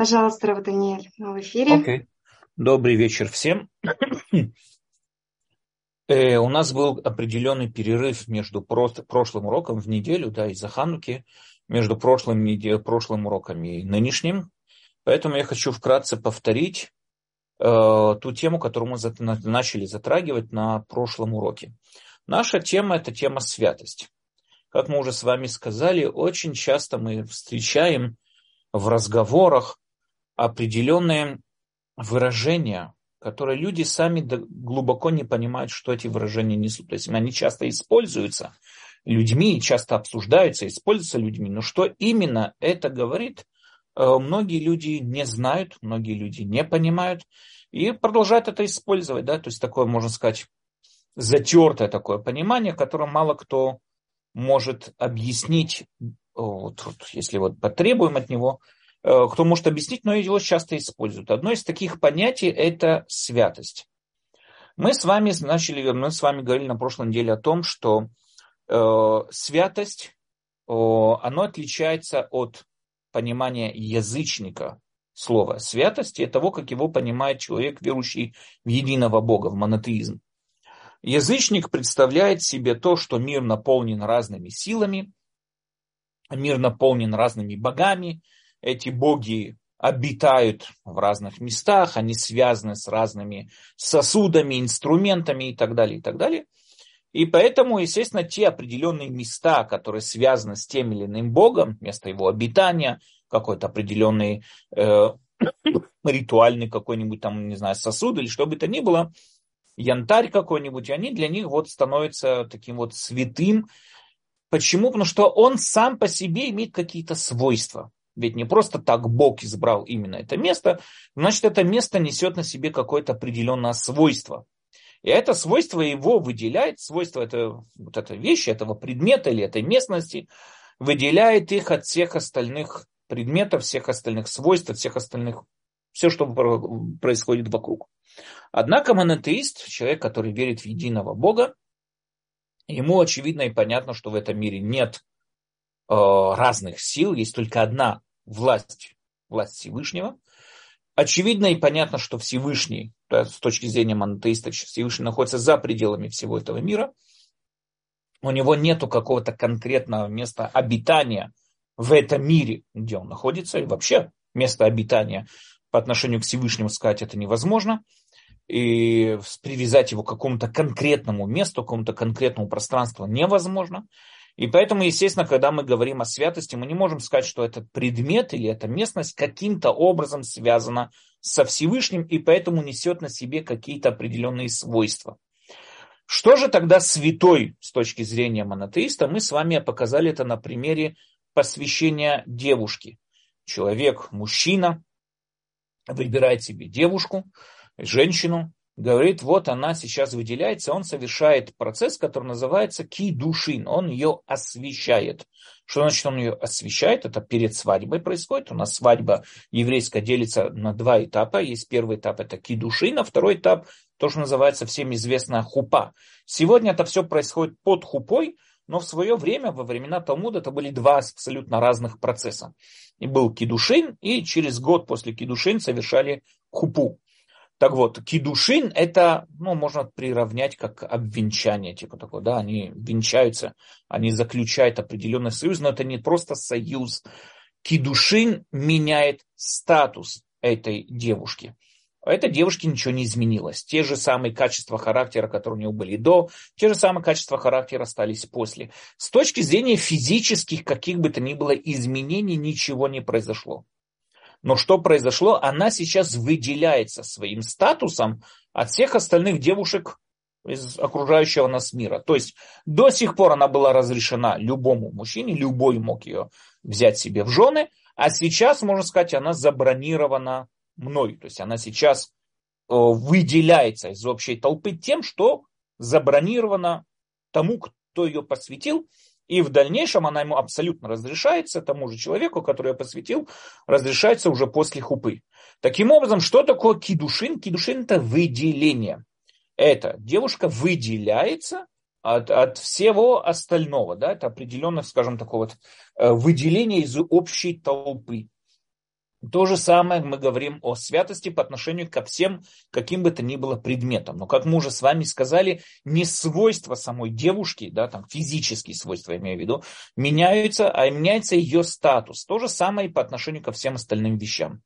Пожалуйста, Рав Даниэль, в эфире. Okay. Добрый вечер всем. э, у нас был определенный перерыв между прошлым уроком в неделю, да, из-за Хануки, между прошлым, прошлым уроком и нынешним. Поэтому я хочу вкратце повторить э, ту тему, которую мы за, на, начали затрагивать на прошлом уроке. Наша тема – это тема святость. Как мы уже с вами сказали, очень часто мы встречаем в разговорах определенные выражения, которые люди сами глубоко не понимают, что эти выражения несут. То есть они часто используются людьми, часто обсуждаются, используются людьми, но что именно это говорит, э, многие люди не знают, многие люди не понимают и продолжают это использовать. Да? То есть такое, можно сказать, затертое такое понимание, которое мало кто может объяснить, вот, если вот потребуем от него, Э, кто может объяснить, но его часто используют. Одно из таких понятий – это святость. Мы с вами начали, мы с вами говорили на прошлой неделе о том, что э, святость, э, оно отличается от понимания язычника слова святости и того, как его понимает человек, верующий в единого Бога, в монотеизм. Язычник представляет себе то, что мир наполнен разными силами, мир наполнен разными богами, эти боги обитают в разных местах, они связаны с разными сосудами, инструментами и так далее, и так далее. И поэтому, естественно, те определенные места, которые связаны с тем или иным богом, место его обитания, какой-то определенный э, ритуальный какой-нибудь там, не знаю, сосуд или что бы то ни было, янтарь какой-нибудь, они для них вот становятся таким вот святым. Почему? Потому что он сам по себе имеет какие-то свойства. Ведь не просто так Бог избрал именно это место, значит, это место несет на себе какое-то определенное свойство. И это свойство его выделяет, свойство это, вот этой вещи, этого предмета или этой местности, выделяет их от всех остальных предметов, всех остальных свойств, от всех остальных, все, что происходит вокруг. Однако монотеист, человек, который верит в единого Бога, ему очевидно и понятно, что в этом мире нет э, разных сил, есть только одна власть, власть Всевышнего. Очевидно и понятно, что Всевышний, да, с точки зрения монотеиста, Всевышний находится за пределами всего этого мира. У него нету какого-то конкретного места обитания в этом мире, где он находится, и вообще место обитания по отношению к Всевышнему сказать это невозможно. И привязать его к какому-то конкретному месту, к какому-то конкретному пространству невозможно. И поэтому, естественно, когда мы говорим о святости, мы не можем сказать, что этот предмет или эта местность каким-то образом связана со Всевышним и поэтому несет на себе какие-то определенные свойства. Что же тогда святой с точки зрения монотеиста? Мы с вами показали это на примере посвящения девушки. Человек, мужчина, выбирает себе девушку, женщину, говорит, вот она сейчас выделяется, он совершает процесс, который называется кидушин, он ее освещает. Что значит он ее освещает? Это перед свадьбой происходит. У нас свадьба еврейская делится на два этапа. Есть первый этап, это кидушин, а второй этап, то, что называется всем известная хупа. Сегодня это все происходит под хупой, но в свое время, во времена Талмуда, это были два абсолютно разных процесса. И был кидушин, и через год после кидушин совершали хупу. Так вот, кидушин это, ну, можно приравнять как обвенчание, типа такого, да, они венчаются, они заключают определенный союз, но это не просто союз. Кидушин меняет статус этой девушки. У этой девушки ничего не изменилось. Те же самые качества характера, которые у нее были до, те же самые качества характера остались после. С точки зрения физических каких бы то ни было изменений ничего не произошло. Но что произошло? Она сейчас выделяется своим статусом от всех остальных девушек из окружающего нас мира. То есть до сих пор она была разрешена любому мужчине, любой мог ее взять себе в жены, а сейчас, можно сказать, она забронирована мной. То есть она сейчас э, выделяется из общей толпы тем, что забронирована тому, кто ее посвятил, и в дальнейшем она ему абсолютно разрешается, тому же человеку, который я посвятил, разрешается уже после хупы. Таким образом, что такое кидушин? Кидушин это выделение. Это девушка выделяется от, от всего остального, да, это определенное, скажем, такое вот э, выделение из общей толпы. То же самое мы говорим о святости по отношению ко всем, каким бы то ни было предметам. Но, как мы уже с вами сказали, не свойства самой девушки, да, там физические свойства, имею в виду, меняются, а меняется ее статус. То же самое и по отношению ко всем остальным вещам.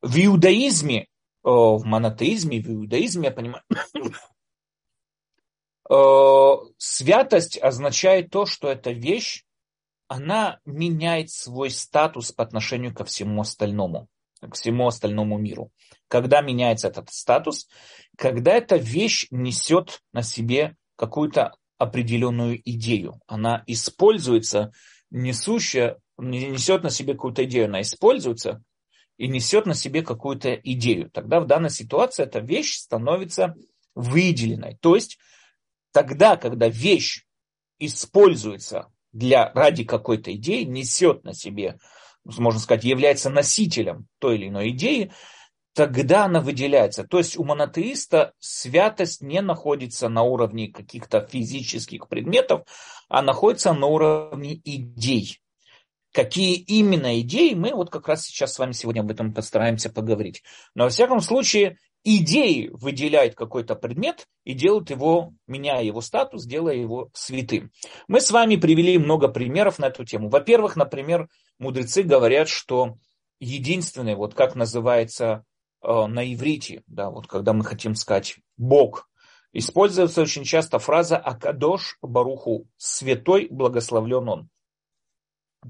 В иудаизме, э, в монотеизме, в иудаизме, я понимаю, э, святость означает то, что эта вещь она меняет свой статус по отношению ко всему остальному, к всему остальному миру. Когда меняется этот статус, когда эта вещь несет на себе какую-то определенную идею. Она используется, несущая, несет на себе какую-то идею, она используется и несет на себе какую-то идею. Тогда в данной ситуации эта вещь становится выделенной. То есть тогда, когда вещь используется для, ради какой-то идеи несет на себе, можно сказать, является носителем той или иной идеи, тогда она выделяется. То есть у монотеиста святость не находится на уровне каких-то физических предметов, а находится на уровне идей. Какие именно идеи, мы вот как раз сейчас с вами сегодня об этом постараемся поговорить. Но во всяком случае, идеи выделяет какой-то предмет и делают его, меняя его статус, делая его святым. Мы с вами привели много примеров на эту тему. Во-первых, например, мудрецы говорят, что единственное, вот как называется э, на иврите, да, вот когда мы хотим сказать Бог, используется очень часто фраза «Акадош Баруху» – «Святой благословлен Он».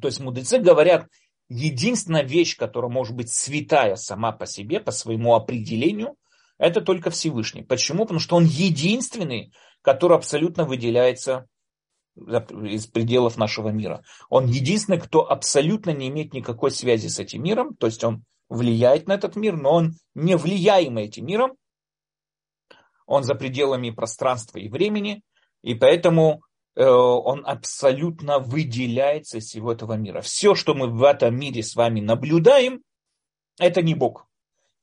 То есть мудрецы говорят, единственная вещь, которая может быть святая сама по себе, по своему определению, это только Всевышний. Почему? Потому что он единственный, который абсолютно выделяется из пределов нашего мира. Он единственный, кто абсолютно не имеет никакой связи с этим миром, то есть он влияет на этот мир, но он не влияемый этим миром, он за пределами пространства и времени, и поэтому э, он абсолютно выделяется из всего этого мира. Все, что мы в этом мире с вами наблюдаем, это не Бог.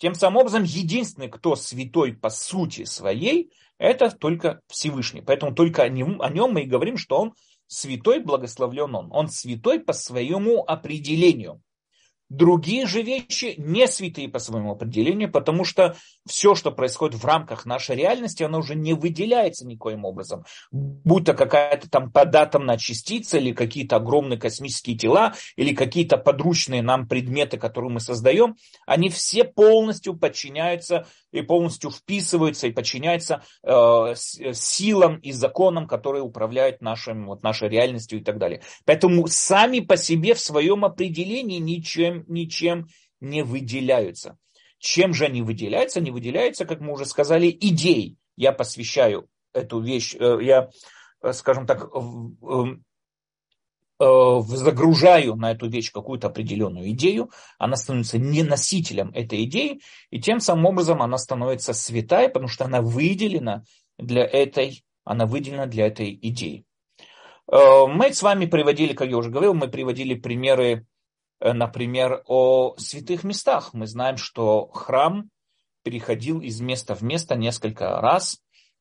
Тем самым образом, единственный, кто святой по сути своей, это только Всевышний. Поэтому только о нем, о нем мы и говорим, что он святой, благословлен он. Он святой по своему определению. Другие же вещи не святые по своему определению, потому что все, что происходит в рамках нашей реальности, оно уже не выделяется никоим образом. Будь то какая-то там податомная частица, или какие-то огромные космические тела, или какие-то подручные нам предметы, которые мы создаем, они все полностью подчиняются и полностью вписываются и подчиняются э, силам и законам, которые управляют нашим, вот, нашей реальностью и так далее. Поэтому сами по себе в своем определении ничем, ничем не выделяются. Чем же они выделяются? Они выделяются, как мы уже сказали, идеей. Я посвящаю эту вещь, э, я, э, скажем так, Э, загружаю на эту вещь какую-то определенную идею, она становится не носителем этой идеи, и тем самым образом она становится святая, потому что она выделена для этой, она выделена для этой идеи. Э, мы с вами приводили, как я уже говорил, мы приводили примеры, э, например, о святых местах. Мы знаем, что храм переходил из места в место несколько раз,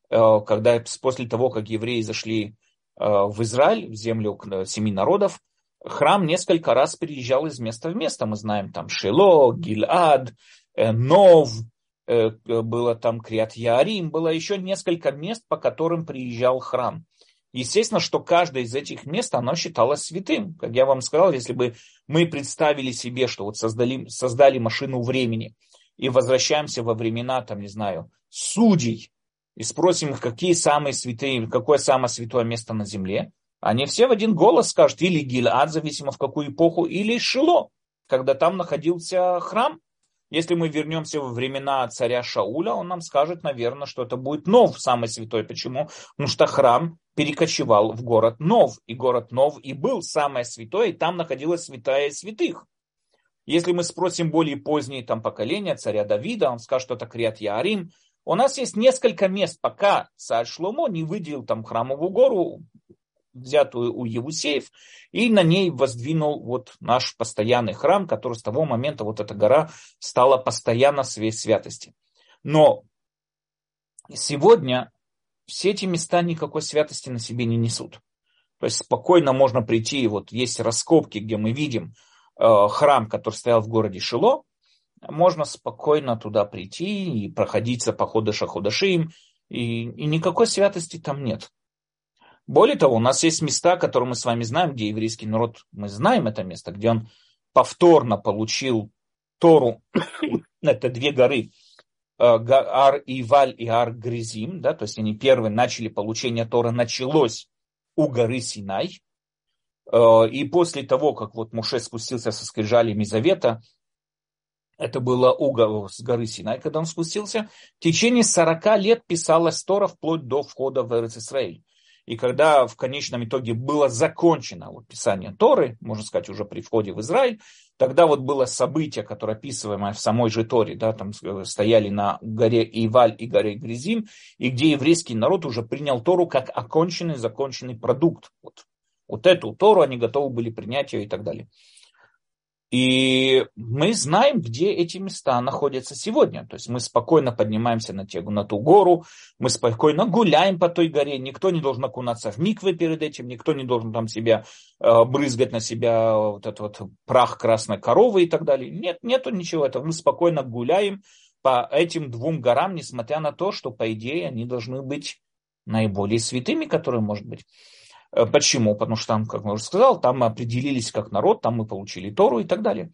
когда после того, как евреи зашли Э, в Израиль, в землю семи народов, храм несколько раз переезжал из места в место. Мы знаем там Шило, Гильад, э, Нов, э, было там Криат Ярим, было еще несколько мест, по которым приезжал храм. Естественно, что каждое из этих мест, оно считалось святым. Как я вам сказал, если бы мы представили себе, что вот создали, создали машину времени и возвращаемся во времена, там, не знаю, судей, и спросим их, какие самые святые, какое самое святое место на земле, они все в один голос скажут, или Гилад, зависимо в какую эпоху, или Шило, когда там находился храм. Если мы вернемся во времена царя Шауля, он нам скажет, наверное, что это будет Нов, самый святой. Почему? Потому что храм перекочевал в город Нов, и город Нов и был самое святое, и там находилась святая святых. Если мы спросим более поздние там поколения царя Давида, он скажет, что это Криат Ярим, у нас есть несколько мест, пока царь Шломо не выделил там храмовую гору, взятую у Евусеев, и на ней воздвинул вот наш постоянный храм, который с того момента вот эта гора стала постоянно своей святости. Но сегодня все эти места никакой святости на себе не несут. То есть спокойно можно прийти, вот есть раскопки, где мы видим э, храм, который стоял в городе Шило, можно спокойно туда прийти и проходиться по Ходыша Ходашим, и, и никакой святости там нет. Более того, у нас есть места, которые мы с вами знаем, где еврейский народ, мы знаем это место, где он повторно получил Тору, это две горы, э, Ар Иваль и Ар Гризим, да, то есть они первые начали получение Тора, началось у горы Синай, э, и после того, как вот Муше спустился со скрижалями завета, это было у с горы Синай, когда он спустился, в течение 40 лет писалась Тора вплоть до входа в Эрцисраиль. И когда в конечном итоге было закончено вот писание Торы, можно сказать, уже при входе в Израиль, тогда вот было событие, которое описываемое в самой же Торе, да, там стояли на горе Иваль и горе Гризим, и где еврейский народ уже принял Тору как оконченный, законченный продукт. Вот, вот эту Тору они готовы были принять ее и так далее. И мы знаем, где эти места находятся сегодня. То есть мы спокойно поднимаемся на, те, на ту гору, мы спокойно гуляем по той горе, никто не должен окунаться в миквы перед этим, никто не должен там себя э, брызгать на себя вот этот вот прах красной коровы и так далее. Нет, нету ничего этого. Мы спокойно гуляем по этим двум горам, несмотря на то, что, по идее, они должны быть наиболее святыми, которые, может быть. Э, почему? Потому что там, как я уже сказал, там мы определились как народ, там мы получили Тору и так далее.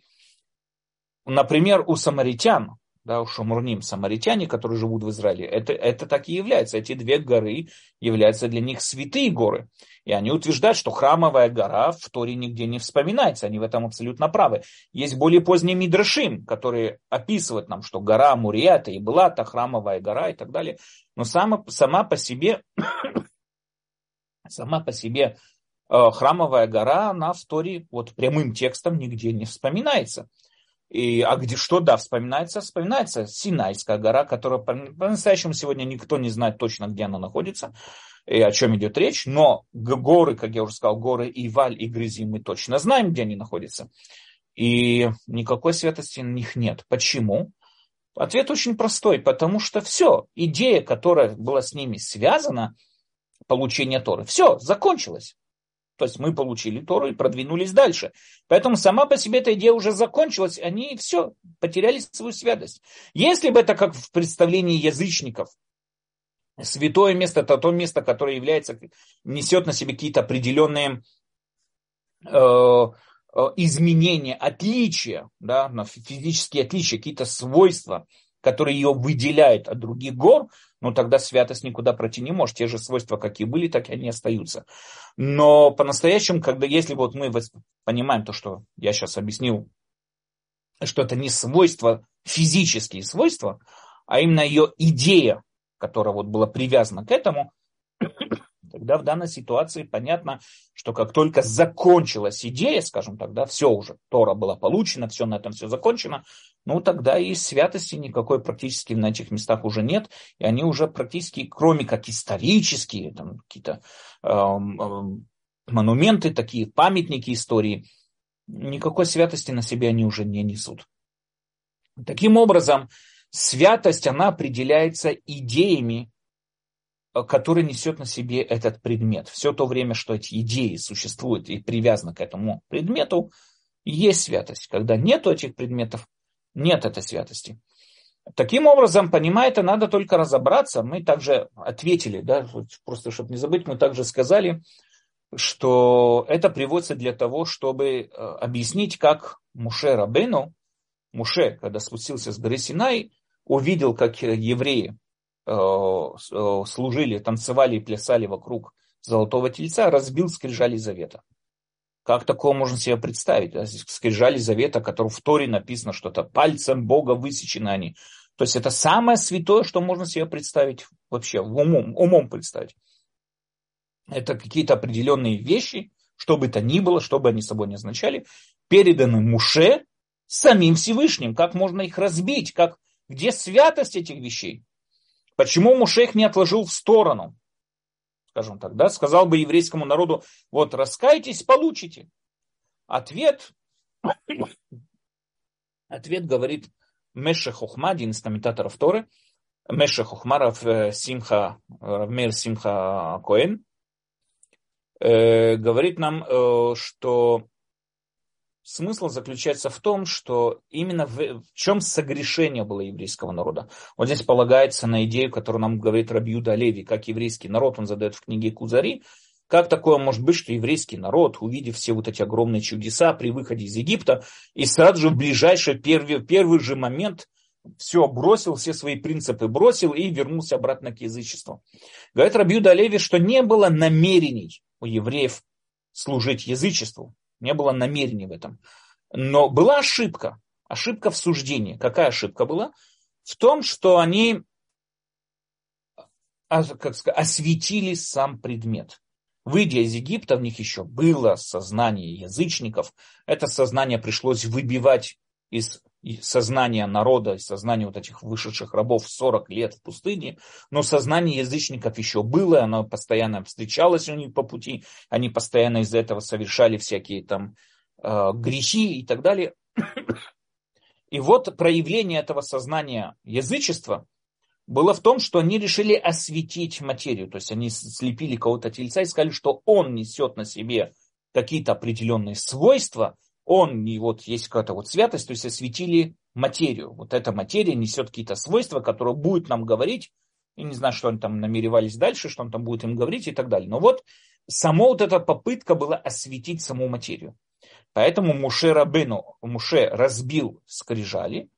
Например, у самаритян, да, у шамурним, самаритяне, которые живут в Израиле, это, это так и является. Эти две горы являются для них святые горы. И они утверждают, что храмовая гора в Торе нигде не вспоминается. Они в этом абсолютно правы. Есть более поздние мидрашим, которые описывают нам, что гора Мурията и была та храмовая гора и так далее. Но сама, сама по себе Сама по себе э, храмовая гора, она в Торе вот прямым текстом нигде не вспоминается. И, а где что, да, вспоминается? Вспоминается Синайская гора, которая по-настоящему сегодня никто не знает точно, где она находится и о чем идет речь. Но горы, как я уже сказал, горы Иваль и Грызи мы точно знаем, где они находятся. И никакой святости на них нет. Почему? Ответ очень простой, потому что все, идея, которая была с ними связана, получения Торы. Все, закончилось. То есть мы получили Тору и продвинулись дальше. Поэтому сама по себе эта идея уже закончилась, они все, потеряли свою святость. Если бы это как в представлении язычников, святое место, это то место, которое является, несет на себе какие-то определенные э, э изменения, отличия, да, физические отличия, какие-то свойства, которые ее выделяют от других гор, ну тогда святость никуда пройти не может. Те же свойства, какие были, так и они остаются. Но по-настоящему, когда если вот мы понимаем то, что я сейчас объяснил, что это не свойства, физические свойства, а именно ее идея, которая вот была привязана к этому, Тогда в данной ситуации понятно, что как только закончилась идея, скажем так, да, все уже, Тора была получена, все на этом все закончено, ну тогда и святости никакой практически на этих местах уже нет, и они уже практически, кроме как исторические, там какие-то э, э, монументы, такие памятники истории, никакой святости на себе они уже не несут. Таким образом, святость, она определяется идеями, который несет на себе этот предмет. Все то время, что эти идеи существуют и привязаны к этому предмету, есть святость. Когда нет этих предметов, нет этой святости. Таким образом, понимая это, надо только разобраться. Мы также ответили, да, просто чтобы не забыть, мы также сказали, что это приводится для того, чтобы э, объяснить, как Муше Рабену, Муше, когда спустился с горы Синай, увидел, как евреи Э, э, служили, танцевали и плясали вокруг золотого тельца, разбил скрижали завета. Как такого можно себе представить? Скрижали завета, который в Торе написано что-то, пальцем Бога высечены они. То есть это самое святое, что можно себе представить вообще, умом, умом представить. Это какие-то определенные вещи, что бы то ни было, что бы они собой не означали, переданы Муше самим Всевышним. Как можно их разбить? Как, где святость этих вещей? Почему Муше их не отложил в сторону? Скажем так, да, сказал бы еврейскому народу, вот раскайтесь, получите. Ответ, ответ говорит Меша Хохма, один из комментаторов Торы, Меша Хохмаров э, Симха, Равмер Симха Коэн, э, говорит нам, э, что смысл заключается в том, что именно в, в чем согрешение было еврейского народа. Вот здесь полагается на идею, которую нам говорит Рабиуда Леви, как еврейский народ, он задает в книге Кузари, как такое может быть, что еврейский народ, увидев все вот эти огромные чудеса при выходе из Египта, и сразу же в ближайший первый, первый же момент все бросил, все свои принципы бросил и вернулся обратно к язычеству. Говорит Рабиуда Леви, что не было намерений у евреев служить язычеству. Не было намерений в этом. Но была ошибка. Ошибка в суждении. Какая ошибка была? В том, что они а, как сказать, осветили сам предмет. Выйдя из Египта, в них еще было сознание язычников. Это сознание пришлось выбивать из сознания народа, из сознания вот этих вышедших рабов 40 лет в пустыне, но сознание язычников еще было, оно постоянно встречалось у них по пути, они постоянно из-за этого совершали всякие там э, грехи и так далее. И вот проявление этого сознания язычества было в том, что они решили осветить материю, то есть они слепили кого-то тельца и сказали, что он несет на себе какие-то определенные свойства, он, и вот есть какая-то вот святость, то есть осветили материю. Вот эта материя несет какие-то свойства, которые будет нам говорить, и не знаю, что они там намеревались дальше, что он там будет им говорить и так далее. Но вот само вот эта попытка была осветить саму материю. Поэтому Муше Рабыну, Муше разбил скрижали,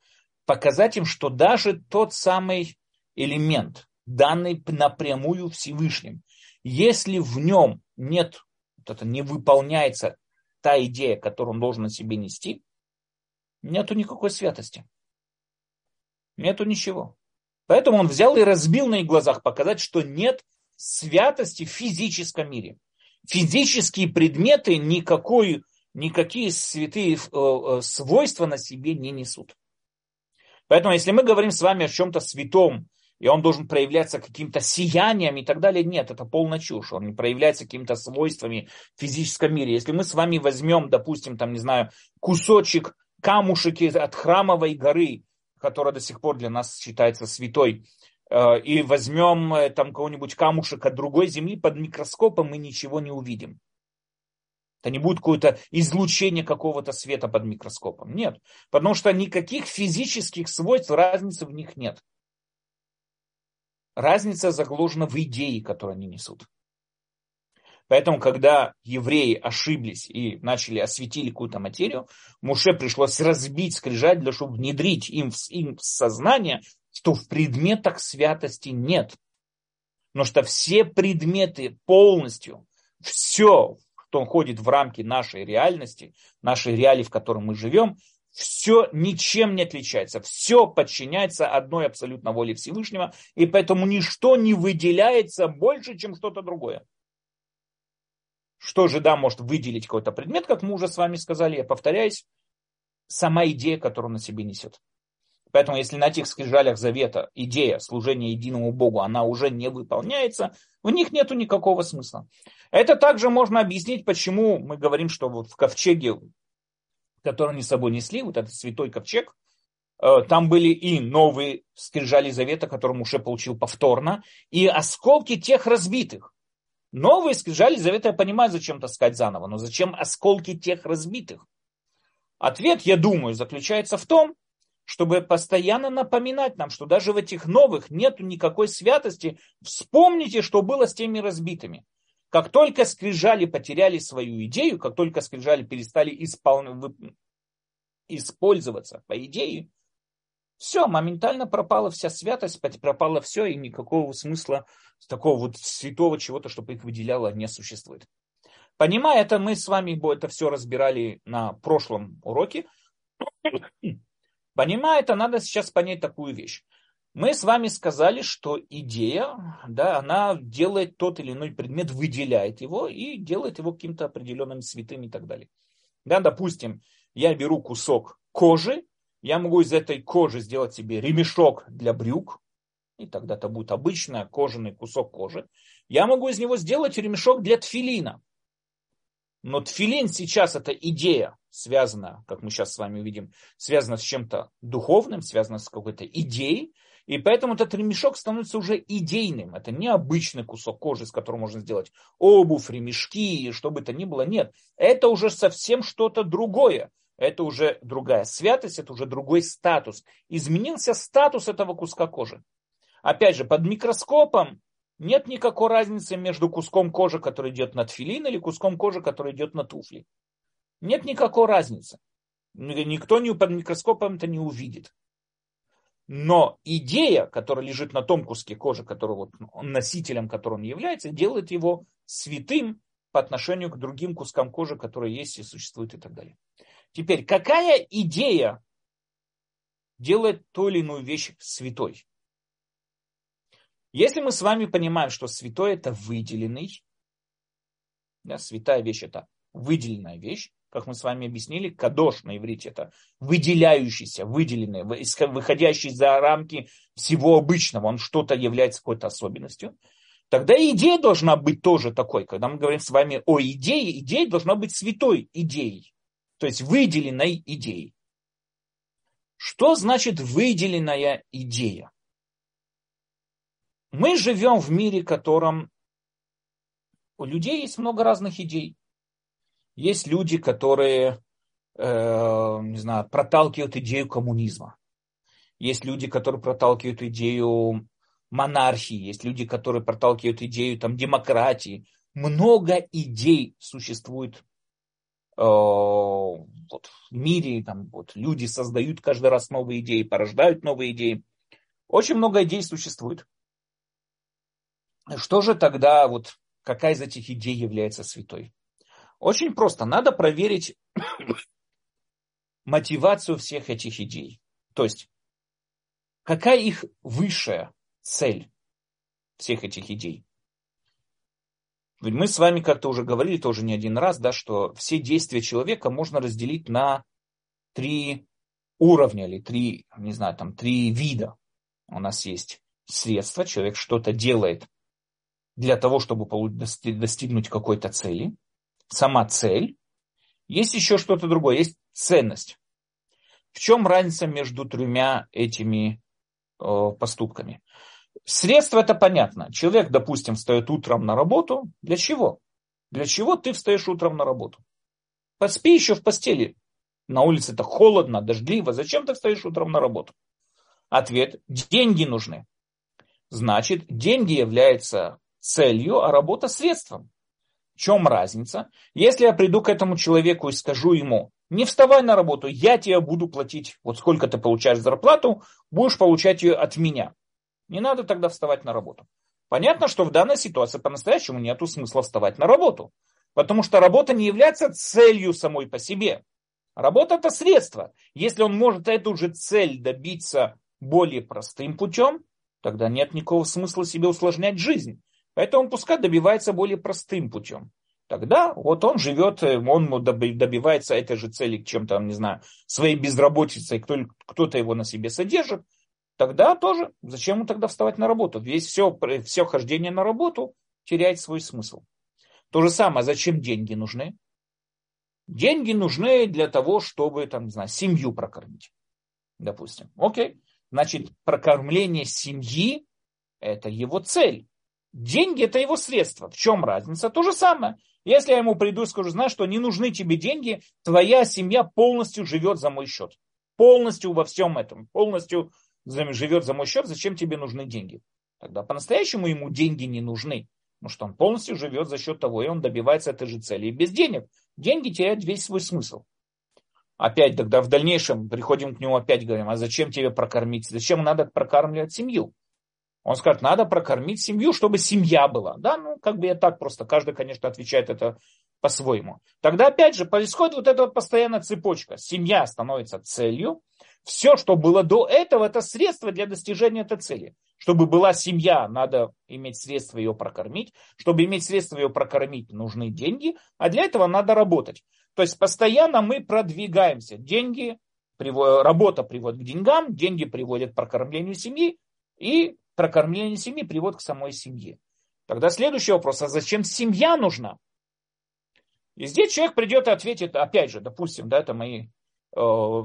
показать им, что даже тот самый элемент, данный напрямую Всевышним, если в нем нет, вот это не выполняется та идея, которую он должен на себе нести, нету никакой святости. Нету ничего. Поэтому он взял и разбил на их глазах показать, что нет святости в физическом мире. Физические предметы никакой, никакие святые э, э, свойства на себе не несут. Поэтому, если мы говорим с вами о чем-то святом, и он должен проявляться каким-то сиянием и так далее. Нет, это полная чушь. Он не проявляется какими-то свойствами в физическом мире. Если мы с вами возьмем, допустим, там, не знаю, кусочек камушек от храмовой горы, которая до сих пор для нас считается святой, э, и возьмем э, там кого-нибудь камушек от другой земли под микроскопом, мы ничего не увидим. Это не будет какое-то излучение какого-то света под микроскопом. Нет. Потому что никаких физических свойств, разницы в них нет. Разница заложена в идее, которую они несут. Поэтому, когда евреи ошиблись и начали осветили какую-то материю, Муше пришлось разбить скрижаль, чтобы внедрить им в, им в сознание, что в предметах святости нет. Но что все предметы полностью, все, что входит в рамки нашей реальности, нашей реалии, в которой мы живем, все ничем не отличается, все подчиняется одной абсолютно воле Всевышнего, и поэтому ничто не выделяется больше, чем что-то другое. Что же, да, может выделить какой-то предмет, как мы уже с вами сказали, я повторяюсь, сама идея, которую он на себе несет. Поэтому, если на этих скрижалях завета идея служения единому Богу, она уже не выполняется, в них нет никакого смысла. Это также можно объяснить, почему мы говорим, что вот в ковчеге который они с собой несли, вот этот святой ковчег, э, там были и новые скрижали завета, которые Муше получил повторно, и осколки тех разбитых. Новые скрижали завета, я понимаю, зачем таскать заново, но зачем осколки тех разбитых? Ответ, я думаю, заключается в том, чтобы постоянно напоминать нам, что даже в этих новых нет никакой святости. Вспомните, что было с теми разбитыми. Как только скрижали потеряли свою идею, как только скрижали перестали испол... использоваться по идее, все, моментально пропала вся святость, пропало все, и никакого смысла такого вот святого чего-то, чтобы их выделяло, не существует. Понимая это, мы с вами это все разбирали на прошлом уроке. Понимая это, надо сейчас понять такую вещь. Мы с вами сказали, что идея, да, она делает тот или иной предмет, выделяет его и делает его каким-то определенным святым и так далее. Да, допустим, я беру кусок кожи, я могу из этой кожи сделать себе ремешок для брюк, и тогда это будет обычный кожаный кусок кожи. Я могу из него сделать ремешок для тфилина. Но тфилин сейчас это идея, связана, как мы сейчас с вами увидим, связана с чем-то духовным, связана с какой-то идеей, и поэтому этот ремешок становится уже идейным. Это не обычный кусок кожи, с которым можно сделать обувь, ремешки, что бы то ни было. Нет, это уже совсем что-то другое. это уже другая святость, это уже другой статус. Изменился статус этого куска кожи. Опять же, под микроскопом нет никакой разницы между куском кожи, который идет на тфилин, или куском кожи, который идет на туфли. Нет никакой разницы. Никто не под микроскопом это не увидит. Но идея, которая лежит на том куске кожи, который вот носителем которым он является, делает его святым по отношению к другим кускам кожи, которые есть и существуют и так далее. Теперь, какая идея делает ту или иную вещь святой? Если мы с вами понимаем, что святой это выделенный, да, святая вещь это выделенная вещь, как мы с вами объяснили, кадош на иврите это выделяющийся, выделенный, выходящий за рамки всего обычного, он что-то является какой-то особенностью, тогда идея должна быть тоже такой. Когда мы говорим с вами о идее, идея должна быть святой идеей, то есть выделенной идеей. Что значит выделенная идея? Мы живем в мире, в котором у людей есть много разных идей. Есть люди, которые, э, не знаю, проталкивают идею коммунизма. Есть люди, которые проталкивают идею монархии. Есть люди, которые проталкивают идею там, демократии. Много идей существует э, вот, в мире. Там, вот, люди создают каждый раз новые идеи, порождают новые идеи. Очень много идей существует. Что же тогда, вот, какая из этих идей является святой? Очень просто. Надо проверить мотивацию всех этих идей. То есть, какая их высшая цель всех этих идей. Ведь мы с вами как-то уже говорили тоже не один раз, да, что все действия человека можно разделить на три уровня или три, не знаю, там три вида. У нас есть средства, человек что-то делает для того, чтобы достигнуть какой-то цели сама цель, есть еще что-то другое, есть ценность. В чем разница между тремя этими э, поступками? Средство это понятно. Человек, допустим, встает утром на работу. Для чего? Для чего ты встаешь утром на работу? Поспи еще в постели. На улице так холодно, дождливо. Зачем ты встаешь утром на работу? Ответ. Деньги нужны. Значит, деньги являются целью, а работа средством чем разница? Если я приду к этому человеку и скажу ему, не вставай на работу, я тебе буду платить, вот сколько ты получаешь зарплату, будешь получать ее от меня. Не надо тогда вставать на работу. Понятно, что в данной ситуации по-настоящему нет смысла вставать на работу. Потому что работа не является целью самой по себе. Работа это средство. Если он может эту же цель добиться более простым путем, тогда нет никакого смысла себе усложнять жизнь. Поэтому пускай добивается более простым путем. Тогда вот он живет, э, он добивается этой же цели чем-то, не знаю, своей безработицей, кто-то его на себе содержит. Тогда тоже, зачем ему тогда вставать на работу? Весь все, все хождение на работу теряет свой смысл. То же самое, зачем деньги нужны? Деньги нужны для того, чтобы, там, не знаю, семью прокормить. Допустим. Окей. Значит, прокормление семьи – это его цель. Деньги – это его средства. В чем разница? То же самое. Если я ему приду и скажу, знаешь, что не нужны тебе деньги, твоя семья полностью живет за мой счет. Полностью во всем этом. Полностью живет за мой счет. Зачем тебе нужны деньги? Тогда по-настоящему ему деньги не нужны. Потому что он полностью живет за счет того, и он добивается этой же цели. И без денег деньги теряют весь свой смысл. Опять тогда в дальнейшем приходим к нему, опять говорим, а зачем тебе прокормить? Зачем надо прокармливать семью? Он скажет, надо прокормить семью, чтобы семья была. Да, ну, как бы я так просто, каждый, конечно, отвечает это по-своему. Тогда, опять же, происходит вот эта вот постоянная цепочка. Семья становится целью. Все, что было до этого, это средство для достижения этой цели. Чтобы была семья, надо иметь средства ее прокормить. Чтобы иметь средства ее прокормить, нужны деньги. А для этого надо работать. То есть постоянно мы продвигаемся. Деньги, работа приводит к деньгам, деньги приводят к прокормлению семьи. И прокормление семьи приводит к самой семье. Тогда следующий вопрос, а зачем семья нужна? И здесь человек придет и ответит, опять же, допустим, да, это мои э,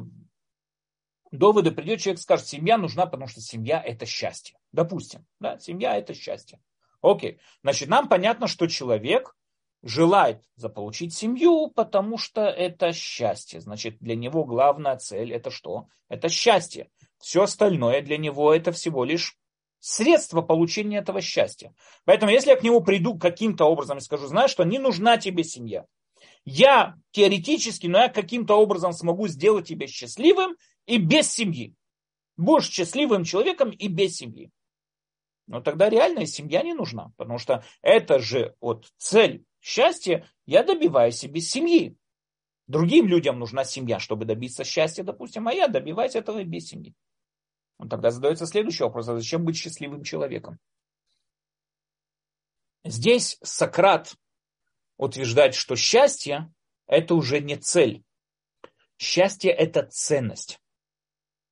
доводы, придет человек и скажет, семья нужна, потому что семья это счастье. Допустим, да, семья это счастье. Окей, значит, нам понятно, что человек желает заполучить семью, потому что это счастье. Значит, для него главная цель это что? Это счастье. Все остальное для него это всего лишь средство получения этого счастья. Поэтому, если я к нему приду каким-то образом и скажу, знаешь, что не нужна тебе семья, я теоретически, но я каким-то образом смогу сделать тебя счастливым и без семьи. Будешь счастливым человеком и без семьи. Но тогда реальная семья не нужна, потому что это же вот цель счастья, я добиваюсь без семьи. Другим людям нужна семья, чтобы добиться счастья, допустим, а я добиваюсь этого без семьи. Тогда задается следующий вопрос, а зачем быть счастливым человеком? Здесь Сократ утверждает, что счастье – это уже не цель. Счастье – это ценность.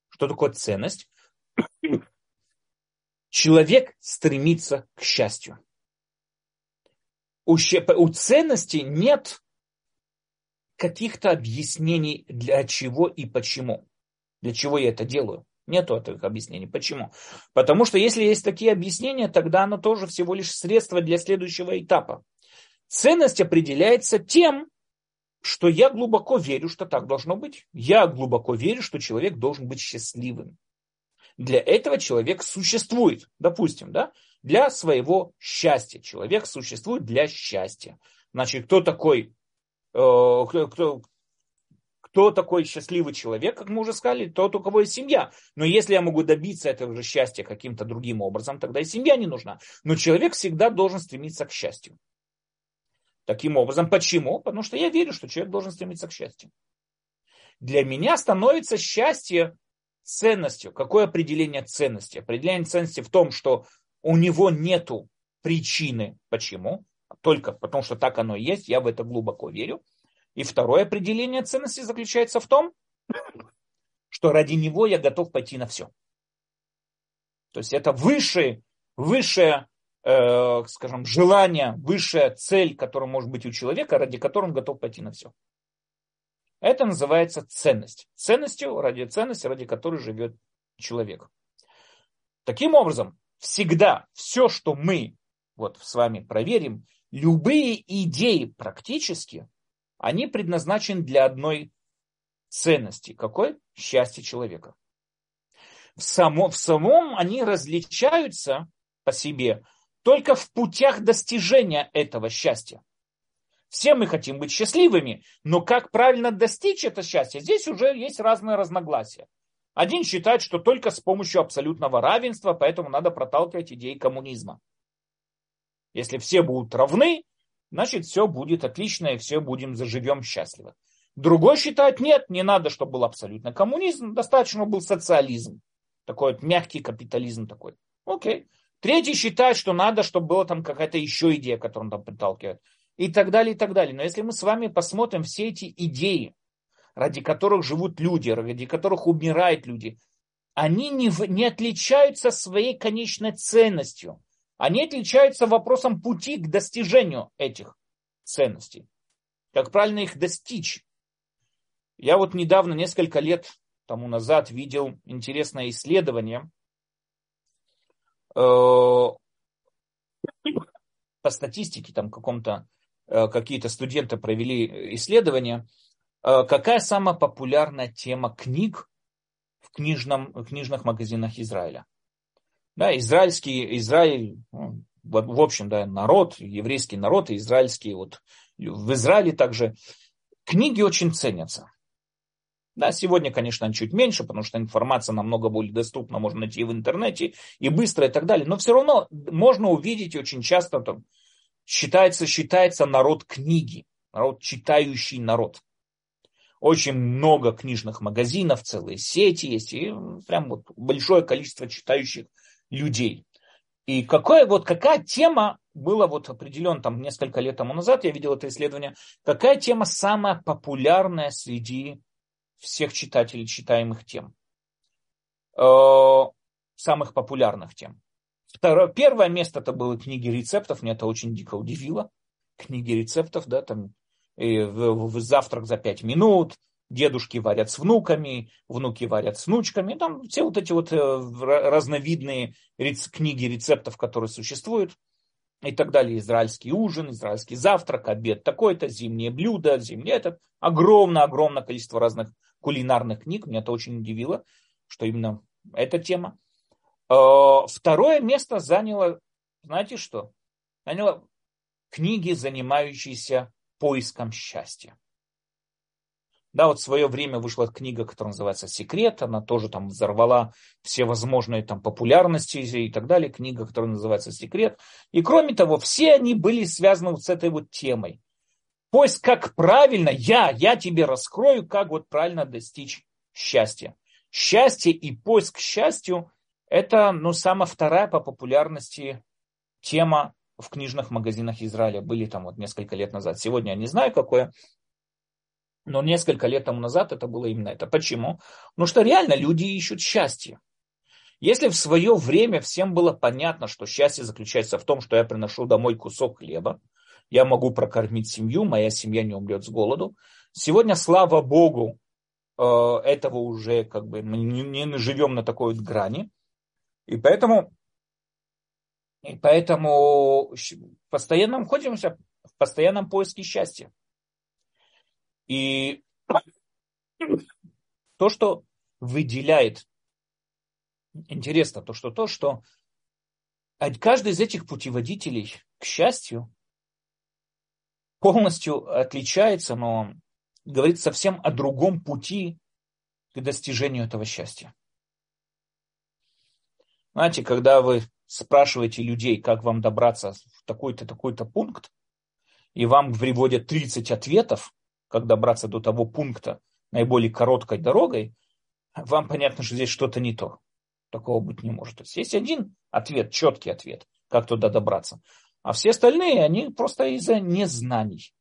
Что такое ценность? Человек стремится к счастью. У, у ценности нет каких-то объяснений, для чего и почему. Для чего я это делаю. Нет этих объяснений. Почему? Потому что если есть такие объяснения, тогда оно тоже всего лишь средство для следующего этапа. Ценность определяется тем, что я глубоко верю, что так должно быть. Я глубоко верю, что человек должен быть счастливым. Для этого человек существует, допустим, да, для своего счастья. Человек существует для счастья. Значит, кто такой, э, кто, кто такой счастливый человек, как мы уже сказали, тот, у кого есть семья. Но если я могу добиться этого же счастья каким-то другим образом, тогда и семья не нужна. Но человек всегда должен стремиться к счастью. Таким образом, почему? Потому что я верю, что человек должен стремиться к счастью. Для меня становится счастье ценностью. Какое определение ценности? Определение ценности в том, что у него нету причины. Почему? Только потому, что так оно и есть. Я в это глубоко верю. И второе определение ценности заключается в том, что ради него я готов пойти на все. То есть это высшее, высшее э, скажем, желание, высшая цель, которая может быть у человека, ради которой он готов пойти на все. Это называется ценность. Ценностью ради ценности, ради которой живет человек. Таким образом, всегда все, что мы вот с вами проверим, любые идеи практически, они предназначены для одной ценности. Какой? Счастье человека. В, само, в самом они различаются по себе только в путях достижения этого счастья. Все мы хотим быть счастливыми, но как правильно достичь это счастья, здесь уже есть разные разногласия. Один считает, что только с помощью абсолютного равенства, поэтому надо проталкивать идеи коммунизма. Если все будут равны, значит все будет отлично и все будем заживем счастливо. Другой считает, нет, не надо, чтобы был абсолютно коммунизм, достаточно был социализм. Такой вот мягкий капитализм такой. Окей. Третий считает, что надо, чтобы была там какая-то еще идея, которую он там приталкивает. И так далее, и так далее. Но если мы с вами посмотрим все эти идеи, ради которых живут люди, ради которых умирают люди, они не, не отличаются своей конечной ценностью. Они отличаются вопросом пути к достижению этих ценностей. Как правильно их достичь? Я вот недавно, несколько лет тому назад, видел интересное исследование. Э, по статистике, там каком-то э, какие-то студенты провели исследование, э, какая самая популярная тема книг в, книжном, в книжных магазинах Израиля. Да, израильский, Израиль, ну, в общем, да, народ, еврейский народ, и израильский, вот в Израиле также книги очень ценятся. Да, сегодня, конечно, чуть меньше, потому что информация намного более доступна, можно найти в интернете и быстро и так далее. Но все равно можно увидеть очень часто, там, считается, считается народ книги, народ читающий народ. Очень много книжных магазинов, целые сети есть, и прям вот большое количество читающих людей. И какая, вот, какая тема была вот определен там несколько лет тому назад, я видел это исследование, какая тема самая популярная среди всех читателей читаемых тем? Э, самых популярных тем. Второе, первое место это было книги рецептов, мне это очень дико удивило. Книги рецептов, да, там и в, в завтрак за пять минут, дедушки варят с внуками, внуки варят с внучками. Там все вот эти вот э, разновидные рец, книги рецептов, которые существуют. и так далее. Израильский ужин, израильский завтрак, обед такой-то, зимнее блюдо, зимнее этот. Огромное-огромное количество разных кулинарных книг. Меня это очень удивило, что именно эта тема. Э, второе место заняло, знаете что? Заняло книги, занимающиеся поиском счастья. Да, вот в свое время вышла книга, которая называется «Секрет», она тоже там взорвала все возможные там популярности и так далее, книга, которая называется «Секрет». И кроме того, все они были связаны вот с этой вот темой. Поиск, как правильно, я, я тебе раскрою, как вот правильно достичь счастья. Счастье и поиск к счастью – это, ну, самая вторая по популярности тема в книжных магазинах Израиля. Были там вот несколько лет назад. Сегодня я не знаю, какое но несколько лет тому назад это было именно это. Почему? Потому что реально люди ищут счастье. Если в свое время всем было понятно, что счастье заключается в том, что я приношу домой кусок хлеба, я могу прокормить семью, моя семья не умрет с голоду. Сегодня, слава Богу, э, этого уже как бы мы не живем на такой вот грани. И поэтому, и поэтому постоянно находимся в постоянном поиске счастья. И то, что выделяет, интересно, то, что то, что каждый из этих путеводителей к счастью полностью отличается, но говорит совсем о другом пути к достижению этого счастья. Знаете, когда вы спрашиваете людей, как вам добраться в такой-то, такой-то пункт, и вам приводят 30 ответов, как добраться до того пункта наиболее короткой дорогой, вам понятно, что здесь что-то не то. Такого быть не может. То есть есть один ответ, четкий ответ, как туда добраться. А все остальные, они просто из-за незнаний.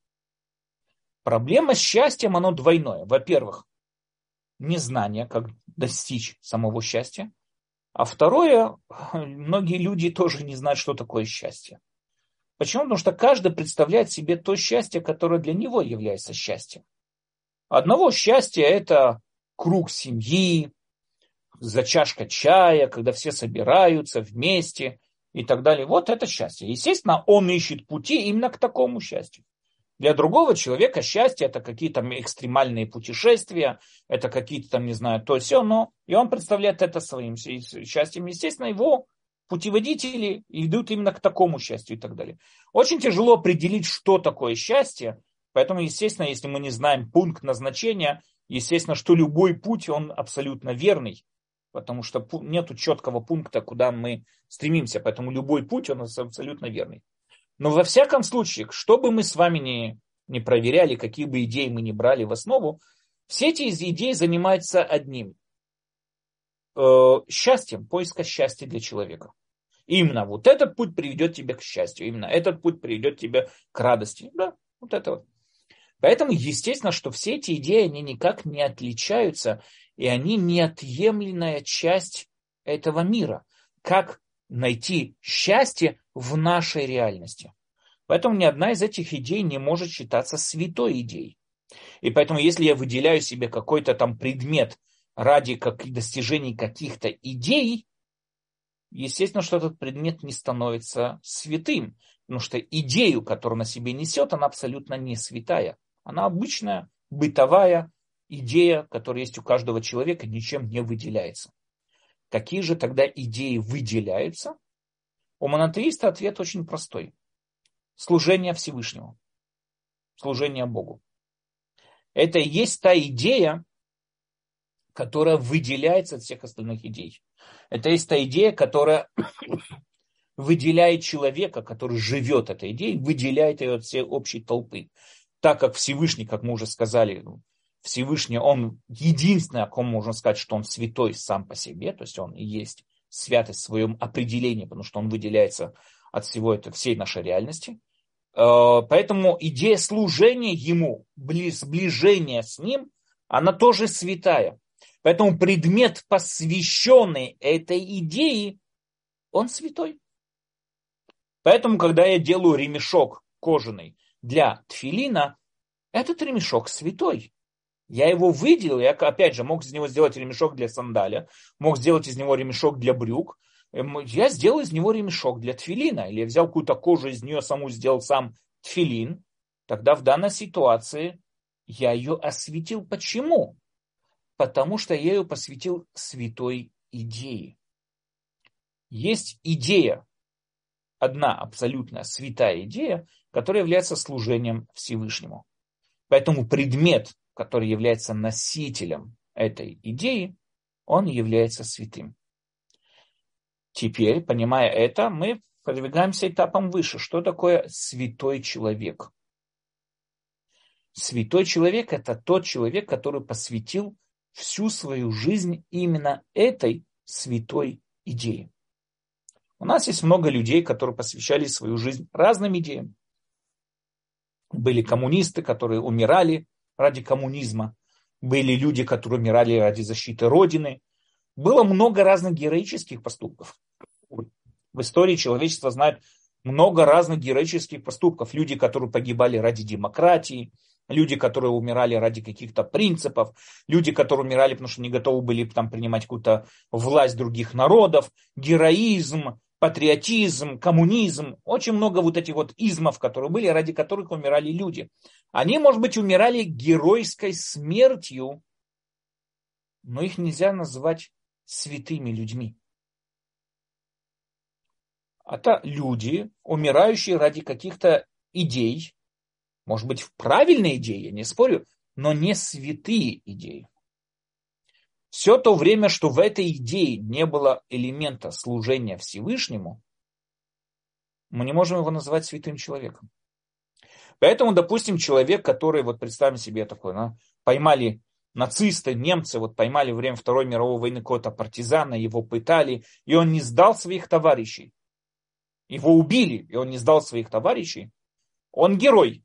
Проблема с счастьем, оно двойное. Во-первых, незнание, как достичь самого счастья. А второе, многие люди тоже не знают, что такое счастье. Почему? Потому что каждый представляет себе то счастье, которое для него является счастьем. Одного счастья это круг семьи, за чашка чая, когда все собираются вместе и так далее. Вот это счастье. Естественно, он ищет пути именно к такому счастью. Для другого человека счастье это какие-то экстремальные путешествия, это какие-то там, не знаю, то все, но и он представляет это своим счастьем. Естественно, его путеводители идут именно к такому счастью и так далее. Очень тяжело определить, что такое счастье, поэтому, естественно, если мы не знаем пункт назначения, естественно, что любой путь, он абсолютно верный, потому что нет четкого пункта, куда мы стремимся, поэтому любой путь, он абсолютно верный. Но во всяком случае, что бы мы с вами не, не проверяли, какие бы идеи мы не брали в основу, все эти идеи занимаются одним э, счастьем, поиска счастья для человека. Именно вот этот путь приведет тебя к счастью, именно этот путь приведет тебя к радости. Да, вот это вот. Поэтому, естественно, что все эти идеи, они никак не отличаются, и они неотъемлемая часть этого мира. Как найти счастье в нашей реальности. Поэтому ни одна из этих идей не может считаться святой идеей. И поэтому, если я выделяю себе какой-то там предмет ради как, достижений каких-то идей, естественно, что этот предмет не становится святым, потому что идею, которую на себе несет, она абсолютно не святая. Она обычная, бытовая идея, которая есть у каждого человека, ничем не выделяется. Какие же тогда идеи выделяются? У монотеиста ответ очень простой. Служение Всевышнему. Служение Богу. Это и есть та идея, которая выделяется от всех остальных идей. Это есть та идея, которая выделяет человека, который живет этой идеей, выделяет ее от всей общей толпы. Так как Всевышний, как мы уже сказали, ну, Всевышний, он единственный, о ком можно сказать, что он святой сам по себе, то есть он и есть святость в своем определении, потому что он выделяется от всего этого, всей нашей реальности. Э, поэтому идея служения ему, сближения с ним, она тоже святая. Поэтому предмет, посвященный этой идее, он святой. Поэтому, когда я делаю ремешок кожаный для тфилина, этот ремешок святой. Я его выделил, я опять же мог из него сделать ремешок для сандаля, мог сделать из него ремешок для брюк, я сделал из него ремешок для тфилина, или я взял какую-то кожу из нее саму, сделал сам тфилин, тогда в данной ситуации я ее осветил. Почему? Потому что я ее посвятил святой идее. Есть идея, одна абсолютно святая идея, которая является служением Всевышнему. Поэтому предмет, который является носителем этой идеи, он является святым. Теперь, понимая это, мы продвигаемся этапом выше. Что такое святой человек? Святой человек – это тот человек, который посвятил всю свою жизнь именно этой святой идее. У нас есть много людей, которые посвящали свою жизнь разным идеям. Были коммунисты, которые умирали ради коммунизма. Были люди, которые умирали ради защиты Родины. Было много разных героических поступков. В истории человечества знает много разных героических поступков. Люди, которые погибали ради демократии, люди, которые умирали ради каких-то принципов, люди, которые умирали, потому что не готовы были там принимать какую-то власть других народов, героизм, патриотизм, коммунизм, очень много вот этих вот измов, которые были, ради которых умирали люди. Они, может быть, умирали геройской смертью, но их нельзя назвать святыми людьми. Это люди, умирающие ради каких-то идей, может быть, правильные идеи, я не спорю, но не святые идеи. Все то время, что в этой идее не было элемента служения Всевышнему, мы не можем его назвать святым человеком. Поэтому, допустим, человек, который, вот представим себе такой, да, поймали нацисты, немцы, вот поймали во время Второй мировой войны какого-то партизана, его пытали, и он не сдал своих товарищей. Его убили, и он не сдал своих товарищей. Он герой,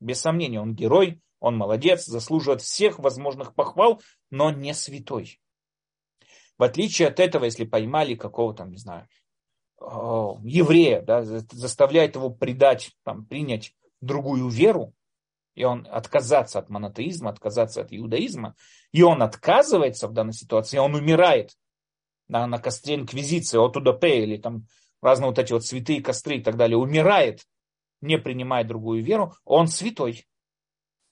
без сомнения, он герой, он молодец, заслуживает всех возможных похвал, но не святой. В отличие от этого, если поймали какого-то, не знаю, еврея, да, заставляет его предать, там, принять другую веру, и он отказаться от монотеизма, отказаться от иудаизма, и он отказывается в данной ситуации, он умирает на, на костре инквизиции, от Удопе, или там разные вот эти вот святые костры и так далее, умирает, не принимая другую веру, он святой.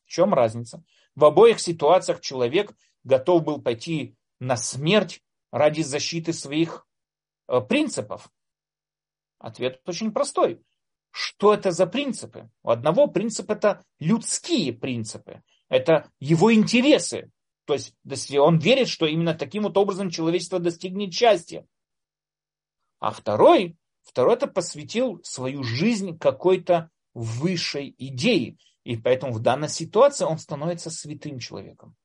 В чем разница? В обоих ситуациях человек готов был пойти на смерть ради защиты своих э, принципов. Ответ очень простой. Что это за принципы? У одного принцип это людские принципы. Это его интересы. То есть он верит, что именно таким вот образом человечество достигнет счастья. А второй, второй это посвятил свою жизнь какой-то высшей идее. И поэтому в данной ситуации он становится святым человеком.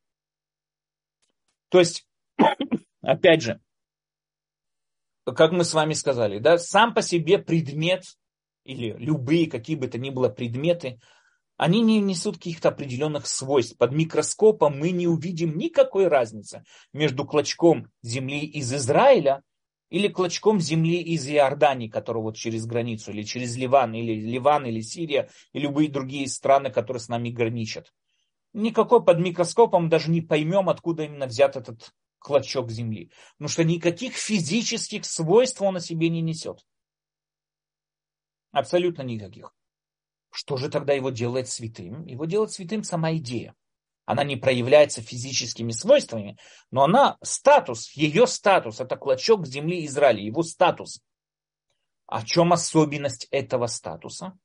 То есть, опять же, как мы с вами сказали, да, сам по себе предмет или любые, какие бы то ни было предметы, они не несут каких-то определенных свойств. Под микроскопом мы не увидим никакой разницы между клочком земли из Израиля или клочком земли из Иордании, который вот через границу, или через Ливан, или Ливан, или Сирия, и любые другие страны, которые с нами граничат. Никакой под микроскопом даже не поймем, откуда именно взят этот клочок земли. Потому что никаких физических свойств он о себе не несет. Абсолютно никаких. Что же тогда его делает святым? Его делает святым сама идея. Она не проявляется физическими свойствами, но она статус, ее статус, это клочок земли Израиля, его статус. О чем особенность этого статуса?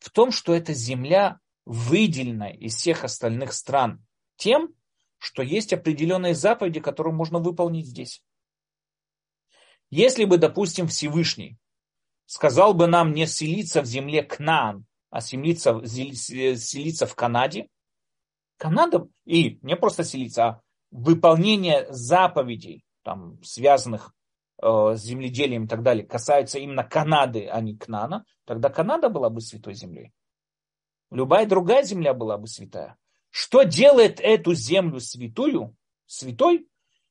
В том, что эта земля выделена из всех остальных стран тем, что есть определенные заповеди, которые можно выполнить здесь. Если бы, допустим, Всевышний сказал бы нам не селиться в земле Кнаан, а селиться, селиться в Канаде, Канада, и не просто селиться, а выполнение заповедей, там, связанных э, с земледелием и так далее, касается именно Канады, а не Кнана, тогда Канада была бы святой землей. Любая другая земля была бы святая. Что делает эту землю святую, святой?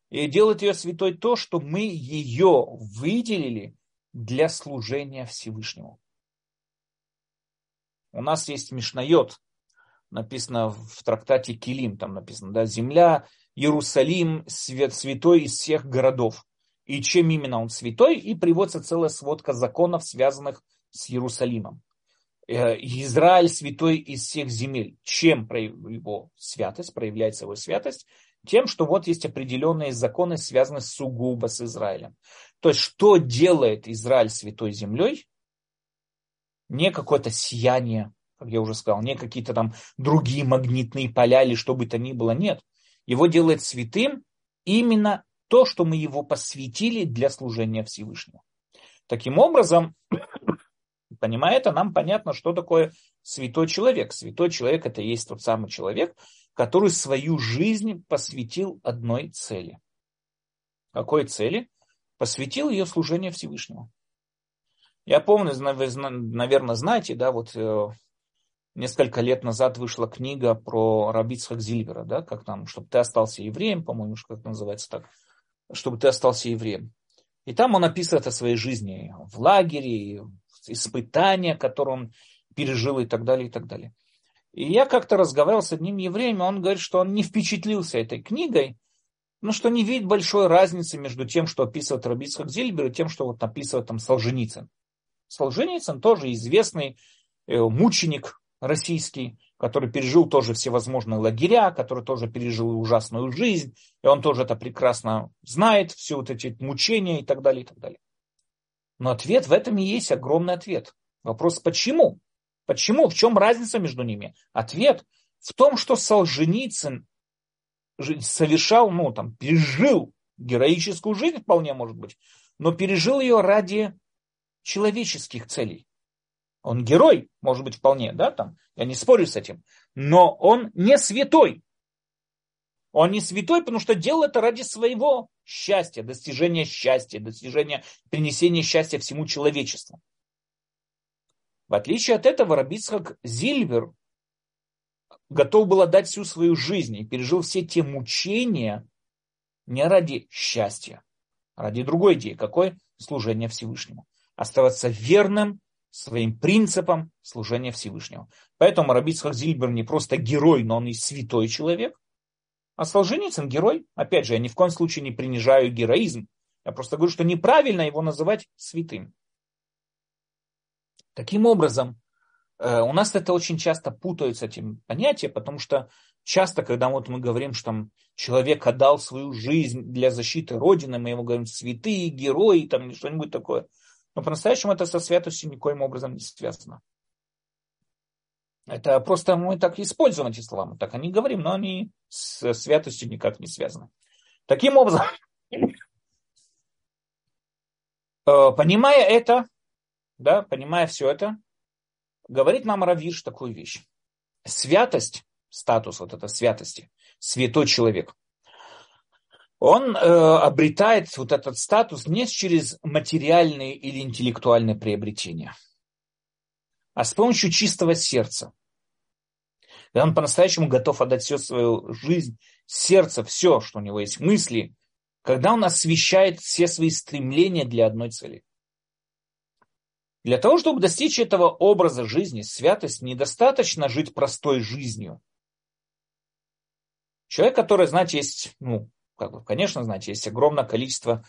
И делает ее святой то, что мы ее выделили для служения Всевышнему. У нас есть Мишнайот, написано в трактате Килим, там написано, да, земля, Иерусалим, свят, святой из всех городов. и чем именно он святой, и приводится целая сводка законов, связанных с Иерусалимом. Э, Израиль святой из всех земель. Чем его святость, проявляется его святость? Тем, что вот есть определенные законы, связанные сугубо с Израилем. То есть, что делает Израиль святой землей? Не какое-то сияние, как я уже сказал, не какие-то там другие магнитные поля или что бы то ни было. Нет. Его делает святым именно то, что мы его посвятили для служения Всевышнему. Таким образом, понимая это, нам понятно, что такое святой человек. Святой человек это и есть тот самый человек, который свою жизнь посвятил одной цели. Какой цели? Посвятил ее служению Всевышнему. Я помню, наверное, знаете, да, вот э, несколько лет назад вышла книга про Рабицхак Зильбера, да, как там, чтобы ты остался евреем, по-моему, как называется так, чтобы ты остался евреем. И там он описывает о своей жизни в лагере, испытания, которые он пережил и так далее, и так далее. И я как-то разговаривал с одним евреем, он говорит, что он не впечатлился этой книгой, но что не видит большой разницы между тем, что описывает Рабицхак Зильбер, и тем, что вот описывает там Солженицын. Солженицын тоже известный э, мученик российский, который пережил тоже всевозможные лагеря, который тоже пережил ужасную жизнь, и он тоже это прекрасно знает, все вот эти мучения и так далее, и так далее. Но ответ в этом и есть огромный ответ. Вопрос, почему? Почему? В чем разница между ними? Ответ в том, что Солженицын совершал, ну, там, пережил героическую жизнь, вполне может быть, но пережил ее ради человеческих целей. Он герой, может быть, вполне, да, там, я не спорю с этим, но он не святой. Он не святой, потому что делал это ради своего счастья, достижения счастья, достижения, принесения счастья всему человечеству. В отличие от этого, Рабицхак Зильвер готов был отдать всю свою жизнь и пережил все те мучения не ради счастья, а ради другой идеи. Какой? Служение Всевышнему. Оставаться верным своим принципам служения Всевышнему. Поэтому Рабицхак Зильбер не просто герой, но он и святой человек. А Солженицын герой. Опять же, я ни в коем случае не принижаю героизм. Я просто говорю, что неправильно его называть святым. Таким образом, э, у нас это очень часто путают с этим потому что часто, когда вот мы говорим, что там человек отдал свою жизнь для защиты Родины, мы ему говорим святые, герои, там, что-нибудь такое. Но по-настоящему это со святостью никоим образом не связано. Это просто мы так используем эти слова, мы так они говорим, но они с святостью никак не связаны. Таким образом, э, понимая это, да, понимая все это, говорит нам Равиш такую вещь. Святость, статус вот этой святости, святой человек, он э, обретает вот этот статус не через материальные или интеллектуальные приобретения, а с помощью чистого сердца. И он по-настоящему готов отдать всю свою жизнь, сердце, все, что у него есть, мысли, когда он освещает все свои стремления для одной цели. Для того, чтобы достичь этого образа жизни, святость, недостаточно жить простой жизнью. Человек, который, знаете, есть, ну, как бы, конечно, знаете, есть огромное количество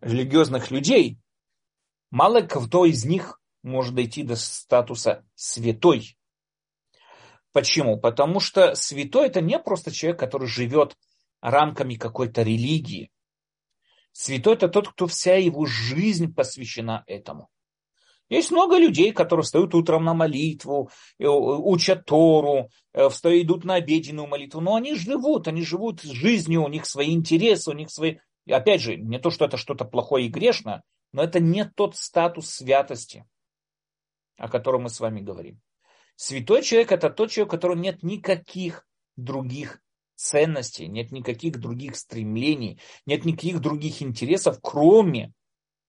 религиозных людей. Мало кто из них может дойти до статуса святой. Почему? Потому что святой это не просто человек, который живет рамками какой-то религии. Святой это тот, кто вся его жизнь посвящена этому. Есть много людей, которые встают утром на молитву, э, учат Тору, э, встают, идут на обеденную молитву, но они живут, они живут жизнью, у них свои интересы, у них свои... И опять же, не то, что это что-то плохое и грешное, но это не тот статус святости, о котором мы с вами говорим. Святой человек это тот человек, у которого нет никаких других ценностей, нет никаких других стремлений, нет никаких других интересов, кроме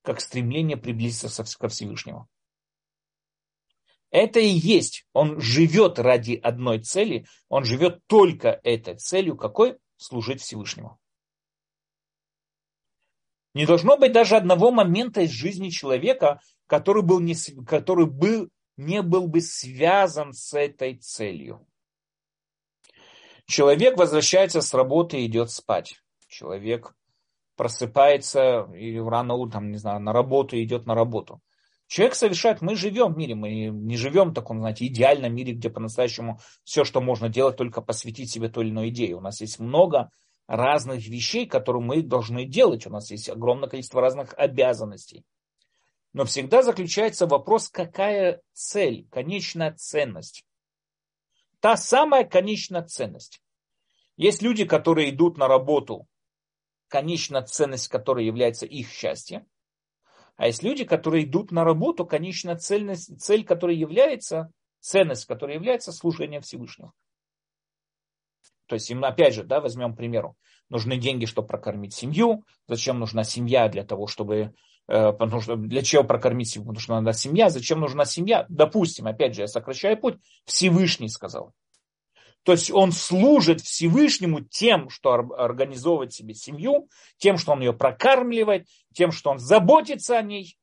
как стремление приблизиться ко Всевышнему. Это и есть. Он живет ради одной цели. Он живет только этой целью. Какой? Служить Всевышнему. Не должно быть даже одного момента из жизни человека, который, был не, который был, не был бы связан с этой целью. Человек возвращается с работы и идет спать. Человек просыпается и рано утром, не знаю, на работу идет на работу. Человек совершает, мы живем в мире, мы не живем в таком, знаете, идеальном мире, где по-настоящему все, что можно делать, только посвятить себе той или иной идее. У нас есть много разных вещей, которые мы должны делать. У нас есть огромное количество разных обязанностей. Но всегда заключается вопрос, какая цель, конечная ценность. Та самая конечная ценность. Есть люди, которые идут на работу, конечная ценность которой является их счастьем. А есть люди, которые идут на работу, конечная цельность, цель, которая является, ценность, которая является служением Всевышнего. То есть им, опять же, да, возьмем примеру, нужны деньги, чтобы прокормить семью. Зачем нужна семья для того, чтобы э, для чего прокормить семью? Потому что надо семья. Зачем нужна семья? Допустим, опять же, я сокращаю путь. Всевышний сказал. То есть он служит Всевышнему тем, что организовывает себе семью, тем, что он ее прокармливает, тем, что он заботится о ней.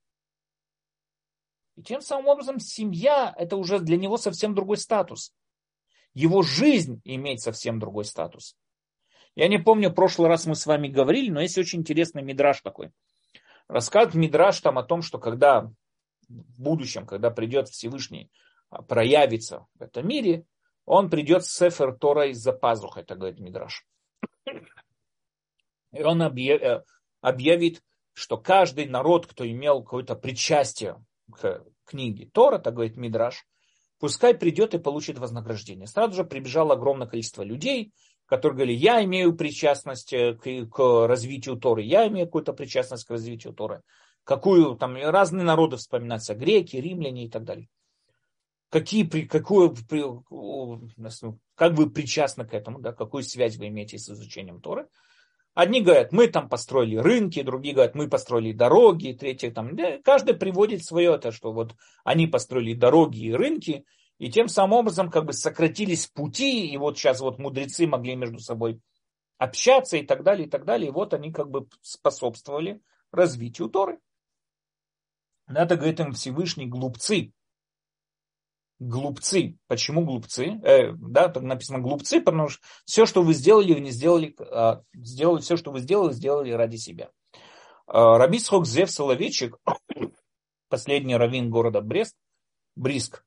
И тем самым образом семья – это уже для него совсем другой статус. Его жизнь имеет совсем другой статус. Я не помню, в прошлый раз мы с вами говорили, но есть очень интересный мидраж такой. Рассказывает мидраж там о том, что когда в будущем, когда придет Всевышний, а, проявится в этом мире, он придет с Сефер Тора из-за пазуха, это говорит Мидраш. И он э, объявит, что каждый народ, кто имел какое-то причастие к книге Тора, так говорит Мидраш, пускай придет и получит вознаграждение. Сразу же прибежало огромное количество людей, которые говорили, я имею причастность э, к, к развитию Торы, я имею какую-то причастность к развитию Торы. Какую там разные народы вспоминаются, греки, римляне и так далее какие, какую, как вы причастны к этому, да, какую связь вы имеете с изучением Торы. Одни говорят, мы там построили рынки, другие говорят, мы построили дороги, третьи там, да, каждый приводит свое, это что вот они построили дороги и рынки, и тем самым образом как бы сократились пути, и вот сейчас вот мудрецы могли между собой общаться и так далее, и так далее, и вот они как бы способствовали развитию Торы. Это говорит им Всевышний глупцы, глупцы. Почему глупцы? Э, да, тут написано глупцы, потому что все, что вы сделали, вы не сделали, а, сделали все, что вы сделали, сделали ради себя. А, Раби Схок Зев Соловейчик, последний раввин города Брест, Бриск,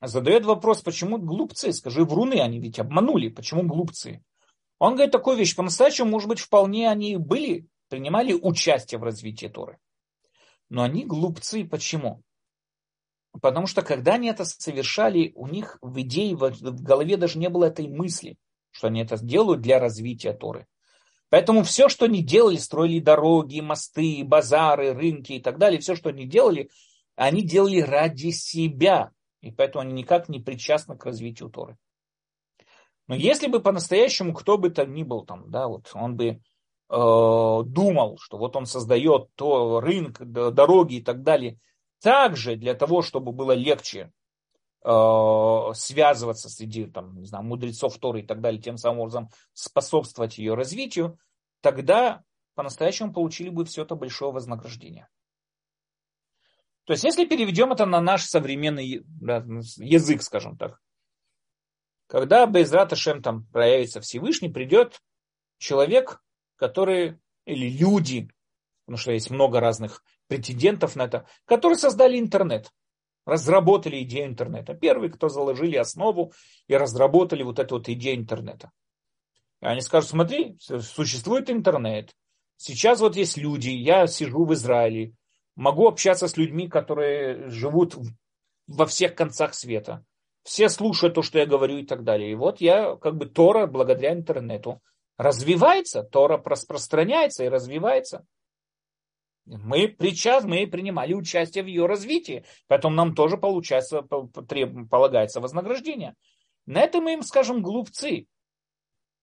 задает вопрос, почему глупцы? Скажи, вруны они ведь обманули, почему глупцы? Он говорит такую вещь, по-настоящему, может быть, вполне они были, принимали участие в развитии Торы. Но они глупцы, почему? Потому что когда они это совершали, у них в идее, в голове даже не было этой мысли, что они это делают для развития Торы. Поэтому все, что они делали, строили дороги, мосты, базары, рынки и так далее, все, что они делали, они делали ради себя. И поэтому они никак не причастны к развитию Торы. Но если бы по-настоящему кто бы то ни был там, да, вот он бы э, думал, что вот он создает то рынок, дороги и так далее также для того, чтобы было легче э, связываться среди там, не знаю, мудрецов Торы и так далее, тем самым образом способствовать ее развитию, тогда по-настоящему получили бы все это большое вознаграждение. То есть, если переведем это на наш современный язык, скажем так, когда Безрат Ашем там проявится Всевышний, придет человек, который, или люди, потому что есть много разных претендентов на это, которые создали интернет, разработали идею интернета. Первые, кто заложили основу и разработали вот эту вот идею интернета. Они скажут, смотри, существует интернет. Сейчас вот есть люди, я сижу в Израиле, могу общаться с людьми, которые живут во всех концах света. Все слушают то, что я говорю и так далее. И вот я, как бы Тора, благодаря интернету, развивается, Тора распространяется и развивается. Мы причастны, мы принимали участие в ее развитии, поэтому нам тоже получается, полагается вознаграждение. На это мы им скажем глупцы.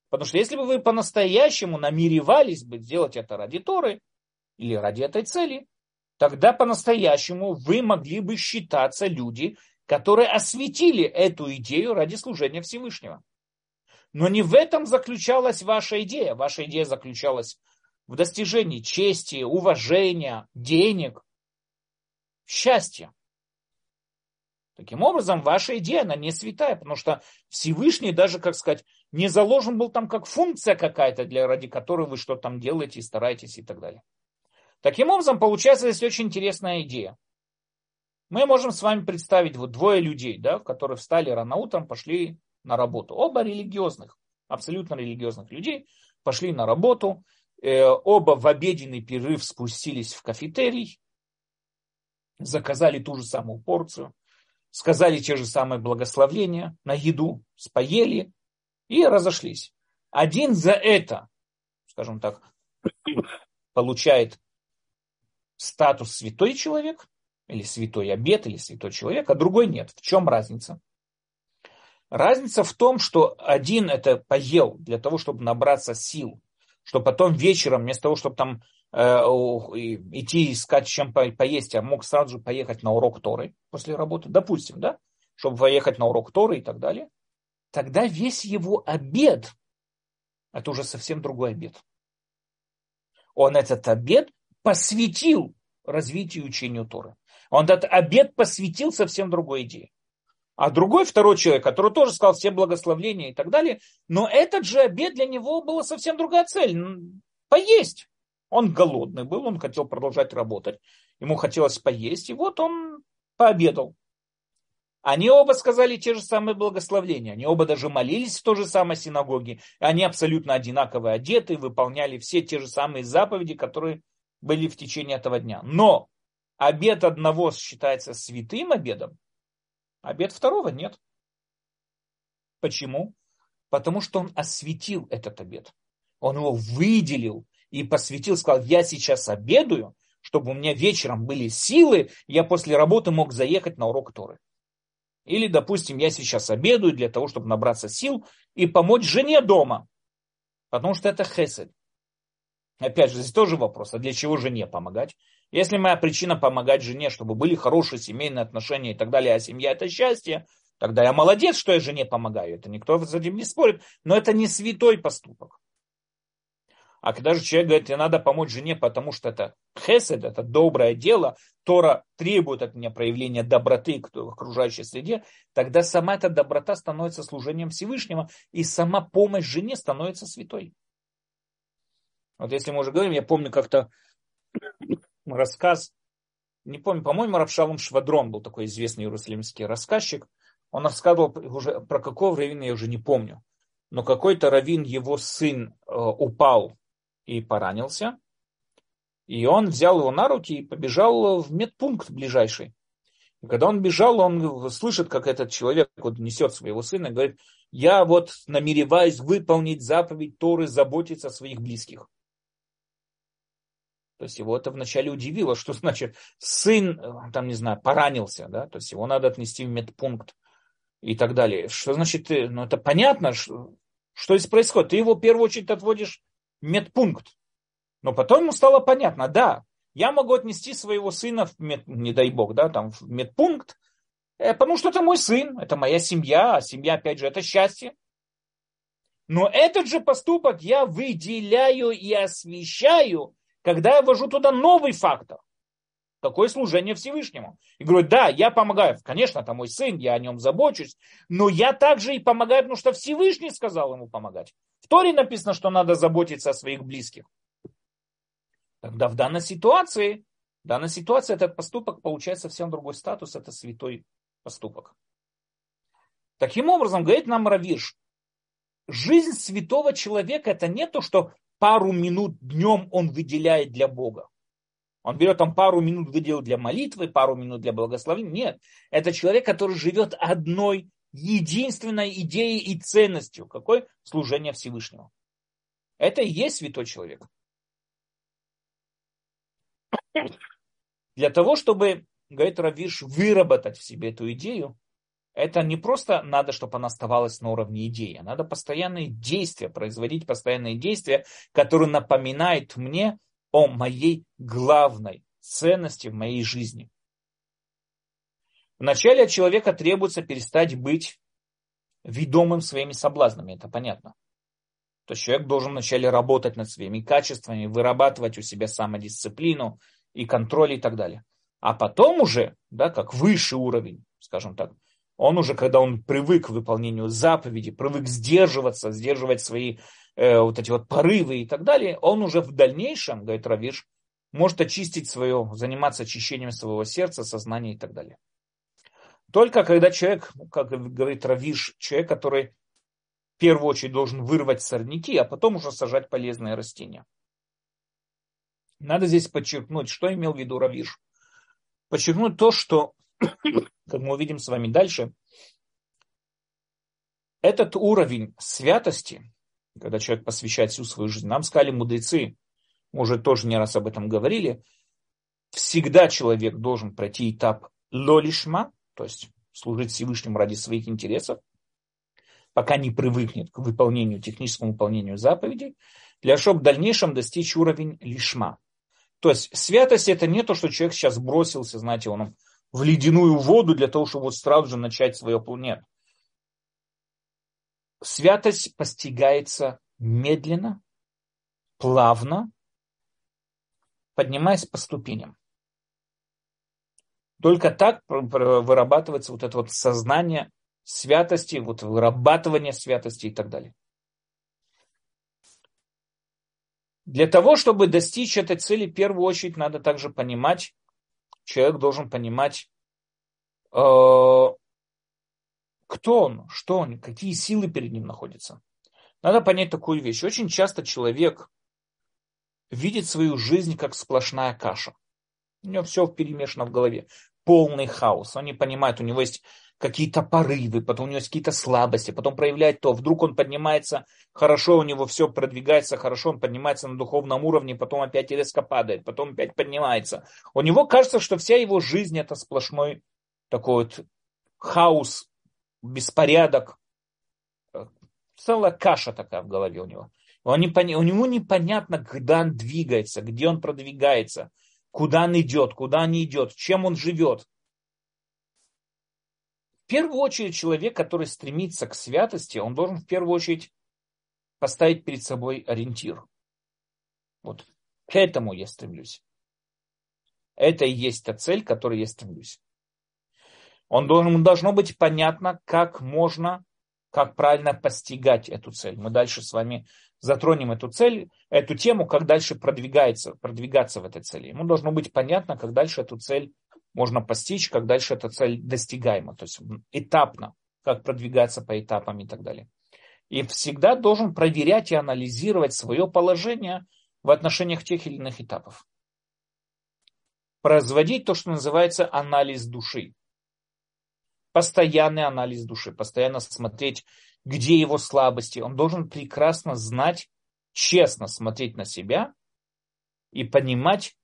Потому что если бы вы по-настоящему намеревались бы сделать это ради Торы или ради этой цели, тогда по-настоящему вы могли бы считаться люди, которые осветили эту идею ради служения Всевышнего. Но не в этом заключалась ваша идея. Ваша идея заключалась достижении чести, уважения, денег, счастья. Таким образом, ваша идея, она не святая, потому что Всевышний даже, как сказать, не заложен был там как функция какая-то, для, ради которой вы что-то там делаете, стараетесь и так далее. Таким образом, получается здесь очень интересная идея. Мы можем с вами представить вот двое людей, да, которые встали рано утром, пошли на работу. Оба религиозных, абсолютно религиозных людей, пошли на работу, оба в обеденный перерыв спустились в кафетерий, заказали ту же самую порцию, сказали те же самые благословления на еду, споели и разошлись. Один за это, скажем так, получает статус святой человек, или святой обед, или святой человек, а другой нет. В чем разница? Разница в том, что один это поел для того, чтобы набраться сил, что потом вечером, вместо того, чтобы там э, идти искать чем поесть, а мог сразу же поехать на урок Торы после работы, допустим, да, чтобы поехать на урок Торы и так далее, тогда весь его обед, это уже совсем другой обед. Он этот обед посвятил развитию учению Торы. Он этот обед посвятил совсем другой идее. А другой, второй человек, который тоже сказал все благословления и так далее, но этот же обед для него была совсем другая цель. Поесть. Он голодный был, он хотел продолжать работать. Ему хотелось поесть, и вот он пообедал. Они оба сказали те же самые благословления. Они оба даже молились в той же самой синагоге. Они абсолютно одинаково одеты, выполняли все те же самые заповеди, которые были в течение этого дня. Но обед одного считается святым обедом, обед второго нет. Почему? Потому что он осветил этот обед. Он его выделил и посвятил, сказал, я сейчас обедаю, чтобы у меня вечером были силы, я после работы мог заехать на урок Торы. Или, допустим, я сейчас обедаю для того, чтобы набраться сил и помочь жене дома. Потому что это хесед. Опять же, здесь тоже вопрос, а для чего жене помогать? Если моя причина помогать жене, чтобы были хорошие семейные отношения и так далее, а семья это счастье, тогда я молодец, что я жене помогаю. Это никто с этим не спорит, но это не святой поступок. А когда же человек говорит, мне надо помочь жене, потому что это хесед, это доброе дело, Тора требует от меня проявления доброты к окружающей среде, тогда сама эта доброта становится служением Всевышнего, и сама помощь жене становится святой. Вот если мы уже говорим, я помню как-то рассказ, не помню, по-моему, Равшалом Швадрон был такой известный иерусалимский рассказчик. Он рассказывал уже про какого равина я уже не помню. Но какой-то равин, его сын, э, упал и поранился. И он взял его на руки и побежал в медпункт ближайший. И когда он бежал, он слышит, как этот человек вот несет своего сына и говорит, я вот намереваюсь выполнить заповедь Торы, заботиться о своих близких. То есть его это вначале удивило, что значит сын, там, не знаю, поранился, да, то есть его надо отнести в медпункт и так далее. Что значит, ну это понятно, что, что здесь происходит. Ты его в первую очередь отводишь медпункт. Но потом ему стало понятно, да, я могу отнести своего сына в мед, не дай бог, да, там в медпункт, э, потому что это мой сын, это моя семья, а семья, опять же, это счастье. Но этот же поступок я выделяю и освещаю, когда я ввожу туда новый фактор. Какое служение Всевышнему. И говорю, да, я помогаю. Конечно, это мой сын, я о нем забочусь. Но я также и помогаю, потому что Всевышний сказал ему помогать. В Торе написано, что надо заботиться о своих близких. Тогда в данной ситуации, в данной ситуации этот поступок получает совсем другой статус. Это святой поступок. Таким образом, говорит нам Равиш, жизнь святого человека это не то, что пару минут днем он выделяет для Бога. Он берет там пару минут выделил для молитвы, пару минут для благословения. Нет, это человек, который живет одной единственной идеей и ценностью. Какой? Служение Всевышнего. Это и есть святой человек. Для того, чтобы, говорит Равиш, выработать в себе эту идею, это не просто надо, чтобы она оставалась на уровне идеи, а надо постоянные действия, производить постоянные действия, которые напоминают мне о моей главной ценности в моей жизни. Вначале от человека требуется перестать быть ведомым своими соблазнами, это понятно. То есть человек должен вначале работать над своими качествами, вырабатывать у себя самодисциплину и контроль и так далее. А потом уже, да, как высший уровень, скажем так, Он уже, когда он привык к выполнению заповеди, привык сдерживаться, сдерживать свои э, вот эти вот порывы и так далее, он уже в дальнейшем, говорит Равиш, может очистить свое, заниматься очищением своего сердца, сознания и так далее. Только когда человек, как говорит Равиш, человек, который в первую очередь должен вырвать сорняки, а потом уже сажать полезные растения. Надо здесь подчеркнуть, что имел в виду Равиш. Подчеркнуть то, что, как мы увидим с вами дальше, этот уровень святости, когда человек посвящает всю свою жизнь, нам сказали мудрецы, мы уже тоже не раз об этом говорили, всегда человек должен пройти этап лолишма, то есть служить Всевышнему ради своих интересов, пока не привыкнет к выполнению, техническому выполнению заповедей, для чтобы в дальнейшем достичь уровень лишма. То есть святость это не то, что человек сейчас бросился, знаете, он в ледяную воду для того, чтобы вот сразу же начать свое нет. Святость постигается медленно, плавно, поднимаясь по ступеням. Только так вырабатывается вот это вот сознание святости, вот вырабатывание святости и так далее. Для того, чтобы достичь этой цели, в первую очередь надо также понимать, человек должен понимать, э, кто он, что он, какие силы перед ним находятся. Надо понять такую вещь. Очень часто человек видит свою жизнь как сплошная каша. У него все перемешано в голове. Полный хаос. Он не понимает, у него есть какие-то порывы, потом у него есть какие-то слабости, потом проявляет то, вдруг он поднимается, хорошо у него все продвигается, хорошо он поднимается на духовном уровне, потом опять резко падает, потом опять поднимается. У него кажется, что вся его жизнь это сплошной такой вот хаос, беспорядок, целая каша такая в голове у него. Он не, у него непонятно, когда он двигается, где он продвигается, куда он идет, куда он не идет, чем он живет первую очередь человек, который стремится к святости, он должен в первую очередь поставить перед собой ориентир. Вот к этому я стремлюсь. Это и есть та цель, к которой я стремлюсь. Он должен, должно быть понятно, как можно, как правильно постигать эту цель. Мы дальше с вами затронем эту цель, эту тему, как дальше продвигается, продвигаться в этой цели. Ему должно быть понятно, как дальше эту цель можно постичь, как дальше эта цель достигаема, то есть этапно, как продвигаться по этапам и так далее. И всегда должен проверять и анализировать свое положение в отношениях тех или иных этапов. Производить то, что называется анализ души. Постоянный анализ души, постоянно смотреть, где его слабости. Он должен прекрасно знать, честно смотреть на себя и понимать,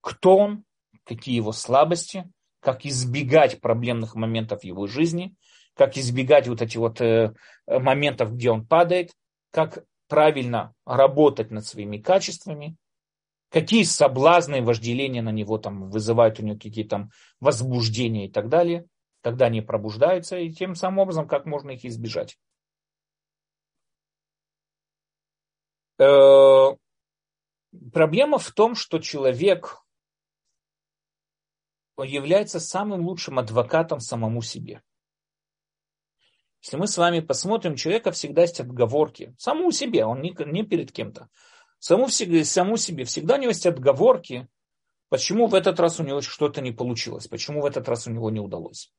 кто он, какие его слабости, как избегать проблемных моментов его жизни, как избегать вот этих вот э, моментов, где он падает, как правильно работать над своими качествами, какие соблазны и вожделения на него там вызывают у него какие-то там возбуждения и так далее, когда они пробуждаются, и тем самым образом, как можно их избежать. Э, проблема в том, что человек является самым лучшим адвокатом самому себе. Если мы с вами посмотрим, человека всегда есть отговорки. Самому себе, он не, не перед кем-то. Саму, саму себе. Всегда у него есть отговорки, почему в этот раз у него что-то не получилось, почему в этот раз у него не удалось.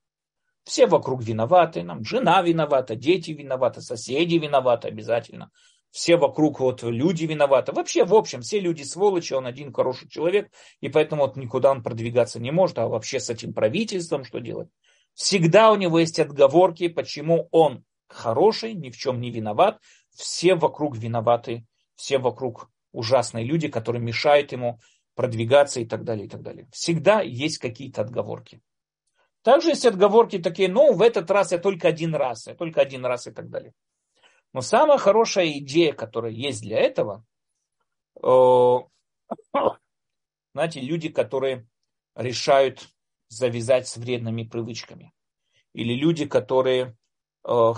Все вокруг виноваты, нам жена виновата, дети виноваты, соседи виноваты обязательно все вокруг вот люди виноваты. Вообще, в общем, все люди сволочи, он один хороший человек, и поэтому вот никуда он продвигаться не может, а вообще с этим правительством что делать? Всегда у него есть отговорки, почему он хороший, ни в чем не виноват, все вокруг виноваты, все вокруг ужасные люди, которые мешают ему продвигаться и так далее, и так далее. Всегда есть какие-то отговорки. Также есть отговорки такие, ну, в этот раз я только один раз, я только один раз и так далее. Но самая хорошая идея, которая есть для этого, знаете, люди, которые решают завязать с вредными привычками. Или люди, которые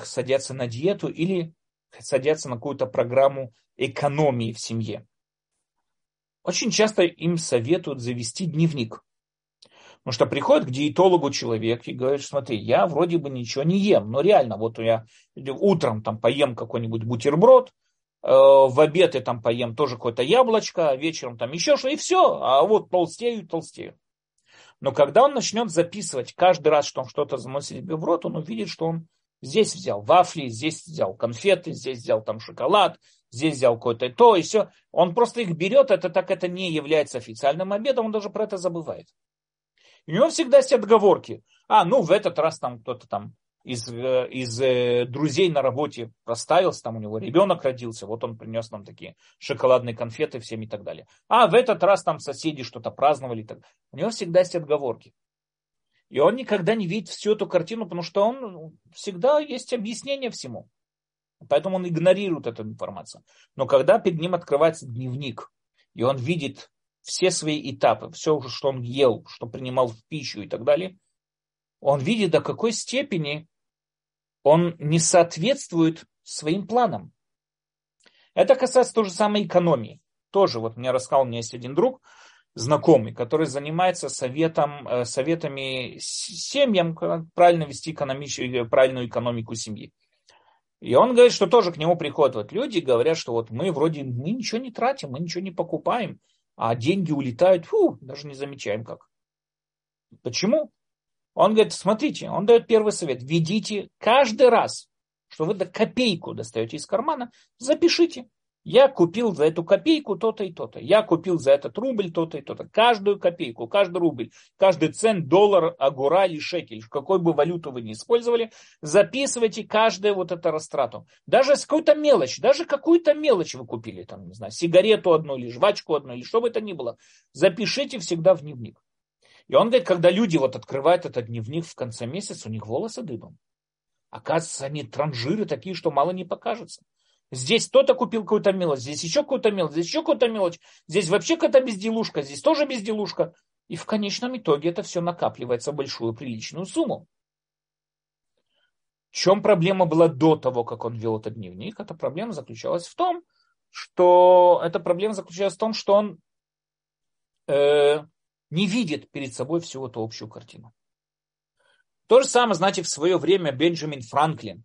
садятся на диету или садятся на какую-то программу экономии в семье. Очень часто им советуют завести дневник. Потому что приходит к диетологу человек и говорит, смотри, я вроде бы ничего не ем, но реально, вот я утром там поем какой-нибудь бутерброд, э, в обед я там поем тоже какое-то яблочко, а вечером там еще что, и все, а вот толстею и толстею. Но когда он начнет записывать каждый раз, что он что-то заносит себе в рот, он увидит, что он здесь взял вафли, здесь взял конфеты, здесь взял там шоколад, здесь взял какое-то то и все. Он просто их берет, это так это не является официальным обедом, он даже про это забывает. У него всегда есть отговорки. А, ну в этот раз там кто-то там из, э, из э, друзей на работе проставился, там у него ребенок родился, вот он принес нам такие шоколадные конфеты всем и так далее. А в этот раз там соседи что-то праздновали. Так. У него всегда есть отговорки. И он никогда не видит всю эту картину, потому что он ну, всегда есть объяснение всему. Поэтому он игнорирует эту информацию. Но когда перед ним открывается дневник, и он видит все свои этапы, все, что он ел, что принимал в пищу и так далее, он видит, до какой степени он не соответствует своим планам. Это касается той же самой экономии. Тоже вот мне рассказал, у меня есть один друг, знакомый, который занимается советом, э, советами семьям, как правильно вести экономическую, правильную экономику семьи. И он говорит, что тоже к нему приходят вот люди, говорят, что вот мы вроде мы ничего не тратим, мы ничего не покупаем, а деньги улетают, фу, даже не замечаем как. Почему? Он говорит, смотрите, он дает первый совет, ведите каждый раз, что вы до копейку достаете из кармана, запишите. Я купил за эту копейку то-то и то-то. Я купил за этот рубль то-то и то-то. Каждую копейку, каждый рубль, каждый цент, доллар, агура или шекель, какой бы валюту вы ни использовали, записывайте каждую вот эту растрату. Даже с какой-то мелочь, даже какую-то мелочь вы купили, там, не знаю, сигарету одну или жвачку одну, или что бы это ни было, запишите всегда в дневник. И он говорит, когда люди вот открывают этот дневник в конце месяца, у них волосы дыбом. Оказывается, они транжиры такие, что мало не покажется. Здесь кто-то купил какую-то мелочь, здесь еще какую-то мелочь, здесь еще какую-то мелочь, здесь вообще какая-то безделушка, здесь тоже безделушка. И в конечном итоге это все накапливается в большую приличную сумму. В чем проблема была до того, как он вел этот дневник? Эта проблема заключалась в том, что эта проблема заключалась в том, что он э, не видит перед собой всю эту общую картину. То же самое, знаете, в свое время Бенджамин Франклин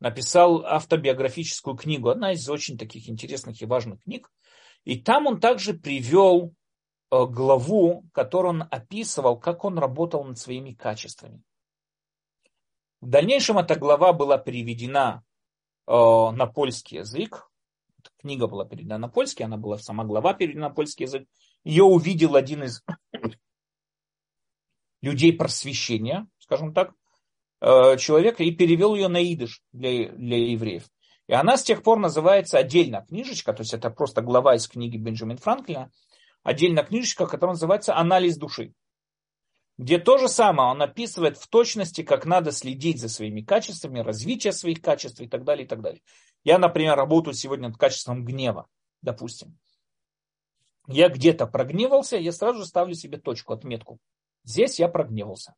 написал автобиографическую книгу, одна из очень таких интересных и важных книг. И там он также привел э, главу, которую он описывал, как он работал над своими качествами. В дальнейшем эта глава была переведена э, на польский язык. Книга была переведена на польский, она была сама глава переведена на польский язык. Ее увидел один из людей просвещения, скажем так, человека и перевел ее на идыш для, для евреев. И она с тех пор называется отдельно книжечка, то есть это просто глава из книги Бенджамин Франклина, отдельная книжечка, которая называется «Анализ души», где то же самое он описывает в точности, как надо следить за своими качествами, развитие своих качеств и так далее, и так далее. Я, например, работаю сегодня над качеством гнева, допустим. Я где-то прогневался, я сразу же ставлю себе точку, отметку. Здесь я прогневался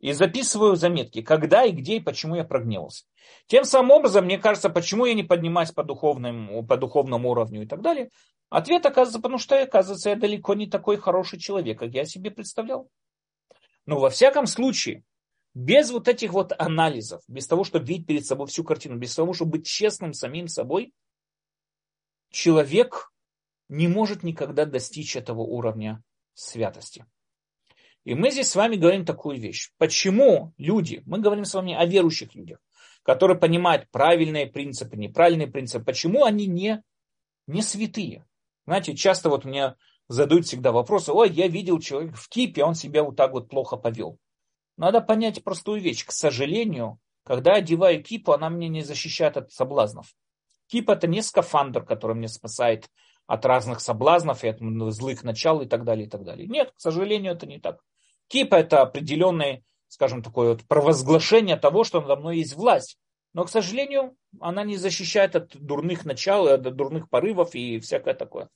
и записываю заметки, когда и где и почему я прогневался. Тем самым образом, мне кажется, почему я не поднимаюсь по духовному, по духовному уровню и так далее. Ответ оказывается, потому что, оказывается, я далеко не такой хороший человек, как я себе представлял. Но во всяком случае, без вот этих вот анализов, без того, чтобы видеть перед собой всю картину, без того, чтобы быть честным самим собой, человек не может никогда достичь этого уровня святости. И мы здесь с вами говорим такую вещь. Почему люди, мы говорим с вами о верующих людях, которые понимают правильные принципы, неправильные принципы, почему они не, не святые? Знаете, часто вот мне задают всегда вопросы, ой, я видел человека в кипе, он себя вот так вот плохо повел. Надо понять простую вещь. К сожалению, когда одеваю кипу, она меня не защищает от соблазнов. Кипа это не скафандр, который меня спасает от разных соблазнов и от злых начал и так далее, и так далее. Нет, к сожалению, это не так. Кипа это определенное, скажем, такое вот провозглашение того, что надо мной есть власть. Но, к сожалению, она не защищает от дурных начал, от дурных порывов и всякое такое.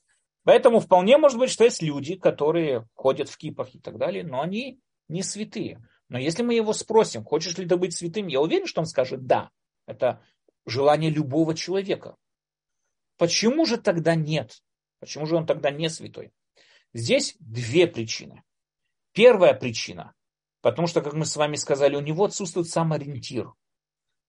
Поэтому вполне может быть, что есть люди, которые ходят в кипах и так далее, но они не святые. Но если мы его спросим, хочешь ли ты быть святым, я уверен, что он скажет да. Это желание любого человека. Почему же тогда нет? Почему же он тогда не святой? Здесь две причины. Первая причина, потому что, как мы с вами сказали, у него отсутствует сам.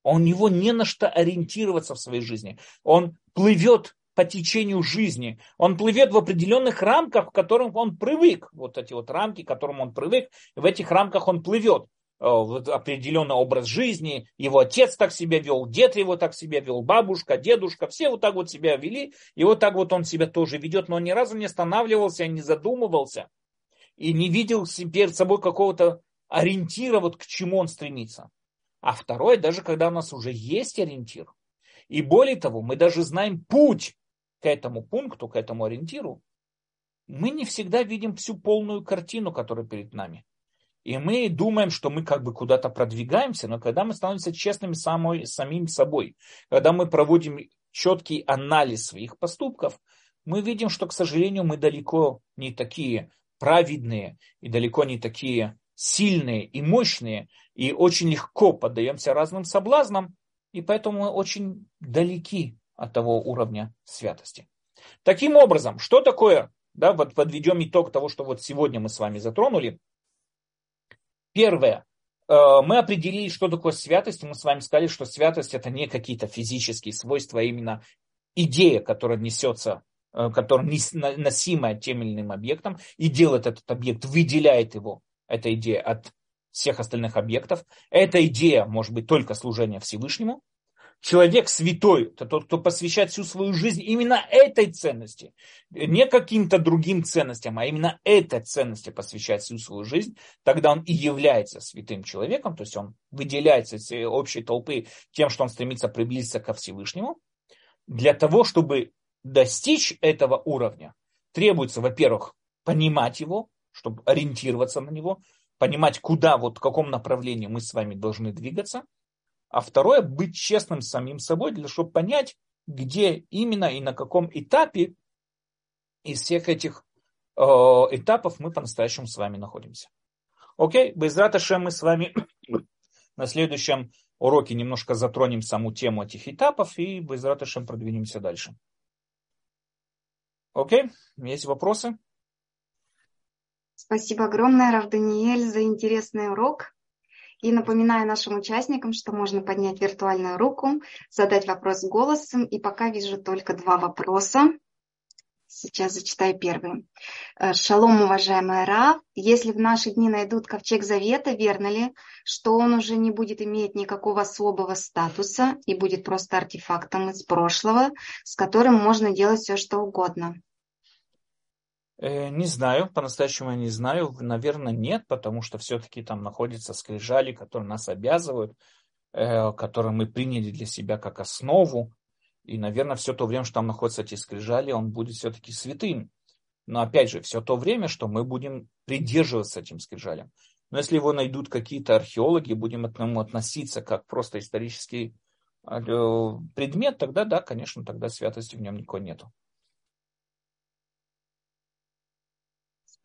У него не на что ориентироваться в своей жизни. Он плывет по течению жизни. Он плывет в определенных рамках, в которых он привык. Вот эти вот рамки, к которым он привык. В этих рамках он плывет. Э, в определенный образ жизни. Его отец так себя вел, дед его так себя вел, бабушка, дедушка. Все вот так вот себя вели. И вот так вот он себя тоже ведет. Но он ни разу не останавливался, не задумывался. И не видел перед собой какого-то ориентира, вот к чему он стремится. А второе, даже когда у нас уже есть ориентир, и более того, мы даже знаем путь к этому пункту, к этому ориентиру, мы не всегда видим всю полную картину, которая перед нами. И мы думаем, что мы как бы куда-то продвигаемся, но когда мы становимся честными самой, самим собой, когда мы проводим четкий анализ своих поступков, мы видим, что, к сожалению, мы далеко не такие праведные и далеко не такие сильные и мощные, и очень легко поддаемся разным соблазнам, и поэтому мы очень далеки от того уровня святости. Таким образом, что такое, да, вот подведем итог того, что вот сегодня мы с вами затронули. Первое, э, мы определили, что такое святость, мы с вами сказали, что святость это не какие-то физические свойства, а именно идея, которая несется, которая носимая тем или иным объектом, и делает этот объект, выделяет его эта идея от всех остальных объектов. Эта идея может быть только служение Всевышнему. Человек святой, это тот, кто посвящает всю свою жизнь именно этой ценности, не каким-то другим ценностям, а именно этой ценности посвящает всю свою жизнь, тогда он и является святым человеком, то есть он выделяется из общей толпы тем, что он стремится приблизиться ко Всевышнему. Для того, чтобы достичь этого уровня, требуется, во-первых, понимать его, чтобы ориентироваться на него, понимать, куда, вот в каком направлении мы с вами должны двигаться. А второе, быть честным с самим собой, для чтобы понять, где именно и на каком этапе из всех этих э, этапов мы по-настоящему с вами находимся. Окей, без раташа мы с вами на следующем уроке немножко затронем саму тему этих этапов и без раташа продвинемся дальше. Окей, есть вопросы? Спасибо огромное, Рав Даниэль, за интересный урок. И напоминаю нашим участникам, что можно поднять виртуальную руку, задать вопрос голосом. И пока вижу только два вопроса. Сейчас зачитаю первый. Э, Шалом, уважаемая Рав. Если в наши дни найдут ковчег завета, верно ли, что он уже не будет иметь никакого особого статуса и будет просто артефактом из прошлого, с которым можно делать все, что угодно? Э, не знаю, по-настоящему я не знаю. Наверное, нет, потому что все-таки там находятся скрижали, которые нас обязывают, э, которые мы приняли для себя как основу. И, наверное, все то время, что там находятся эти скрижали, он будет все-таки святым. Но опять же, все то время, что мы будем придерживаться этим скрижалям. Но если его найдут какие-то археологи, будем к нему относиться как просто исторический э, предмет, тогда да, конечно, тогда святости в нем никакой нету.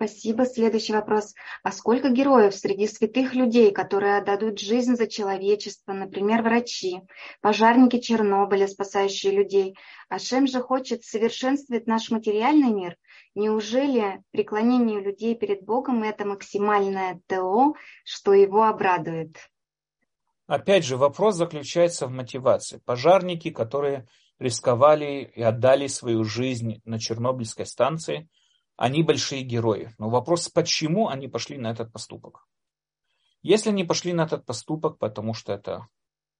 Спасибо. Следующий вопрос. А сколько героев среди святых людей, которые отдадут жизнь за человечество, например, врачи, пожарники Чернобыля, спасающие людей? А Шем же хочет совершенствовать наш материальный мир. Неужели преклонение людей перед Богом – это максимальное ТО, что его обрадует? Опять же, вопрос заключается в мотивации. Пожарники, которые рисковали и отдали свою жизнь на Чернобыльской станции – они большие герои. Но вопрос, почему они пошли на этот поступок? Если они пошли на этот поступок, потому что это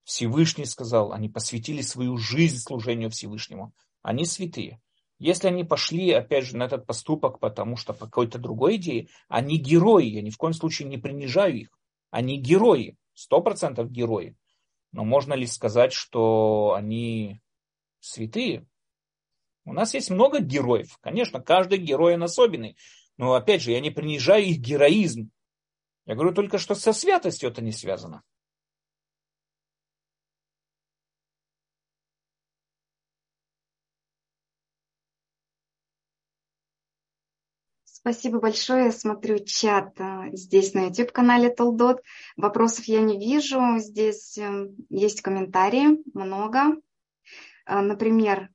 Всевышний сказал, они посвятили свою жизнь служению Всевышнему, они святые. Если они пошли, опять же, на этот поступок, потому что по какой-то другой идее, они герои, я ни в коем случае не принижаю их. Они герои, сто процентов герои. Но можно ли сказать, что они святые? У нас есть много героев. Конечно, каждый герой он особенный. Но опять же, я не принижаю их героизм. Я говорю только, что со святостью это не связано. Спасибо большое. Я смотрю чат э, здесь на YouTube-канале Толдот. Вопросов я не вижу. Здесь э, есть комментарии, много. Э, например,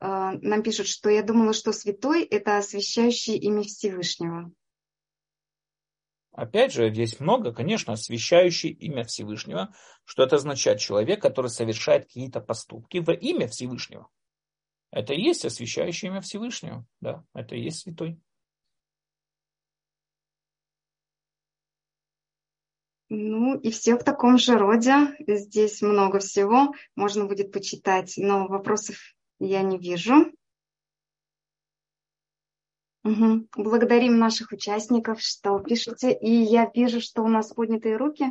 нам пишут, что я думала, что святой – это освящающий имя Всевышнего. Опять же, здесь много, конечно, освящающий имя Всевышнего. Что это означает? Человек, который совершает какие-то поступки во имя Всевышнего. Это и есть освящающее имя Всевышнего. Да, это и есть святой. Ну и все в таком же роде. Здесь много всего. Можно будет почитать, но вопросов я не вижу. Угу. Благодарим наших участников, что пишете. И я вижу, что у нас поднятые руки.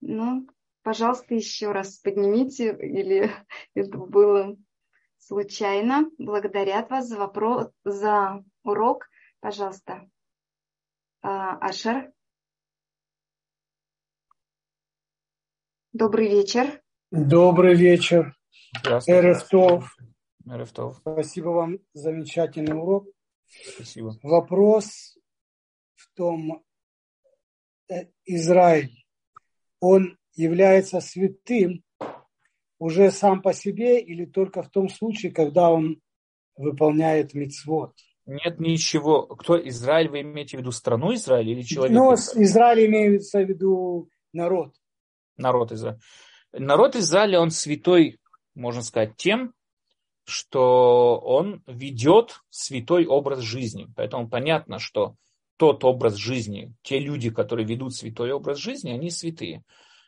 Ну, пожалуйста, еще раз поднимите, или это было случайно. Благодарят вас за вопрос, за урок. Пожалуйста. А, Ашер. Добрый вечер. Добрый вечер. Эрефтов. Эрефтов. Спасибо вам. Замечательный урок. Спасибо. Вопрос в том, э, Израиль, он является святым уже сам по себе или только в том случае, когда он выполняет мицвод? Нет ничего. Кто Израиль? Вы имеете в виду страну Израиль или человека? Ну, Израиль, Израиль имеется в виду народ. Народ Израиля. Народ Израиля, он святой, можно сказать, тем, что он ведет святой образ жизни. Поэтому понятно, что тот образ жизни, те люди, которые ведут святой образ жизни, они святые.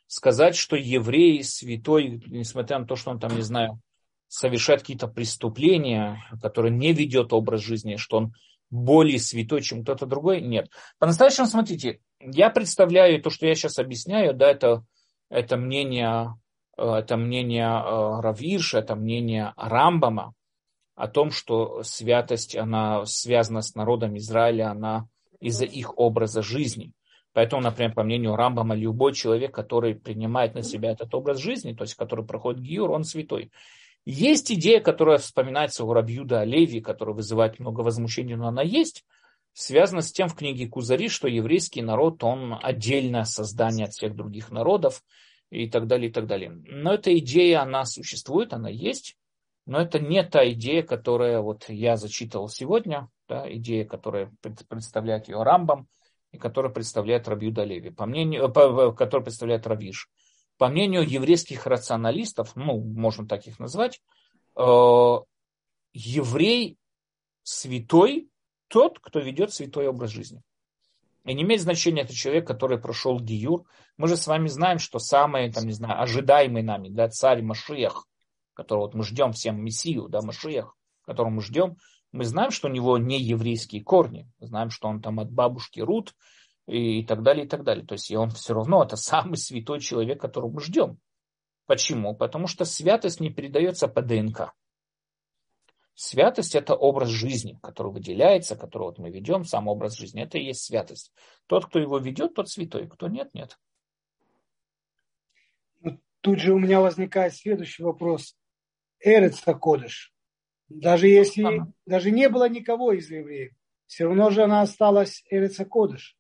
Сказать, что еврей святой, несмотря на то, что он там, не знаю, совершает какие-то преступления, которые не ведет образ жизни, что он более святой, чем кто-то другой, нет. По-настоящему, смотрите, я представляю то, что я сейчас объясняю, да, это, это мнение это мнение э, Равирша, это мнение Рамбама о том, что святость, она связана с народом Израиля, она из-за их образа жизни. Поэтому, например, по мнению Рамбама, любой человек, который принимает на себя этот образ жизни, то есть который проходит гиюр, он святой. Есть идея, которая вспоминается у Рабьюда Олеви, которая вызывает много возмущений, но она есть, связана с тем в книге Кузари, что еврейский народ, он отдельное создание от всех других народов, и так далее, и так далее. Но эта идея, она существует, она есть, но это не та идея, которая вот я зачитывал сегодня, да, идея, которая представляет ее Рамбам и которая представляет Рабью Далеви, по мнению, по, которая представляет Равиш. По мнению еврейских рационалистов, ну, можно так их назвать, э, еврей святой тот, кто ведет святой образ жизни. И не имеет значения, это человек, который прошел Гиюр. Мы же с вами знаем, что самый, там, не знаю, ожидаемый нами, да, царь Машиях, которого вот мы ждем всем Мессию, да, Машиях, которого мы ждем, мы знаем, что у него не еврейские корни. Мы знаем, что он там от бабушки Рут и, и так далее, и так далее. То есть и он все равно это самый святой человек, которого мы ждем. Почему? Потому что святость не передается по ДНК. Святость – это образ жизни, который выделяется, который вот мы ведем, сам образ жизни. Это и есть святость. Тот, кто его ведет, тот святой. Кто нет, нет. Тут же у меня возникает следующий вопрос. Эрец Кодыш. Даже если ага. даже не было никого из евреев, все равно же она осталась Эрец Кодыш.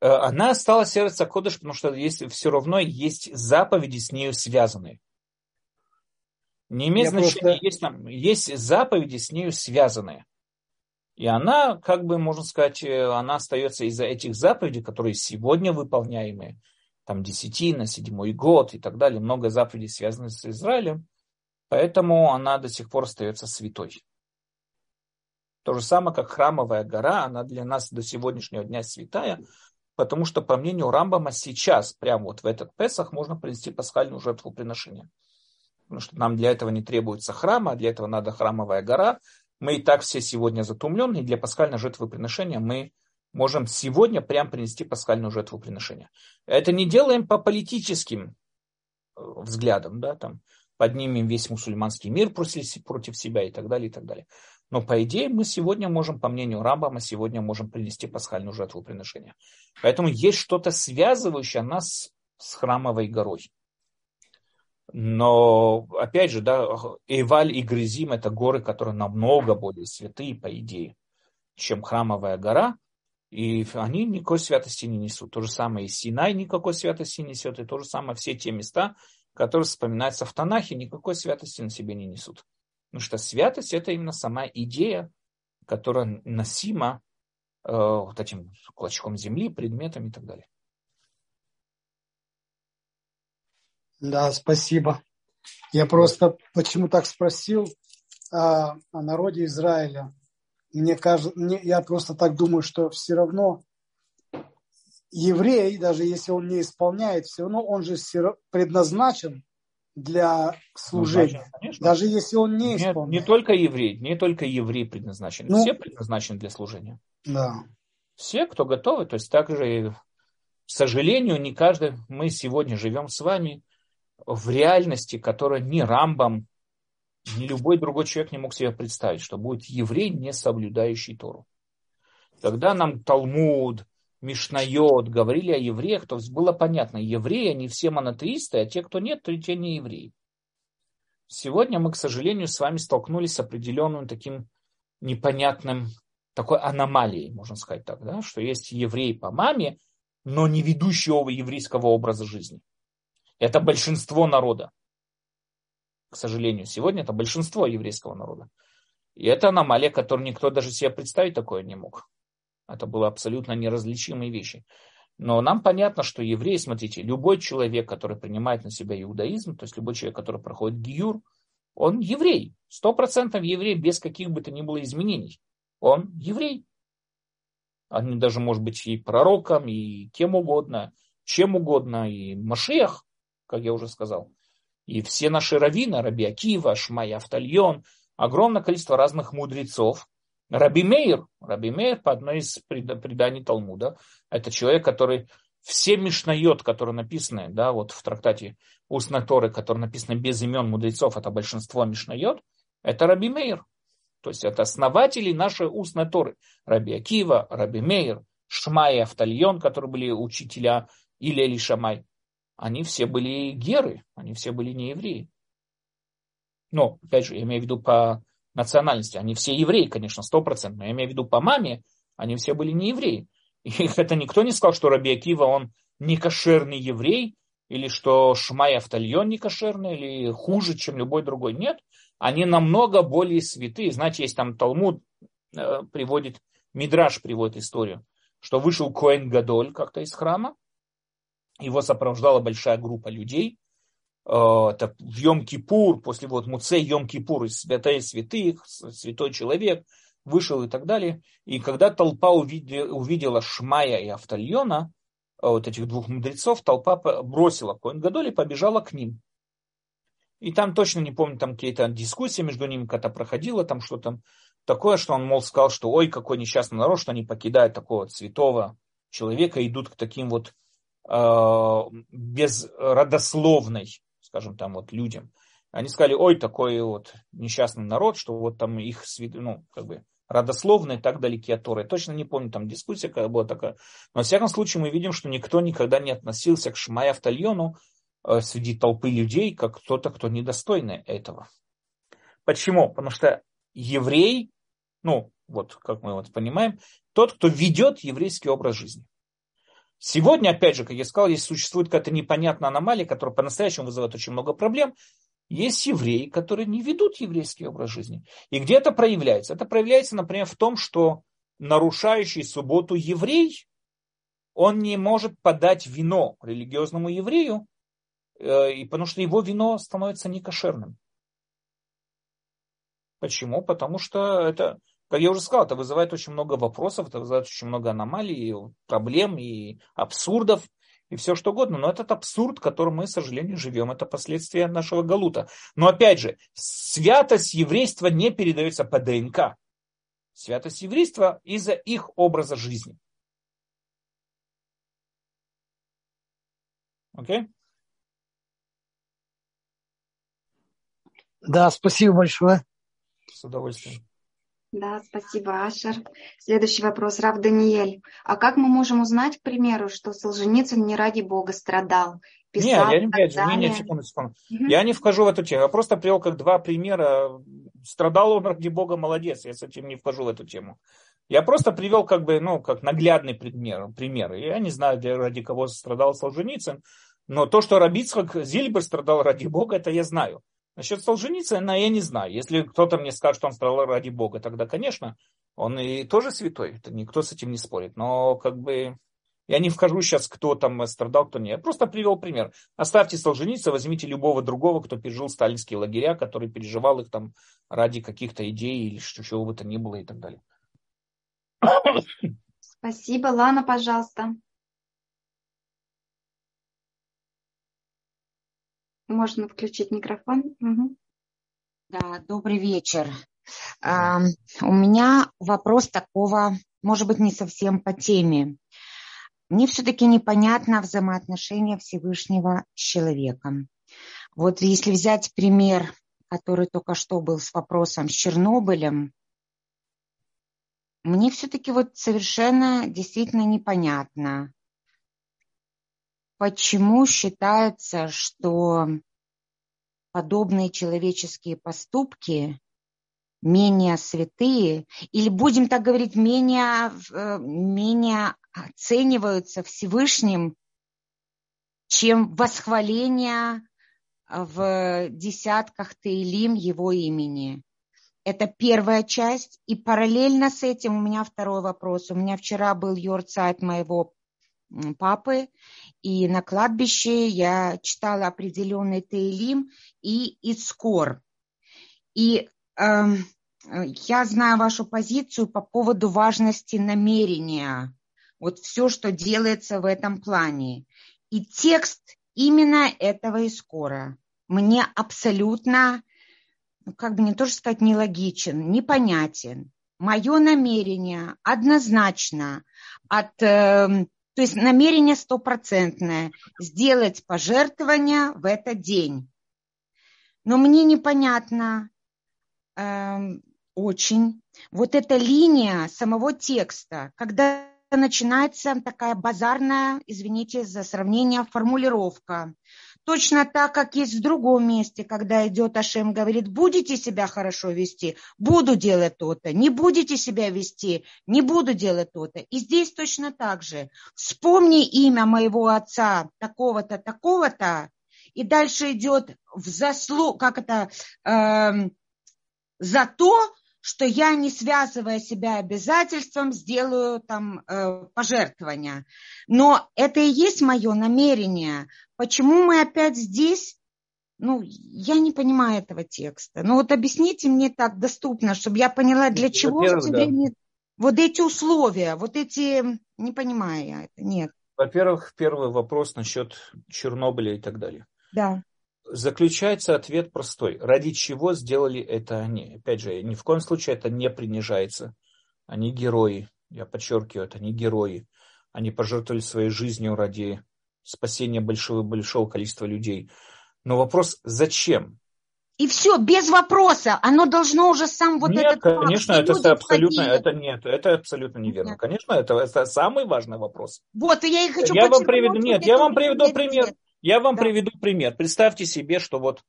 Э, она осталась Эрец Кодыш, потому что есть, все равно есть заповеди с нею связанные. Не имеет Я значения, просто... есть, там, есть заповеди с нею связанные. И она, как бы, можно сказать, э, она остается из-за этих заповедей, которые сегодня выполняемые, там десятина, седьмой год и так далее, много заповедей связаны с Израилем, поэтому она до сих пор остается святой. То же самое, как храмовая гора, она для нас до сегодняшнего дня святая, потому что, по мнению Рамбама, сейчас, прямо вот в этот Песах, можно принести пасхальную жертву приношения потому что нам для этого не требуется храма, для этого надо храмовая гора. Мы и так все сегодня затумлены, и для пасхальной жертвоприношения мы можем сегодня прям принести пасхальную жертвоприношение. Это не делаем по политическим э, взглядам, да, там, поднимем весь мусульманский мир против, себя и так далее, и так далее. Но по идее мы сегодня можем, по мнению мы сегодня можем принести пасхальную жертвоприношение. Поэтому есть что-то связывающее нас с храмовой горой. Но, опять же, да, Эваль и Грызим – это горы, которые намного более святые, по идее, чем храмовая гора. И они никакой святости не несут. То же самое и Синай никакой святости не несет. И то же самое все те места, которые вспоминаются в Танахе, никакой святости на себе не несут. Потому что святость – это именно сама идея, которая носима э, вот этим клочком земли, предметом и так далее. Да, спасибо. Я просто почему так спросил о, о народе Израиля. Мне кажется, мне, я просто так думаю, что все равно еврей, даже если он не исполняет, все равно он же предназначен для служения. Конечно. Даже если он не исполняет. Нет, не только еврей, не только еврей предназначен. Ну, все предназначены для служения. Да. Все, кто готовы. То есть также, к сожалению, не каждый, мы сегодня живем с вами в реальности, которая не Рамбам, ни любой другой человек не мог себе представить, что будет еврей, не соблюдающий Тору. Когда нам Талмуд, Мишнайот говорили о евреях, то было понятно, евреи, они все монотеисты, а те, кто нет, то и те не евреи. Сегодня мы, к сожалению, с вами столкнулись с определенным таким непонятным, такой аномалией, можно сказать так, да, что есть еврей по маме, но не ведущего еврейского образа жизни. Это большинство народа. К сожалению, сегодня это большинство еврейского народа. И это аномалия, которую никто даже себе представить такое не мог. Это было абсолютно неразличимые вещи. Но нам понятно, что евреи, смотрите, любой человек, который принимает на себя иудаизм, то есть любой человек, который проходит гиюр, он еврей. Сто процентов еврей без каких бы то ни было изменений. Он еврей. Он даже может быть и пророком, и кем угодно, чем угодно, и Машиях как я уже сказал. И все наши раввины, Раби Акива, Шмай Автальон, огромное количество разных мудрецов. Раби Мейр, Раби Мейр по одной из преданий Талмуда, это человек, который все Мишнайот, которые написаны, да, вот в трактате Устной Торы, которые написаны без имен мудрецов, это большинство Мишнайот, это Раби Мейр. То есть это основатели нашей Устной Торы. Раби Акива, Раби Мейр, Шмай и Автальон, которые были учителя Илели Шамай они все были геры, они все были не евреи. Но, опять же, я имею в виду по национальности. Они все евреи, конечно, стопроцентно. Я имею в виду по маме, они все были не евреи. И это никто не сказал, что Раби Акива, он не кошерный еврей, или что Шмай Автальон не кошерный, или хуже, чем любой другой. Нет, они намного более святые. Знаете, есть там Талмуд э, приводит, Мидраш приводит историю, что вышел Коэн Гадоль как-то из храма, его сопровождала большая группа людей. Э, это в Йом-Кипур, после вот Муцей Йом-Кипур, святая святых, святой человек, вышел и так далее. И когда толпа увидела, увидела Шмая и Автальона, э, вот этих двух мудрецов, толпа бросила Коин Гадоль и побежала к ним. И там точно не помню, там какие-то дискуссии между ними когда проходила, там что-то такое, что он, мол, сказал, что ой, какой несчастный народ, что они покидают такого святого человека, идут к таким вот Э, безродословной, скажем там, вот людям. Они сказали, ой, такой вот несчастный народ, что вот там их, ну, как бы, родословные так далеки от Торы. точно не помню, там дискуссия какая была такая. Но, во всяком случае, мы видим, что никто никогда не относился к Шмая Автальону э, среди толпы людей, как кто-то, кто недостойный этого. Почему? Потому что еврей, ну, вот как мы вот понимаем, тот, кто ведет еврейский образ жизни. Сегодня, опять же, как я сказал, если существует какая-то непонятная аномалия, которая по-настоящему вызывает очень много проблем, есть евреи, которые не ведут еврейский образ жизни. И где это проявляется? Это проявляется, например, в том, что нарушающий субботу еврей, он не может подать вино религиозному еврею, э, и потому что его вино становится некошерным. Почему? Потому что это как я уже сказал, это вызывает очень много вопросов, это вызывает очень много аномалий, проблем и абсурдов, и все что угодно. Но этот абсурд, в котором мы, к сожалению, живем, это последствия нашего галута. Но опять же, святость еврейства не передается по ДНК. Святость еврейства из-за их образа жизни. Окей? Okay? Да, спасибо большое. С удовольствием. Да, спасибо, Ашер. Следующий вопрос, Рав Даниэль. А как мы можем узнать, к примеру, что Солженицын не ради Бога страдал? Писал, нет, я не, опять же, не, не, секунду, секунду. Угу. Я не вхожу в эту тему. Я просто привел как два примера. Страдал он ради Бога, молодец. Я с этим не вхожу в эту тему. Я просто привел как бы, ну, как наглядный пример. пример. Я не знаю, ради кого страдал Солженицын, но то, что Рабицхак Зильбер страдал ради Бога, это я знаю. Насчет Солженицына я не знаю. Если кто-то мне скажет, что он страдал ради Бога, тогда, конечно, Он и тоже святой, это никто с этим не спорит. Но как бы я не вхожу сейчас, кто там страдал, кто нет. Я просто привел пример. Оставьте Солженицына, возьмите любого другого, кто пережил сталинские лагеря, который переживал их там ради каких-то идей или чего бы то ни было и так далее. Спасибо. Лана, пожалуйста. Можно включить микрофон. Угу. Да, добрый вечер. Uh, у меня вопрос такого, может быть, не совсем по теме. Мне все-таки непонятно взаимоотношения Всевышнего с человеком. Вот если взять пример, который только что был с вопросом с Чернобылем, мне все-таки вот совершенно действительно непонятно, почему считается, что подобные человеческие поступки менее святые, или будем так говорить, менее, э, менее оцениваются Всевышним, чем восхваление в десятках Таилим его имени. Это первая часть. И параллельно с этим у меня второй вопрос. У меня вчера был йорцайт моего папы, и на кладбище я читала определенный Таилим и Ицкор. И э, я знаю вашу позицию по поводу важности намерения. Вот все, что делается в этом плане. И текст именно этого Искора мне абсолютно, ну, как бы не тоже сказать, нелогичен, непонятен. Мое намерение однозначно от э, то есть намерение стопроцентное сделать пожертвование в этот день. Но мне непонятно э, очень вот эта линия самого текста, когда начинается такая базарная, извините за сравнение, формулировка. Точно так, как есть в другом месте, когда идет Ашем, говорит, будете себя хорошо вести, буду делать то-то, не будете себя вести, не буду делать то-то. И здесь точно так же. Вспомни имя моего отца, такого-то, такого-то, и дальше идет в заслуг, как это, э, за то, что я, не связывая себя обязательством, сделаю там э, пожертвования. Но это и есть мое намерение. Почему мы опять здесь? Ну, я не понимаю этого текста. Ну вот объясните мне так доступно, чтобы я поняла, для чего в да. вот эти условия, вот эти, не понимаю я это, нет. Во-первых, первый вопрос насчет Чернобыля и так далее. Да заключается ответ простой. Ради чего сделали это они? Опять же, ни в коем случае это не принижается. Они герои. Я подчеркиваю, это не герои. Они пожертвовали своей жизнью ради спасения большого, большого количества людей. Но вопрос, зачем? И все, без вопроса. Оно должно уже сам вот нет, этот... конечно, это абсолютно, это нет, это абсолютно неверно. Нет. Конечно, это, это самый важный вопрос. Вот, и я и хочу Я вам приведу, нет, я вам приведу пример. Я вам да. приведу пример. Представьте себе, что вот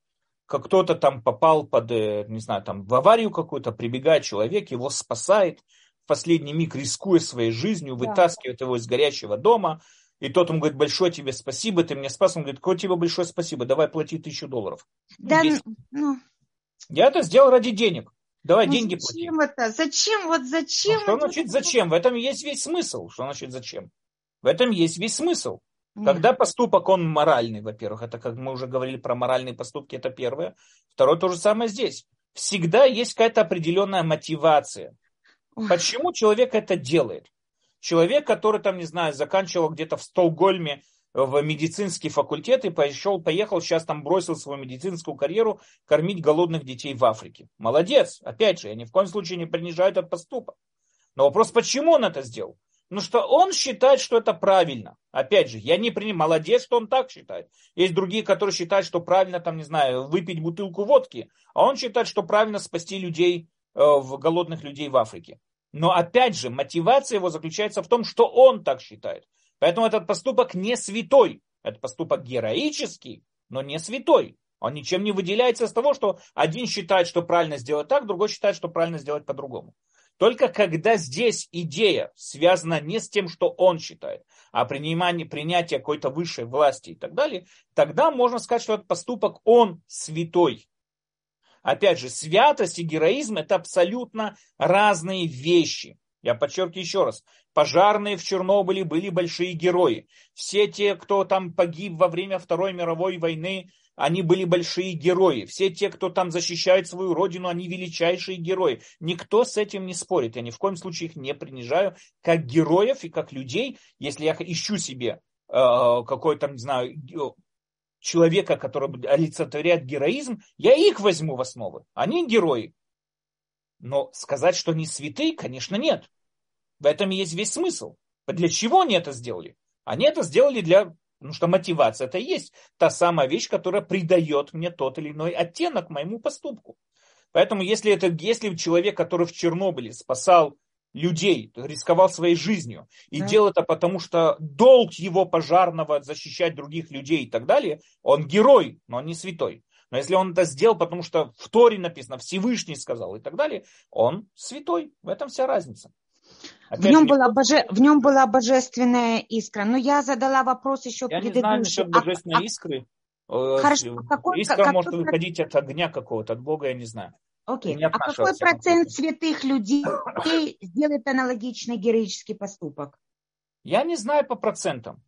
как кто-то там попал под, э, не знаю, там в аварию какую-то, прибегает человек, его спасает, в последний миг рискуя своей жизнью, да. вытаскивает его из горящего дома, и тот ему говорит, большое тебе спасибо, ты меня спас. Он говорит, какое тебе большое спасибо, давай плати тысячу долларов. Да, ну... Я это сделал ради денег. Давай ну, деньги зачем плати. это? Зачем? Вот зачем? Ну, что значит зачем? В этом есть весь смысл. Что значит зачем? В этом есть весь смысл. Когда поступок, он моральный, во-первых, это как мы уже говорили про моральные поступки, это первое. Второе, то же самое здесь. Всегда есть какая-то определенная мотивация. Почему человек это делает? Человек, который там, не знаю, заканчивал где-то в Стокгольме в медицинский факультет и пошел, поехал, сейчас там бросил свою медицинскую карьеру кормить голодных детей в Африке. Молодец. Опять же, я ни в коем случае не принижаю этот поступок. Но вопрос, почему он это сделал? Ну что он считает, что это правильно. Опять же, я не принимаю, молодец, что он так считает. Есть другие, которые считают, что правильно, там, не знаю, выпить бутылку водки, а он считает, что правильно спасти людей, э, голодных людей в Африке. Но опять же, мотивация его заключается в том, что он так считает. Поэтому этот поступок не святой. Это поступок героический, но не святой. Он ничем не выделяется из того, что один считает, что правильно сделать так, другой считает, что правильно сделать по-другому. Только когда здесь идея связана не с тем, что он считает, а принимание, принятие какой-то высшей власти и так далее, тогда можно сказать, что этот поступок, он святой. Опять же, святость и героизм это абсолютно разные вещи. Я подчеркиваю еще раз. Пожарные в Чернобыле были большие герои. Все те, кто там погиб во время Второй мировой войны, они были большие герои. Все те, кто там защищает свою родину, они величайшие герои. Никто с этим не спорит. Я ни в коем случае их не принижаю как героев и как людей. Если я ищу себе э, какой-то, не знаю, человека, который олицетворяет героизм, я их возьму в основу. Они герои. Но сказать, что они святые, конечно, нет. В этом есть весь смысл. Для чего они это сделали? Они это сделали для Потому что мотивация это и есть та самая вещь, которая придает мне тот или иной оттенок моему поступку. Поэтому если, это, если человек, который в Чернобыле спасал людей, рисковал своей жизнью и да. делал это потому, что долг его пожарного защищать других людей и так далее, он герой, но он не святой. Но если он это сделал, потому что в Торе написано, Всевышний сказал и так далее, он святой. В этом вся разница. Опять в нем, была боже... в нем была божественная искра. Но я задала вопрос еще я предыдущий. Я не знаю насчет а божественной а, искры. Э, Хорошо, какой, Искра какой, может какой... выходить от огня какого-то, от Бога, я не знаю. Окей, а какой процент святых людей сделает аналогичный героический поступок? Я не знаю по процентам.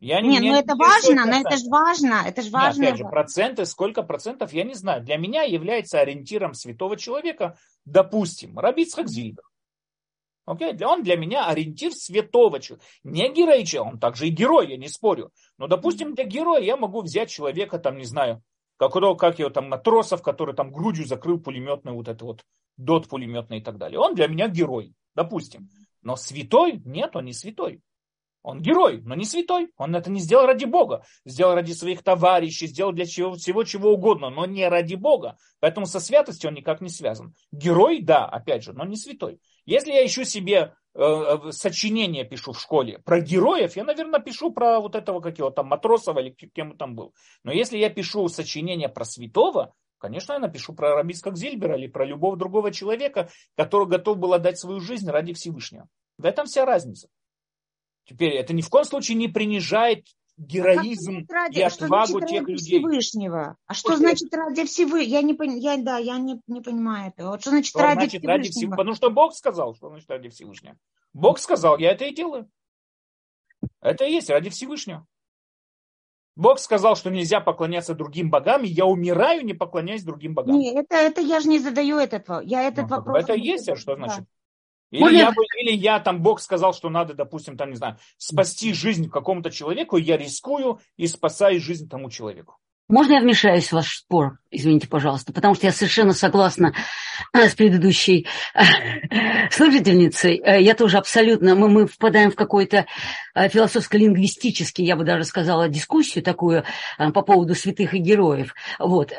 Я не, не ну это важно, но это же важно, это же важно. Опять же, проценты, сколько процентов, я не знаю. Для меня является ориентиром святого человека, допустим, Рабиц Хакзильбер. Okay? Он для меня ориентир святого человека. Не героический, он также и герой, я не спорю. Но, допустим, для героя я могу взять человека, там, не знаю, как, как его там, матросов, который там грудью закрыл пулеметный вот это вот, дот пулеметный и так далее. Он для меня герой, допустим. Но святой? Нет, он не святой. Он герой, но не святой. Он это не сделал ради Бога. Сделал ради своих товарищей, сделал для чего, всего чего угодно, но не ради Бога. Поэтому со святостью он никак не связан. Герой, да, опять же, но не святой. Если я ищу себе э, э сочинение, пишу в школе про героев, я, наверное, пишу про вот этого какого там Матросова или кем там был. Но если я пишу сочинение про святого, конечно, я напишу про Рабиска Зильбера или про любого другого человека, который готов был отдать свою жизнь ради Всевышнего. В этом вся разница. Теперь это ни в коем случае не принижает героизм а ради, и отвагу тех ради людей. Всевышнего? А что После... значит ради Всевышнего? Я не, я, да, я не, не понимаю этого. Вот что значит что ради значит, Всевышнего? Ради Всевышнего? Потому что Бог сказал, что значит ради Всевышнего. Бог сказал, я это и делаю. Это и есть ради Всевышнего. Бог сказал, что нельзя поклоняться другим богам, и я умираю, не поклоняясь другим богам. Нет, это, это я же не задаю этот вопрос. Я этот ну, вопрос. Это есть, а что значит? Или, Может... я, или я там, Бог сказал, что надо, допустим, там, не знаю, спасти жизнь какому-то человеку, я рискую и спасаю жизнь тому человеку. Можно я вмешаюсь в ваш спор? Извините, пожалуйста, потому что я совершенно согласна э, с предыдущей э, слушательницей. Э, я тоже абсолютно, мы, мы впадаем в какой-то философско-лингвистический, я бы даже сказала, дискуссию такую по поводу святых и героев. Вот.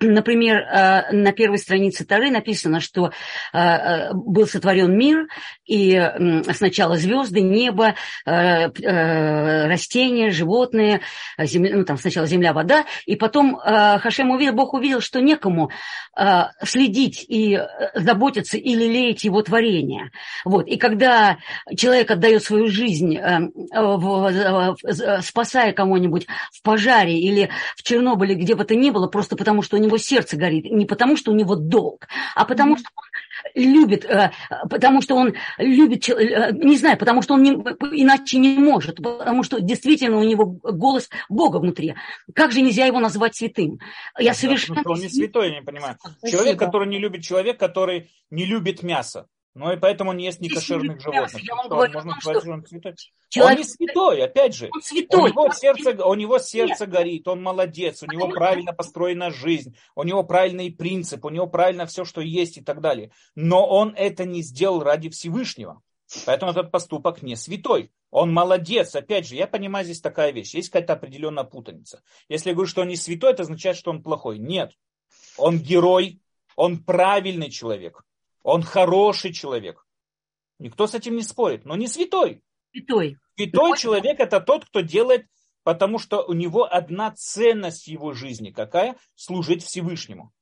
Например, на первой странице Тары написано, что был сотворен мир, и сначала звезды, небо, растения, животные, земля, ну, там сначала земля, вода, и потом Хашем увидел, Бог увидел, что некому э, следить и э, заботиться и лелеять его творение. Вот. И когда человек отдает свою жизнь, э, в, в, спасая кого-нибудь в пожаре или в Чернобыле, где бы то ни было, просто потому что у него сердце горит, не потому что у него долг, а потому mm-hmm. что он любит, э, потому что он любит, э, не знаю, потому что он не, иначе не может, потому что действительно у него голос Бога внутри. Как же нельзя его назвать святым? Я совершенно... Он не святой, я не понимаю. Спасибо. Человек, который не любит человек, который не любит мясо. Ну и поэтому он не ест некошерных животных. Я вам говорю, можно сказать, что он святой. Человек... Он не святой, опять же. Он святой. У него сердце, у него сердце Нет. горит, он молодец, у него правильно построена жизнь, у него правильный принцип, у него правильно все, что есть и так далее. Но он это не сделал ради Всевышнего. Поэтому этот поступок не святой. Он молодец. Опять же, я понимаю, здесь такая вещь. Есть какая-то определенная путаница. Если я говорю, что он не святой, это означает, что он плохой. Нет. Он герой, он правильный человек. Он хороший человек. Никто с этим не спорит, но не святой. Святой. Святой человек это тот, кто делает, потому что у него одна ценность в его жизни. Какая? Служить Всевышнему.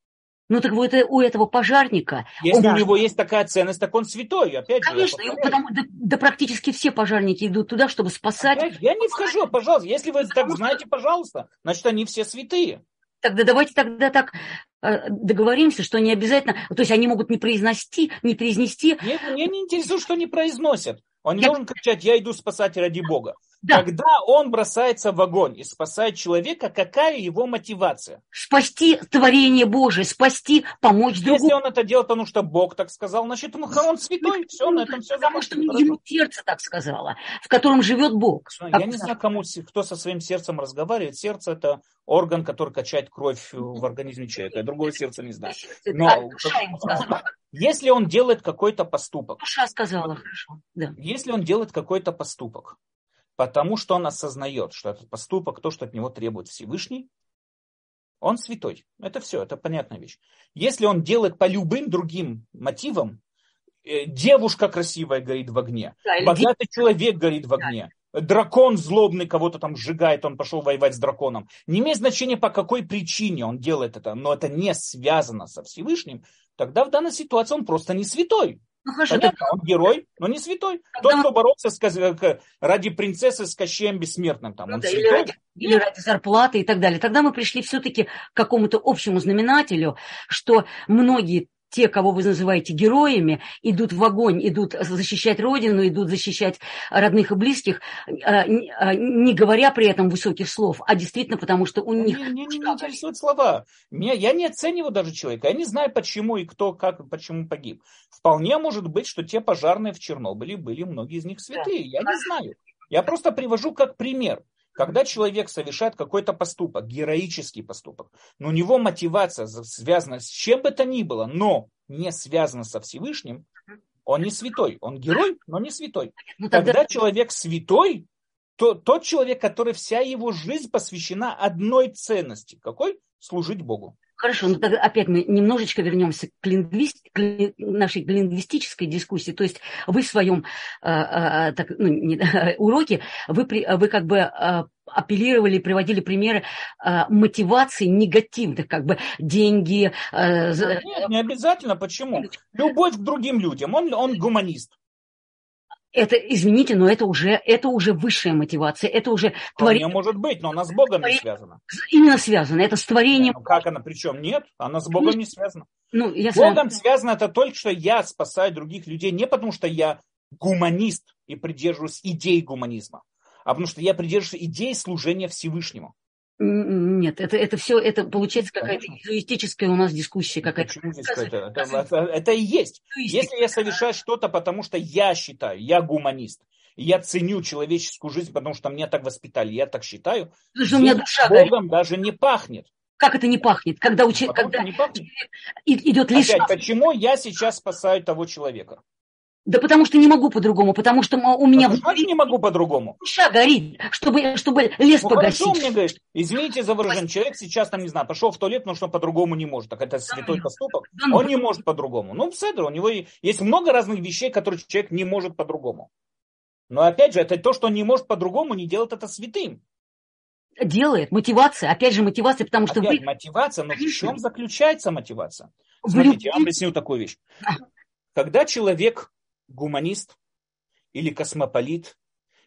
Ну так вот у этого пожарника... Если он... у него есть такая ценность, так он святой. Опять Конечно, же, потому, да, да практически все пожарники идут туда, чтобы спасать. Опять, я не вхожу, пожалуйста. Если вы так знаете, пожалуйста, значит они все святые. Тогда давайте тогда так э, договоримся, что не обязательно, то есть они могут не произнести, не произнести. Нет, меня не интересует, что они произносят. Он не я... должен кричать, я иду спасать ради Бога. Да. Когда он бросается в огонь и спасает человека, какая его мотивация? Спасти творение Божие, спасти, помочь Если другому. Если он это делает, потому что Бог так сказал, значит, он, он святой, все, на этом все Потому что ему сердце так сказала, в котором живет Бог. Я не знаю, кому, кто со своим сердцем разговаривает. Сердце – это орган, который качает кровь в организме человека. Я другое сердце не знаю. Но если он делает какой-то поступок. Душа сказала, хорошо. Да. Если он делает какой-то поступок, потому что он осознает, что этот поступок, то, что от него требует Всевышний, он святой. Это все, это понятная вещь. Если он делает по любым другим мотивам, э, девушка красивая горит в огне, да, богатый человек горит в огне, дракон злобный кого-то там сжигает, он пошел воевать с драконом. Не имеет значения, по какой причине он делает это, но это не связано со Всевышним, тогда в данной ситуации он просто не святой. Ну, хорошо, Понятно, так... он герой, но не святой. Тогда... Тот, кто боролся с, ради принцессы с Кощеем Бессмертным. Там, ну, да, или, ради, или ради зарплаты и так далее. Тогда мы пришли все-таки к какому-то общему знаменателю, что многие те, кого вы называете героями, идут в огонь, идут защищать Родину, идут защищать родных и близких, а, а, не говоря при этом высоких слов, а действительно потому, что у них... Меня не, не, интересуют слова. Меня, я не оцениваю даже человека. Я не знаю, почему и кто, как, почему погиб. Вполне может быть, что те пожарные в Чернобыле были многие из них святые. Я не знаю. Я просто привожу как пример. Когда человек совершает какой-то поступок, героический поступок, но у него мотивация связана с чем бы то ни было, но не связана со Всевышним, он не святой. Он герой, но не святой. Ну, тогда... Когда человек святой, то тот человек, который вся его жизнь посвящена одной ценности. Какой? Служить Богу. Хорошо, ну тогда опять мы немножечко вернемся к, лингвист, к нашей лингвистической дискуссии. То есть вы в своем э, э, так, ну, не, уроке, вы, вы как бы э, апеллировали, приводили примеры э, мотивации негативных, как бы деньги. Э, Нет, не обязательно. Почему? Любовь к другим людям. Он, он гуманист это, извините, но это уже, это уже высшая мотивация, это уже творение. может быть, но она с Богом не связана. Именно связана, это с творением. Ну, как она, причем нет, она с Богом не связана. Ну, я с Богом связано это только, что я спасаю других людей не потому, что я гуманист и придерживаюсь идей гуманизма, а потому что я придерживаюсь идей служения Всевышнему. Нет, это, это все, это получается какая-то иезуистическая у нас дискуссия какая-то. Это, это, это, и есть. Если я совершаю что-то, потому что я считаю, я гуманист, я ценю человеческую жизнь, потому что меня так воспитали, я так считаю, Потому у меня душа Богом горит. даже не пахнет. Как это не пахнет? Когда, уч... когда не пахнет. идет лишь... Опять, почему я сейчас спасаю того человека? Да потому что не могу по-другому, потому что у меня... А внутри... не могу по-другому? Душа горит, чтобы, чтобы лес ну, погасить. Хорошо, мне говоришь, извините за выражение, человек сейчас, там, не знаю, пошел в туалет, но что по-другому не может. Так это святой поступок. Ну, он не может по-другому. Ну, Седр, у него есть много разных вещей, которые человек не может по-другому. Но опять же, это то, что он не может по-другому, не делает это святым. Делает. Мотивация. Опять же, мотивация, потому что опять, вы... мотивация, но в чем заключается мотивация? Смотрите, я вам объясню такую вещь. Когда человек гуманист или космополит,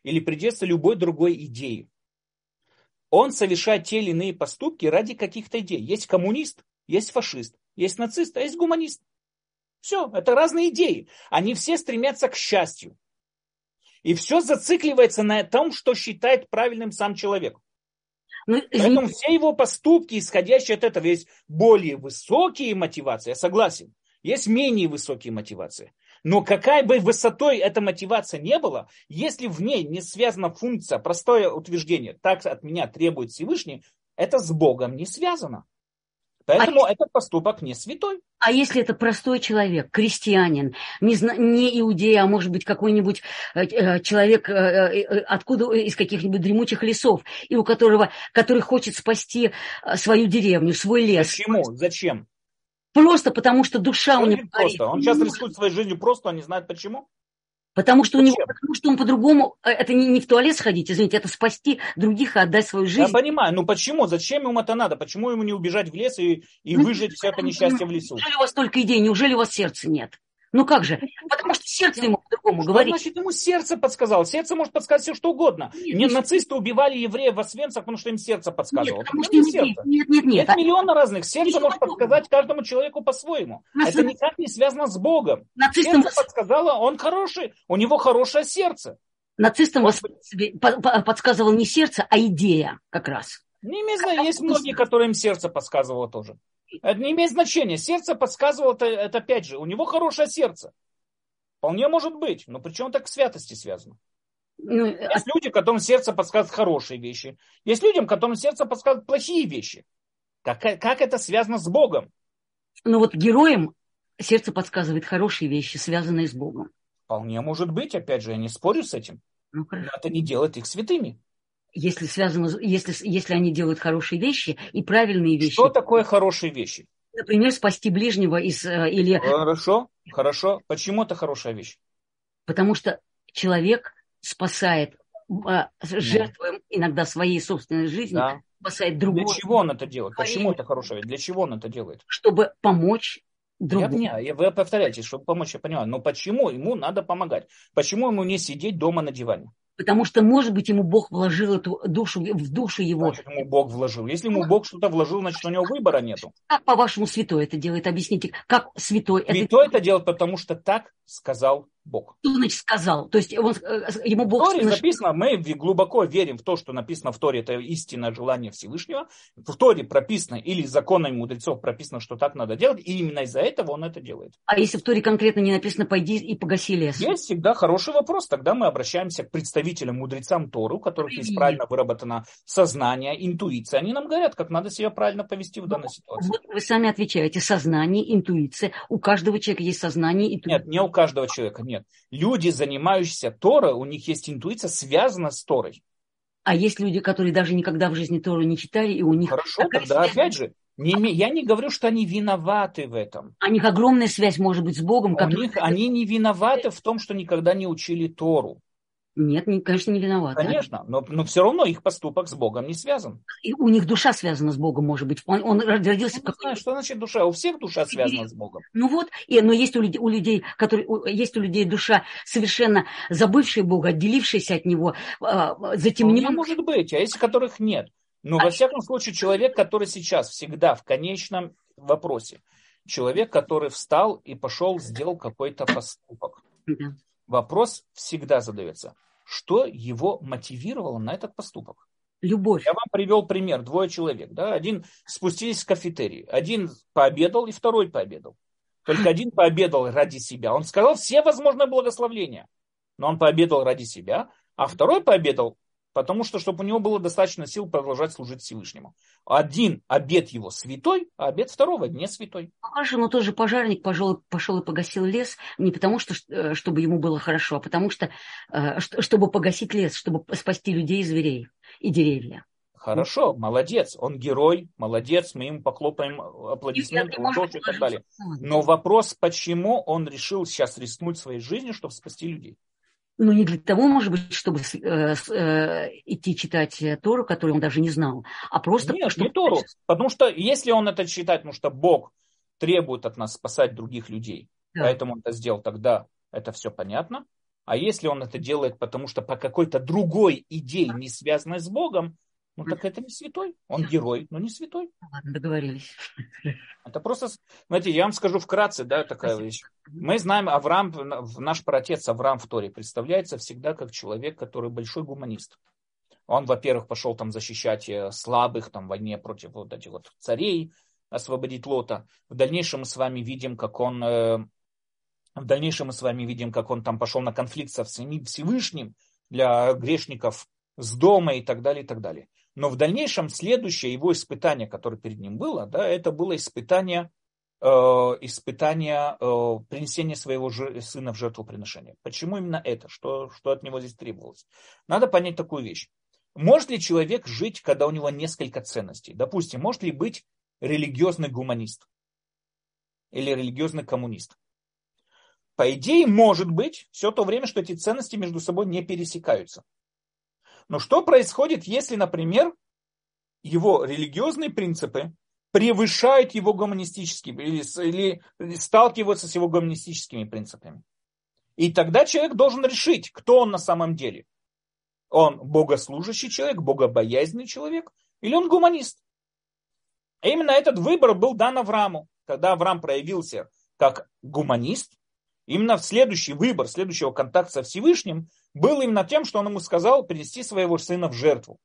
или придется любой другой идеи. Он совершает те или иные поступки ради каких-то идей. Есть коммунист, есть фашист, есть нацист, а есть гуманист. Все, это разные идеи. Они все стремятся к счастью. И все зацикливается на том, что считает правильным сам человек. Ну, Поэтому все его поступки, исходящие от этого, есть более высокие мотивации, я согласен. Есть менее высокие мотивации. Но какая бы высотой эта мотивация не была, если в ней не связана функция, простое утверждение, так от меня требует Всевышний, это с Богом не связано. Поэтому а этот поступок не святой. А если это простой человек, крестьянин, не, не иудей, а может быть какой-нибудь э, э человек э, э, э, откуда из каких-нибудь дремучих лесов, и у которого, который хочет спасти свою деревню, свой лес. Почему? Зачем? Просто потому, что душа он у него просто. Он сейчас рискует своей жизнью просто, он не знает почему. Потому что, у него, потому что он по-другому, э, это не, не в туалет сходить, извините, это спасти других и отдать свою жизнь. Я понимаю, ну почему, зачем ему это надо, почему ему не убежать в лес и, и ну, выжить все это несчастье в лесу? Неужели у вас только идей, неужели у вас сердца нет? Ну как же? Что сердце ему по-другому говорит. значит ему сердце подсказало? Сердце может подсказать все, что угодно. Нет, нет. нацисты убивали евреев в Освенцах, потому что им сердце подсказывало. Нет, потому что нет, сердце? нет, нет, нет. Это миллионы разных. Сердце Ничего может подобного. подсказать каждому человеку по-своему. На Это никак не связано с Богом. Нацистам, Сердце подсказало, он хороший, у него хорошее сердце. нацистам по- подсказывал не сердце, а идея как раз. Не имеет значения. Есть многие, которым сердце подсказывало тоже. Это не имеет значения. Сердце подсказывало, это, это опять же, у него хорошее сердце. Вполне может быть. Но причем это к святости связано. Ну, а- Есть люди, которым сердце подсказывает хорошие вещи. Есть людям, которым сердце подсказывает плохие вещи. Как, как это связано с Богом? ну вот героям сердце подсказывает хорошие вещи, связанные с Богом. Вполне может быть, опять же, я не спорю с этим. Ну, Но хорошо. это не делает их святыми. Если связано, если, если они делают хорошие вещи и правильные вещи, Что такое хорошие вещи? Например, спасти ближнего из э, или Хорошо, хорошо. Почему это хорошая вещь? потому что человек спасает, э, жертвуя иногда своей собственной жизнью, Да. спасает Для другого, чего он это делает? Почему это хорошая вещь? Для чего он это делает? чтобы помочь Я, другому. не, я- вы повторяете, чтобы помочь, я понимаю. Но почему ему надо помогать? Почему ему не сидеть дома на диване? Потому что, может быть, ему Бог вложил эту душу в душу его. Значит, ему Бог вложил. Если ему Бог что-то вложил, значит, у него выбора нету. Как, по-вашему, святой это делает? Объясните, как святой это Святой это делает, потому что так сказал Бог. Что значит сказал? То есть он, э, ему В Бог Торе сказал, записано, мы в- глубоко верим в то, что написано в Торе, это истинное желание Всевышнего. В Торе прописано, или законами мудрецов прописано, что так надо делать, и именно из-за этого он это делает. а если в Торе конкретно не написано, пойди и погаси лес? Есть всегда хороший вопрос. Тогда мы обращаемся к представителям, мудрецам Торы, у которых есть правильно выработано сознание, интуиция. Они нам говорят, как надо себя правильно повести в данной ситуации. Вот вы сами отвечаете, сознание, интуиция. У каждого человека есть сознание, интуиция. Нет, не у каждого человека, нет. Люди, занимающиеся Торой, у них есть интуиция, связана с Торой. А есть люди, которые даже никогда в жизни Тору не читали, и у них, Хорошо, тогда связь. опять же, не, я не говорю, что они виноваты в этом. у них огромная связь может быть с Богом, У них, они не виноваты в том, что никогда не учили Тору. Нет, не- конечно, не виноваты. Конечно, но, но все равно их поступок с Богом не связан. И у них душа связана с Богом, может быть. Он, он родился Я в не знаю, что значит душа. У всех душа связана с Богом. Ну вот, и, но есть у людей, у людей, которые, у- есть у людей душа совершенно забывшая Бога, отделившаяся от Него, а, затемненная. может быть, а есть которых нет. Но во всяком случае человек, который сейчас всегда в конечном вопросе, человек, который встал и пошел, сделал какой-то поступок. Вопрос всегда задается, что его мотивировало на этот поступок. Любовь. Я вам привел пример. Двое человек. Да? Один спустились в кафетерий. Один пообедал, и второй пообедал. Только один пообедал ради себя. Он сказал все возможные благословления. Но он пообедал ради себя. А второй пообедал, потому что, чтобы у него было достаточно сил продолжать служить Всевышнему. Один обед его святой, а обед второго не святой. Ну, Хорошо, но тоже пожарник пошел, пошел и погасил лес не потому, что, э, чтобы ему было хорошо, а потому что, э, чтобы погасить лес, чтобы спасти людей и зверей и деревья. Хорошо, молодец. Он герой, молодец. Мы ему похлопаем аплодисменты, И- так далее. Но вопрос, почему он решил сейчас рискнуть своей жизнью, чтобы спасти людей? Ну, не для того, может быть, чтобы э, э, идти читать э, Тору, которую он даже не знал, а просто Нет, чтобы... не Тору. Потому что если он это читает, потому что Бог требует от нас спасать других людей, Да. поэтому он это сделал, тогда это все понятно. А если он это делает, потому что по какой-то другой идее, не связанной с Богом, ну так это не святой. Он герой, но не святой. Ладно, договорились. Это просто, знаете, я вам скажу вкратце, да, такая Спасибо. вещь. Мы знаем Авраам, наш праотец Авраам в Торе представляется всегда как человек, который большой гуманист. Он, во-первых, пошел там защищать э, слабых там, в войне против вот этих вот царей, освободить Лота. В дальнейшем мы с вами видим, как он э, в дальнейшем мы с вами видим, как он там пошел на конфликт со Всевышним для грешников с дома и так далее, и так далее. Но в дальнейшем следующее его испытание, которое перед ним было, да, это было испытание, э, испытание э, принесения своего жи- сына в жертвоприношение. Почему именно это? Что, что от него здесь требовалось? Надо понять такую вещь. Может ли человек жить, когда у него несколько ценностей? Допустим, может ли быть религиозный гуманист или религиозный коммунист? По идее, может быть, все то время, что эти ценности между собой не пересекаются. Но что происходит, если, например, его религиозные принципы превышают его гуманистические или, или сталкиваются с его гуманистическими принципами? И тогда человек должен решить, кто он на самом деле. Он богослужащий человек, богобоязненный человек, или он гуманист. И именно этот выбор был дан Аврааму. Когда Авраам проявился как гуманист, именно в следующий выбор, следующего контакта со Всевышним был именно тем, что он ему сказал принести своего сына в жертву.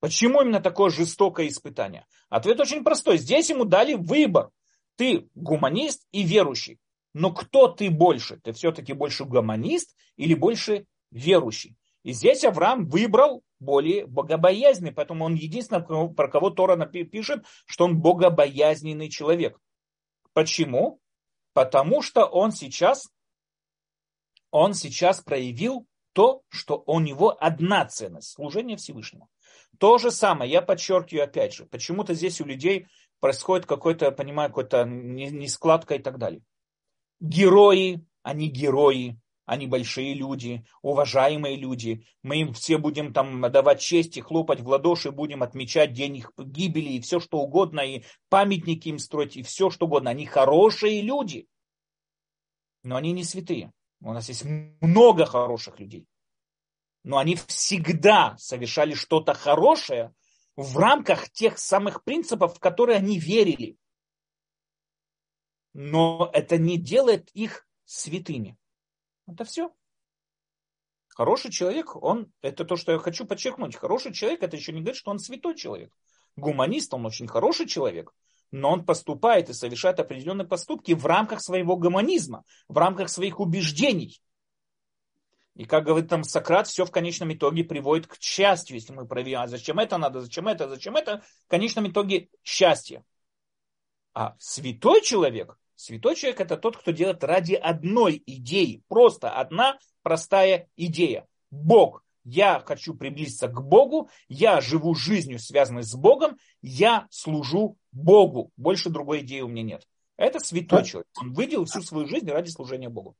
Почему именно такое жестокое испытание? Ответ очень простой. Здесь ему дали выбор. Ты гуманист и верующий. Но кто ты больше? Ты все-таки больше гуманист или больше верующий? И здесь Авраам выбрал более богобоязненный, поэтому он единственный, про кого Тора пишет, что он богобоязненный человек. Почему? Потому что он сейчас, он сейчас проявил то, что у него одна ценность, служение Всевышнему. То же самое, я подчеркиваю опять же, почему-то здесь у людей происходит какой-то, понимаю, какой-то нескладка и так далее. Герои, они герои, они большие люди, уважаемые люди. Мы им все будем там давать честь и хлопать в ладоши, будем отмечать день их гибели и все что угодно, и памятники им строить, и все что угодно. Они хорошие люди, но они не святые. У нас есть много хороших людей. Но они всегда совершали что-то хорошее в рамках тех самых принципов, в которые они верили. Но это не делает их святыми. Это все. Хороший человек, он, это то, что я хочу подчеркнуть, хороший человек, это еще не говорит, что он святой человек. Гуманист, он очень хороший человек, но он поступает и совершает определенные поступки в рамках своего гуманизма, в рамках своих убеждений. И как говорит там Сократ, все в конечном итоге приводит к счастью, если мы проверим, а зачем это надо, зачем это, зачем это, в конечном итоге счастье. А святой человек, Святой человек это тот, кто делает ради одной идеи. Просто одна простая идея. Бог. Я хочу приблизиться к Богу, я живу жизнью, связанной с Богом, я служу Богу. Больше другой идеи у меня нет. Это святой а? человек. Он выделил всю свою жизнь ради служения Богу.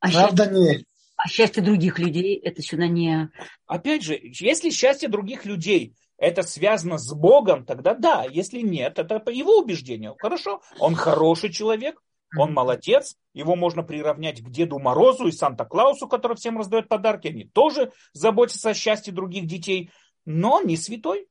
А Правда, счастье, а счастье других людей это сюда не... Опять же, если счастье других людей это связано с Богом, тогда да. Если нет, это по его убеждению. Хорошо, он хороший человек, он молодец, его можно приравнять к Деду Морозу и Санта-Клаусу, который всем раздает подарки. Они тоже заботятся о счастье других детей, но не святой.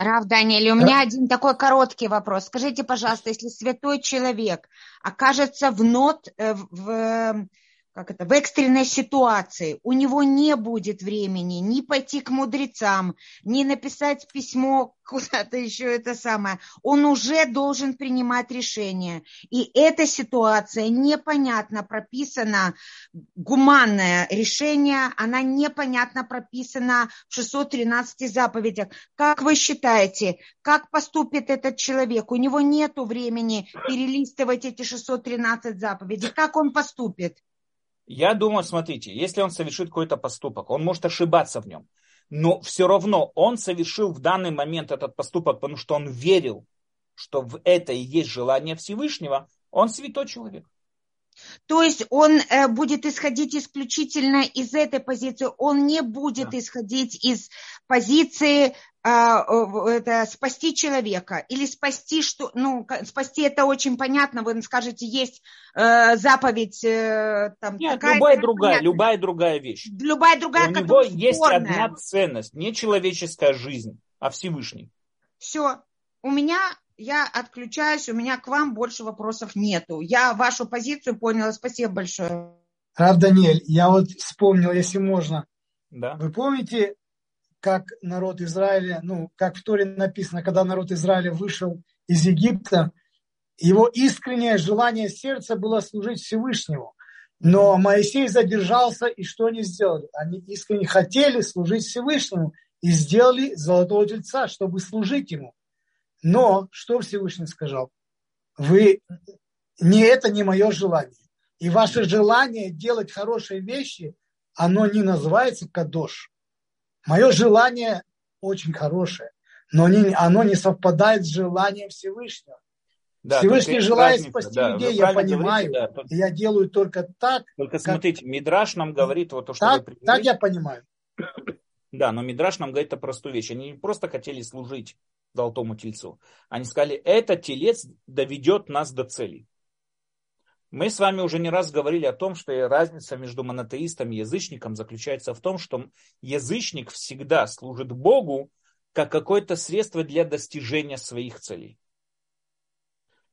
Рав Даниэль, у меня один такой короткий вопрос. Скажите, пожалуйста, если святой человек окажется в нот, э, в, как это, в экстренной ситуации, у него не будет времени ни пойти к мудрецам, ни написать письмо куда-то еще это самое. Он уже должен принимать решение. И эта ситуация непонятно прописана, гуманное решение, она непонятно прописана в 613 заповедях. Как вы считаете, как поступит этот человек? У него нет времени перелистывать эти 613 заповедей. Как он поступит? Я думаю, смотрите, если он совершит какой-то поступок, он может ошибаться в нем, но все равно он совершил в данный момент этот поступок, потому что он верил, что в это и есть желание Всевышнего, он святой человек. То есть он э, будет исходить исключительно из этой позиции, он не будет да. исходить из позиции э, это, спасти человека или спасти что, ну спасти это очень понятно, вы скажете есть э, заповедь э, там Нет, такая, любая другая, понятно. любая другая вещь. Любая другая. У него есть спорная. одна ценность, не человеческая жизнь, а Всевышний. Все, у меня я отключаюсь, у меня к вам больше вопросов нету. Я вашу позицию поняла, спасибо большое. Рав Даниэль, я вот вспомнил, если можно. Да. Вы помните, как народ Израиля, ну, как в Торе написано, когда народ Израиля вышел из Египта, его искреннее желание сердца было служить Всевышнему. Но Моисей задержался, и что они сделали? Они искренне хотели служить Всевышнему и сделали золотого тельца, чтобы служить ему. Но что Всевышний сказал? Вы, не это не мое желание. И ваше желание делать хорошие вещи, оно не называется кадош. Мое желание очень хорошее, но не, оно не совпадает с желанием Всевышнего. Да, Всевышний желает спасти да, людей, я понимаю. Говорите, да, я делаю только так. Только как... смотрите, Мидраш нам говорит вот то, что так, вы Так я понимаю. Да, но Мидраш нам говорит это простую вещь. Они не просто хотели служить золотому тельцу. Они сказали, этот телец доведет нас до цели. Мы с вами уже не раз говорили о том, что разница между монотеистом и язычником заключается в том, что язычник всегда служит Богу как какое-то средство для достижения своих целей.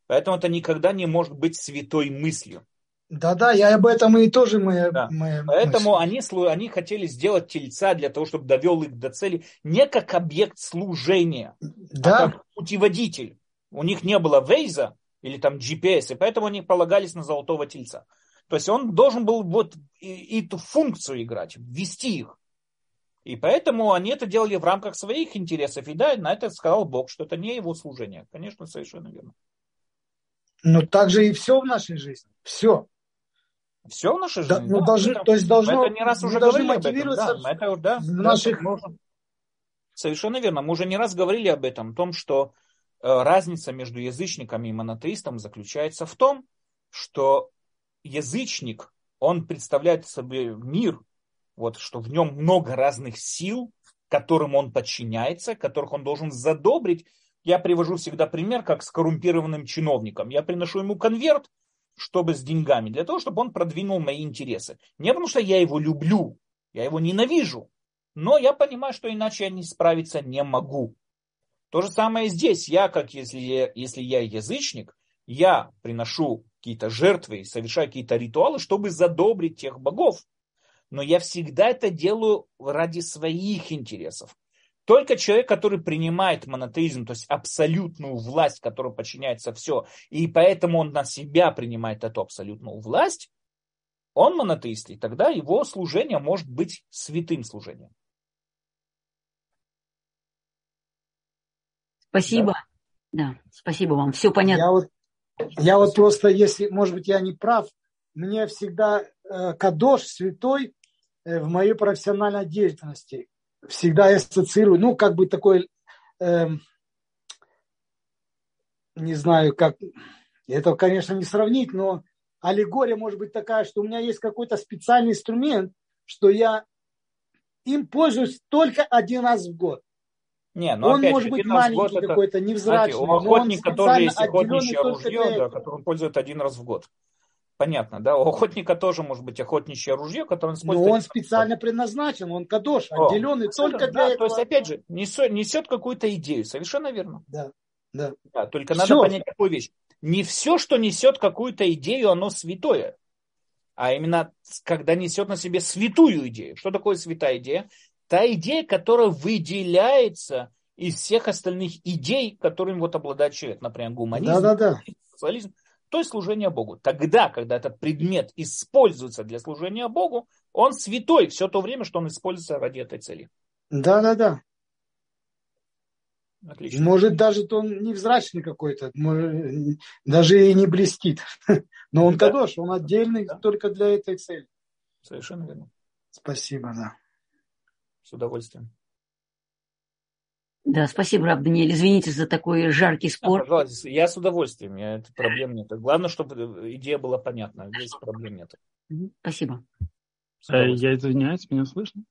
Поэтому это никогда не может быть святой мыслью. Да-да, я об этом и тоже мы... Да. мы Поэтому они, они хотели сделать тельца для того, чтобы довел их до цели не как объект служения, а да. а как путеводитель. У них не было вейза или там GPS, и поэтому они полагались на золотого тельца. То есть он должен был вот эту функцию играть, ввести их. И поэтому они это делали в рамках своих интересов. И да, на это сказал Бог, что это не его служение. Конечно, совершенно верно. Но также и все в нашей жизни. Все. Все в нашей да, жизни. Ну, да, должны, это, то есть должно, это не раз уже говорили мотивироваться об этом. Да, это, да, в наших... Совершенно верно. Мы уже не раз говорили об этом, о том, что разница между язычниками и монотеистом заключается в том, что язычник, он представляет собой мир, вот, что в нем много разных сил, которым он подчиняется, которых он должен задобрить. Я привожу всегда пример, как с коррумпированным чиновником. Я приношу ему конверт, чтобы с деньгами, для того, чтобы он продвинул мои интересы. Не потому что я его люблю, я его ненавижу, но я понимаю, что иначе я не справиться не могу. То же самое здесь. Я, как если если я язычник, я приношу какие-то жертвы, совершаю какие-то ритуалы, чтобы задобрить тех богов. Но я всегда это делаю ради своих интересов. Только человек, который принимает монотеизм, то есть абсолютную власть, которой подчиняется все, и поэтому он на себя принимает эту абсолютную власть, он монотеист, и тогда его служение может быть святым служением. Спасибо. Да, да спасибо вам. Все понятно. Я вот, я вот просто, если, может быть, я не прав, мне всегда э, Кадош, святой, э, в моей профессиональной деятельности всегда я ассоциирую, ну, как бы такой, э, не знаю, как, это, конечно, не сравнить, но аллегория может быть такая, что у меня есть какой-то специальный инструмент, что я им пользуюсь только один раз в год. Не, но он опять может же, быть маленький какой-то, невзрачный. Знаете, у охотника тоже есть охотничье ружье, да, которое он пользует один раз в год. Понятно, да? У охотника тоже может быть охотничье ружье, которое он использует. Но он специально предназначен, он кадош, О, отделенный только да, для этого. То есть, опять же, несет, несет какую-то идею, совершенно верно. Да, да. да только все. надо понять такую вещь. Не все, что несет какую-то идею, оно святое. А именно, когда несет на себе святую идею. Что такое святая идея? Та идея, которая выделяется из всех остальных идей, которыми вот обладает человек. Например, гуманизм, да, да, да. социализм то есть служение Богу. Тогда, когда этот предмет используется для служения Богу, он святой все то время, что он используется ради этой цели. Да, да, да. Отлично. Может, даже то он невзрачный какой-то, даже и не блестит. Но он да. кадош, он отдельный да. только для этой цели. Совершенно верно. Спасибо, да. С удовольствием. Да, спасибо, Раб Даниэль. Извините за такой жаркий спор. Да, пожалуйста, я с удовольствием. Я, это проблем нет. Главное, чтобы идея была понятна. Здесь проблем нет. Спасибо. Э, я извиняюсь, меня слышно?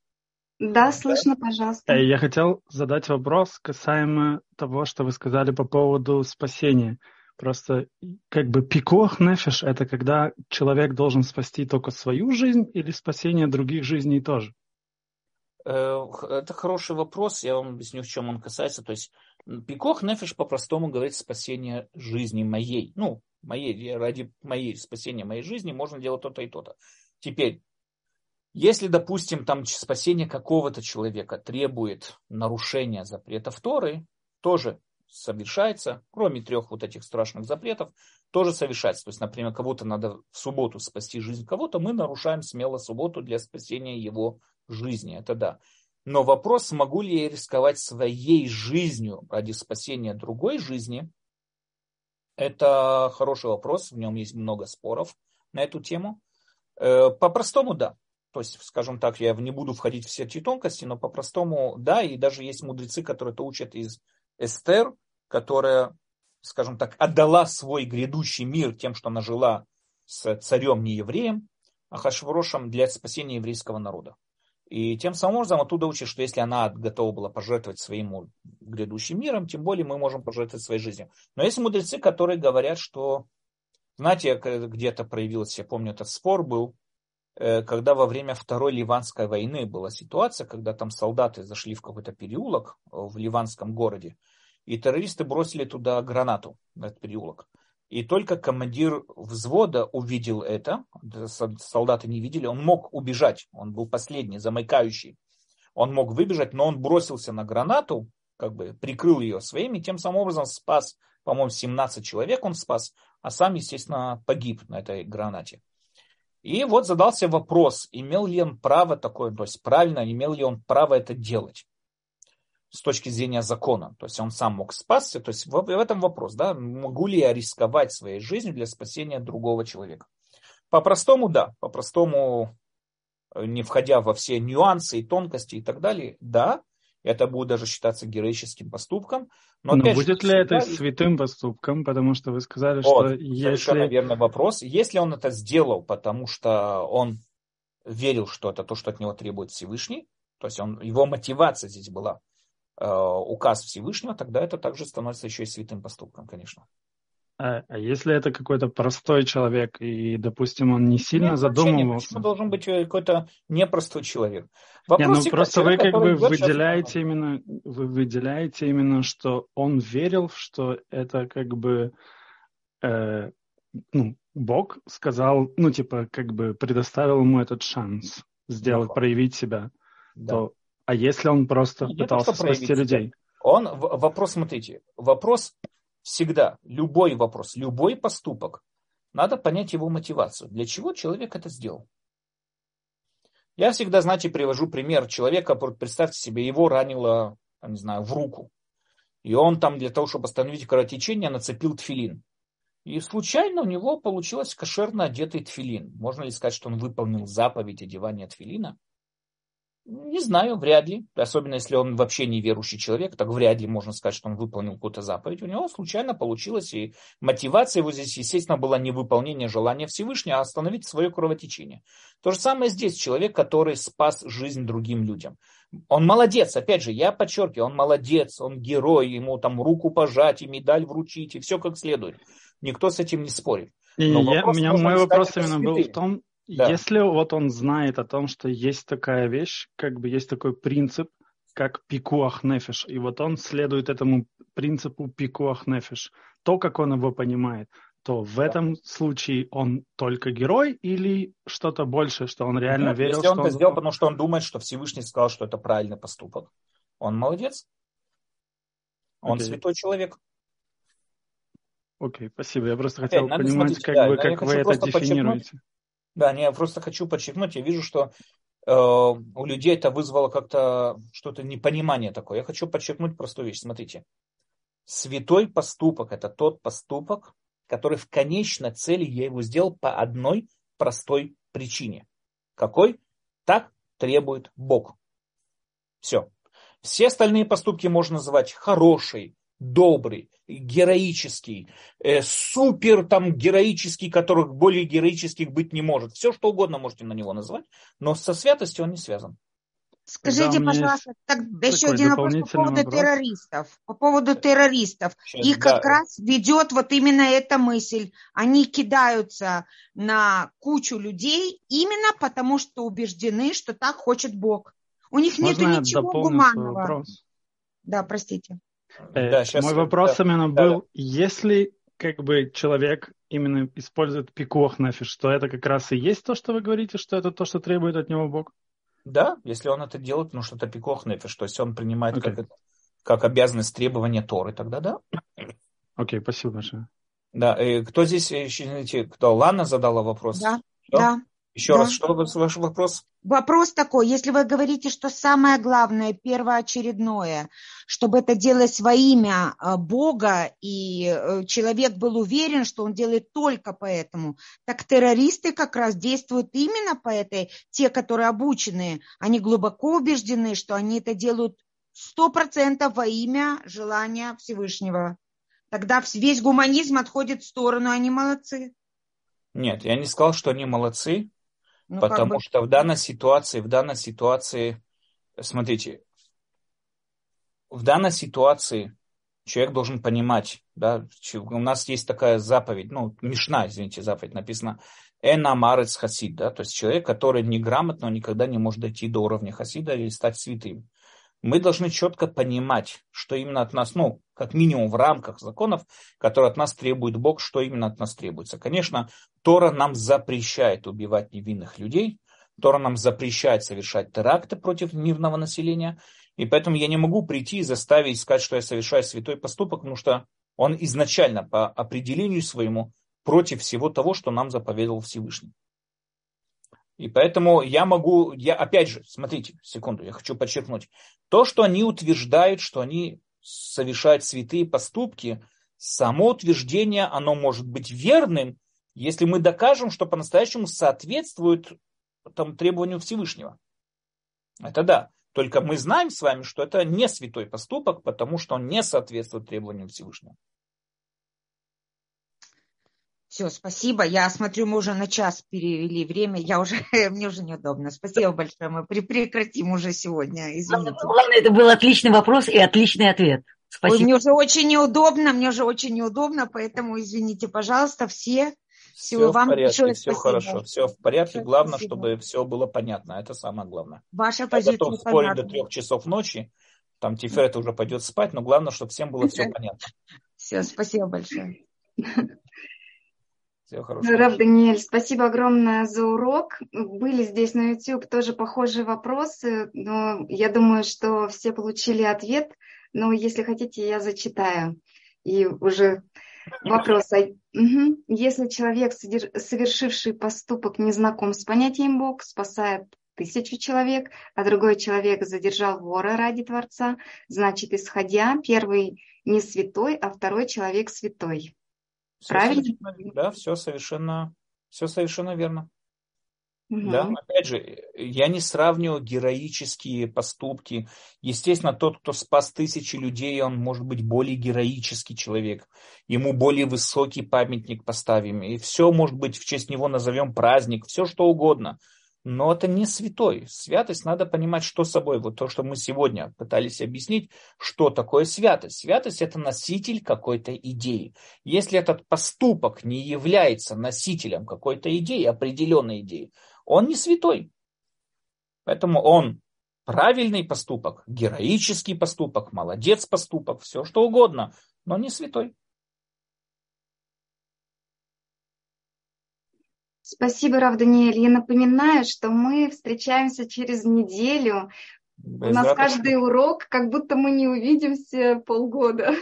Да, слышно, пожалуйста. Э, я хотел задать вопрос касаемо того, что вы сказали по поводу спасения. Просто как бы пикох нефиш – это когда человек должен спасти только свою жизнь или спасение других жизней тоже? Э, это хороший вопрос, я вам объясню, в чем он касается. То есть пикох нефиш по-простому говорит спасение жизни моей. Ну, моей, ради моей спасения моей жизни можно делать то-то и то-то. Теперь, если, допустим, там спасение какого-то человека требует нарушения запретов Торы, тоже совершается, кроме трех вот этих страшных запретов, тоже совершается. То есть, например, кого-то надо в субботу спасти жизнь кого-то, мы нарушаем смело субботу для спасения его жизни, это да. Но вопрос, смогу ли я рисковать своей жизнью ради спасения другой жизни, это хороший вопрос, в нем есть много споров на эту тему. Э, по-простому, да. То есть, скажем так, я не буду входить в все эти тонкости, но по-простому, да, и даже есть мудрецы, которые это учат из Эстер, которая, скажем так, отдала свой грядущий мир тем, что она жила с царем неевреем, а Хашврошем для спасения еврейского народа. И тем самым образом оттуда учит, что если она готова была пожертвовать своим грядущим миром, тем более мы можем пожертвовать своей жизнью. Но есть мудрецы, которые говорят, что Знаете, где-то проявился, я помню, этот спор был, э, когда во время Второй Ливанской войны была ситуация, когда там солдаты зашли в какой-то переулок в ливанском городе, и террористы бросили туда гранату, этот переулок. И только командир взвода увидел это, солдаты не видели, он мог убежать, он был последний, замыкающий. Он мог выбежать, но он бросился на гранату, как бы прикрыл ее своими, тем самым образом спас, по-моему, 17 человек он спас, а сам, естественно, погиб на этой гранате. И вот задался вопрос, имел ли он право такое, то есть правильно, имел ли он право это делать с точки зрения закона. То есть он сам мог спасться. То есть в, в этом вопрос, да, могу ли я рисковать своей жизнью для спасения другого человека. По-простому, да, по-простому, э, не входя во все нюансы и тонкости и так далее, да, это будет даже считаться героическим поступком. Но, но будет же, ли это святым поступком? Потому что вы сказали, вот, что если... Верный вопрос. Если он это сделал, потому что он верил, что это то, что от него требует Всевышний, то есть он, его мотивация здесь была указ Всевышнего, тогда это также становится еще и святым поступком, конечно. А, а если это какой-то простой человек, и, допустим, он не сильно Нет, задумывался? Почему должен быть э, какой-то непростой человек? Вопрос не, ну просто человек, вы как бы выделяете сейчас... именно, вы выделяете именно, что он верил, что это как бы э, ну, Бог сказал, ну, типа, как бы предоставил ему этот шанс сделать, ну, проявить себя. Да. То а если он просто не пытался то, спасти людей? Он, вопрос, смотрите, вопрос всегда, любой вопрос, любой поступок, надо понять его мотивацию. Для чего человек это сделал? Я всегда, знаете, привожу пример человека, представьте себе, его ранило, не знаю, в руку. И он там для того, чтобы остановить кровотечение, нацепил тфилин. И случайно у него получилось кошерно одетый тфилин. Можно ли сказать, что он выполнил заповедь одевания тфилина? Не знаю, вряд ли. Особенно если он вообще неверующий человек, так вряд ли можно сказать, что он выполнил какую-то заповедь. У него случайно получилось, и мотивация его здесь, естественно, была не выполнение желания Всевышнего, а остановить свое кровотечение. То же самое здесь. Человек, который спас жизнь другим людям. Он молодец, опять же, я подчеркиваю, он молодец, он герой, ему там руку пожать и медаль вручить, и все как следует. Никто с этим не спорит. Не, не, я, у меня мой вопрос именно был в том, да. Если вот он знает о том, что есть такая вещь, как бы есть такой принцип, как пикуах нефиш, и вот он следует этому принципу пикуах нефиш, то, как он его понимает, то в да. этом случае он только герой или что-то больше, что он реально Нет, верил, если он это он... сделал, потому что он думает, что Всевышний сказал, что это правильный поступок, он молодец. Он okay. святой человек. Окей, okay, спасибо. Я просто хотел Опять, понимать, как, да, бы, как вы это дефинируете. Да, я просто хочу подчеркнуть, я вижу, что э, у людей это вызвало как-то что-то непонимание такое. Я хочу подчеркнуть простую вещь. Смотрите, святой поступок – это тот поступок, который в конечной цели я его сделал по одной простой причине. Какой? Так требует Бог. Все. Все остальные поступки можно называть хорошие, добрый, героический, э, супер там героический, которых более героических быть не может. Все что угодно можете на него назвать, но со святостью он не связан. Скажите, пожалуйста, так, еще один вопрос по поводу вопрос. террористов. По поводу террористов. Сейчас, Их да. как раз ведет вот именно эта мысль. Они кидаются на кучу людей именно потому, что убеждены, что так хочет Бог. У них нет ничего гуманного. Да, простите. Э, да, сейчас, Мой вопрос да, именно да, был, да. если как бы человек именно использует пикох нафиш, что это как раз и есть то, что вы говорите, что это то, что требует от него Бог? Да, если он это делает, ну что это пикох нафиш, то есть он принимает okay. как, как обязанность требования Торы, тогда да. Окей, okay, спасибо большое. Да, и кто здесь, извините, кто, Лана задала вопрос? Да, Что? да. Еще да. раз, что ваш вопрос? Вопрос такой, если вы говорите, что самое главное, первоочередное, чтобы это делалось во имя э, Бога, и э, человек был уверен, что он делает только поэтому, так террористы как раз действуют именно по этой, те, которые обучены, они глубоко убеждены, что они это делают сто процентов во имя желания Всевышнего. Тогда весь гуманизм отходит в сторону, они молодцы. Нет, я не сказал, что они молодцы. Ну, Потому бы... что в данной ситуации, в данной ситуации, смотрите, в данной ситуации человек должен понимать, да, у нас есть такая заповедь, ну, Мишна, извините, заповедь написана, Эна Марец Хасид, да, то есть человек, который неграмотно, он никогда не может дойти до уровня Хасида или стать святым. Мы должны четко понимать, что именно от нас, ну, как минимум в рамках законов, которые от нас требует Бог, что именно от нас требуется. Конечно, Тора нам запрещает убивать невинных людей, Тора нам запрещает совершать теракты против мирного населения, и поэтому я не могу прийти и заставить сказать, что я совершаю святой поступок, потому что он изначально по определению своему против всего того, что нам заповедовал Всевышний. И поэтому я могу, я опять же, смотрите, секунду, я хочу подчеркнуть, то, что они утверждают, что они совершают святые поступки, само утверждение, оно может быть верным, если мы докажем, что по-настоящему соответствует там, требованию Всевышнего. Это да. Только мы знаем с вами, что это не святой поступок, потому что он не соответствует требованиям Всевышнего. Все, спасибо. Я смотрю, мы уже на час перевели время. Я уже, мне уже неудобно. Спасибо большое. Мы прекратим уже сегодня. Извините. Главное, это был отличный вопрос и отличный ответ. Спасибо. Ой, мне уже очень неудобно, мне уже очень неудобно, поэтому извините, пожалуйста, все. Все вам в порядке, все спасибо. хорошо, все в порядке. Главное, спасибо. чтобы все было понятно. Это самое главное. Ваша позиция Я готов спорить до трех часов ночи. Там Тиферет уже пойдет спать, но главное, чтобы всем было все понятно. Все, спасибо большое. Всего хорошего. Раб Даниэль, спасибо огромное за урок. Были здесь на YouTube тоже похожие вопросы, но я думаю, что все получили ответ. Но если хотите, я зачитаю. И уже Вопрос. Угу. Если человек, совершивший поступок, не знаком с понятием Бог, спасает тысячу человек, а другой человек задержал вора ради Творца, значит, исходя, первый не святой, а второй человек святой. Все Правильно? Да, все совершенно, все совершенно верно. Угу. Да, опять же, я не сравниваю героические поступки. Естественно, тот, кто спас тысячи людей, он может быть более героический человек. Ему более высокий памятник поставим. И все, может быть, в честь него назовем праздник, все что угодно. Но это не святой. Святость надо понимать, что собой. Вот то, что мы сегодня пытались объяснить, что такое святость. Святость это носитель какой-то идеи. Если этот поступок не является носителем какой-то идеи, определенной идеи, он не святой. Поэтому он правильный поступок, героический поступок, молодец поступок, все что угодно, но не святой. Спасибо, Рав Даниэль. Я напоминаю, что мы встречаемся через неделю. Без У нас каждый урок, как будто мы не увидимся полгода.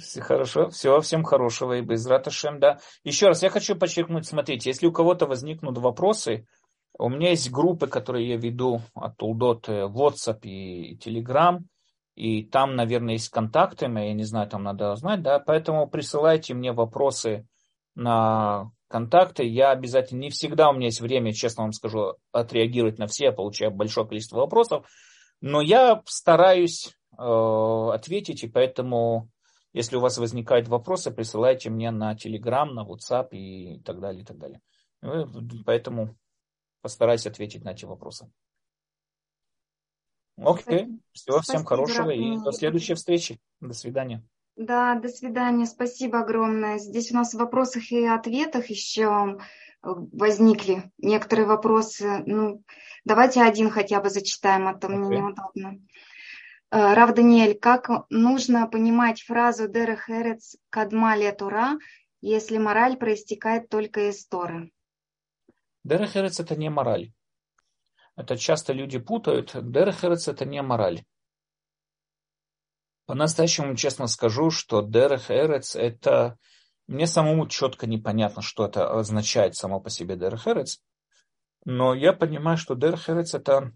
Все хорошо, всего всем хорошего и без раташем, да. Еще раз я хочу подчеркнуть, смотрите, если у кого-то возникнут вопросы, у меня есть группы, которые я веду от Улдот э, WhatsApp и Telegram, и там, наверное, есть контакты, я не знаю, там надо знать, да, поэтому присылайте мне вопросы на контакты. Я обязательно, не всегда у меня есть время, честно вам скажу, отреагировать на все, я получаю большое количество вопросов, но я стараюсь э, ответить, и поэтому если у вас возникают вопросы, присылайте мне на Telegram, на WhatsApp и так далее, и так далее. Поэтому постараюсь ответить на эти вопросы. Окей, всего всем хорошего и до следующей встречи. До свидания. Да, до свидания. Спасибо огромное. Здесь у нас в вопросах и ответах еще возникли некоторые вопросы. Ну, давайте один хотя бы зачитаем, а то okay. мне неудобно. Э, Рав Даниэль, как нужно понимать фразу «Дерех эрец кадмалия тура», если мораль проистекает только из Торы? Дерех эрец – это не мораль. Это часто люди путают. Дерех эрец – это не мораль. По-настоящему честно скажу, что Дерех эрец – это... Мне самому четко непонятно, что это означает само по себе Дерех эрец. Но я понимаю, что Дерех эрец – это,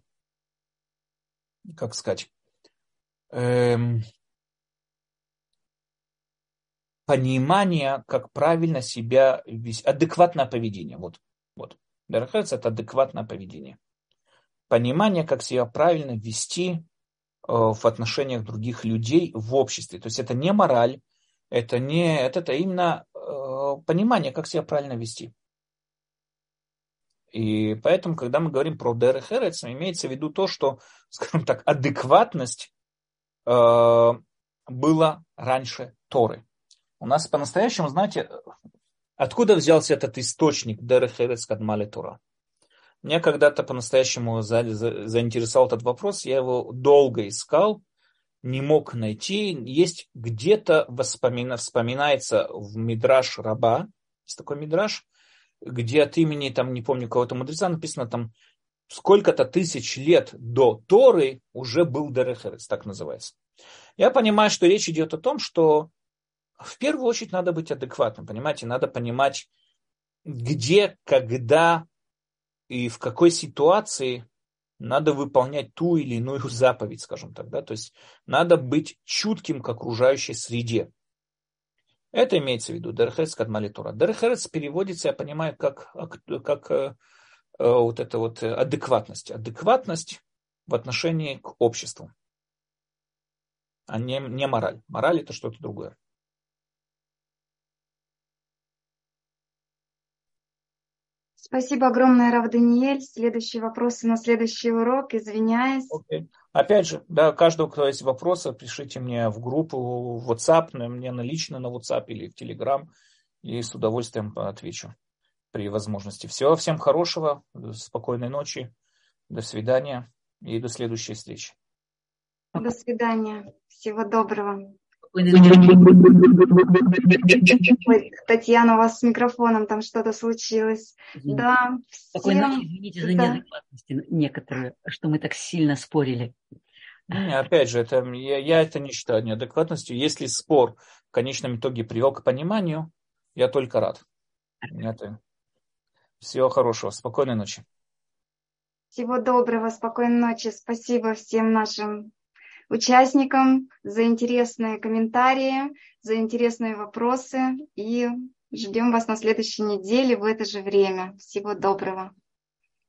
как сказать, эм, понимание, как правильно себя вести, адекватное поведение. Вот, вот. Дарахец – это адекватное поведение. Понимание, как себя правильно вести в отношениях других людей в обществе. То есть это не мораль, это не это, это именно э, понимание, как себя правильно вести. И поэтому, когда мы говорим про Дерех имеется в виду то, что, скажем так, адекватность Э, был было раньше Торы. У нас по-настоящему, знаете, откуда взялся этот источник Дерехерец Кадмали Тора? Меня когда-то по-настоящему заинтересовал этот вопрос, я его долго искал, не мог найти. Есть где-то воспомина, вспоминается в Мидраш Раба, есть такой Мидраш, где от имени, там, не помню, кого-то мудреца написано, там, сколько-то тысяч лет до Торы уже был Дерехерец, так называется. Я понимаю, что речь идет о том, что в первую очередь надо быть адекватным, понимаете, надо понимать, где, когда и в какой ситуации надо выполнять ту или иную заповедь, скажем так, да, то есть надо быть чутким к окружающей среде. Это имеется в виду Дерхерец Кадмалитура. Дерхерец переводится, я понимаю, как, как э, э, вот это вот адекватность. Адекватность в отношении к обществу, а не, не мораль. Мораль это что-то другое. Спасибо огромное, Рав Даниэль. Следующие вопросы на следующий урок. Извиняюсь. Okay. Опять же, да, каждого, кто есть вопросы, пишите мне в группу в WhatsApp, мне на лично на WhatsApp или в Telegram, и с удовольствием отвечу при возможности. Всего всем хорошего, спокойной ночи, до свидания и до следующей встречи. До свидания. Всего доброго. Татьяна, у вас с микрофоном там что-то случилось. Извините. Да, всем... извините за да. неадекватности некоторые, что мы так сильно спорили. Не, опять же, это, я, я это не считаю неадекватностью. Если спор в конечном итоге привел к пониманию, я только рад. Это... Всего хорошего. Спокойной ночи. Всего доброго, спокойной ночи. Спасибо всем нашим участникам за интересные комментарии, за интересные вопросы. И ждем вас на следующей неделе в это же время. Всего доброго.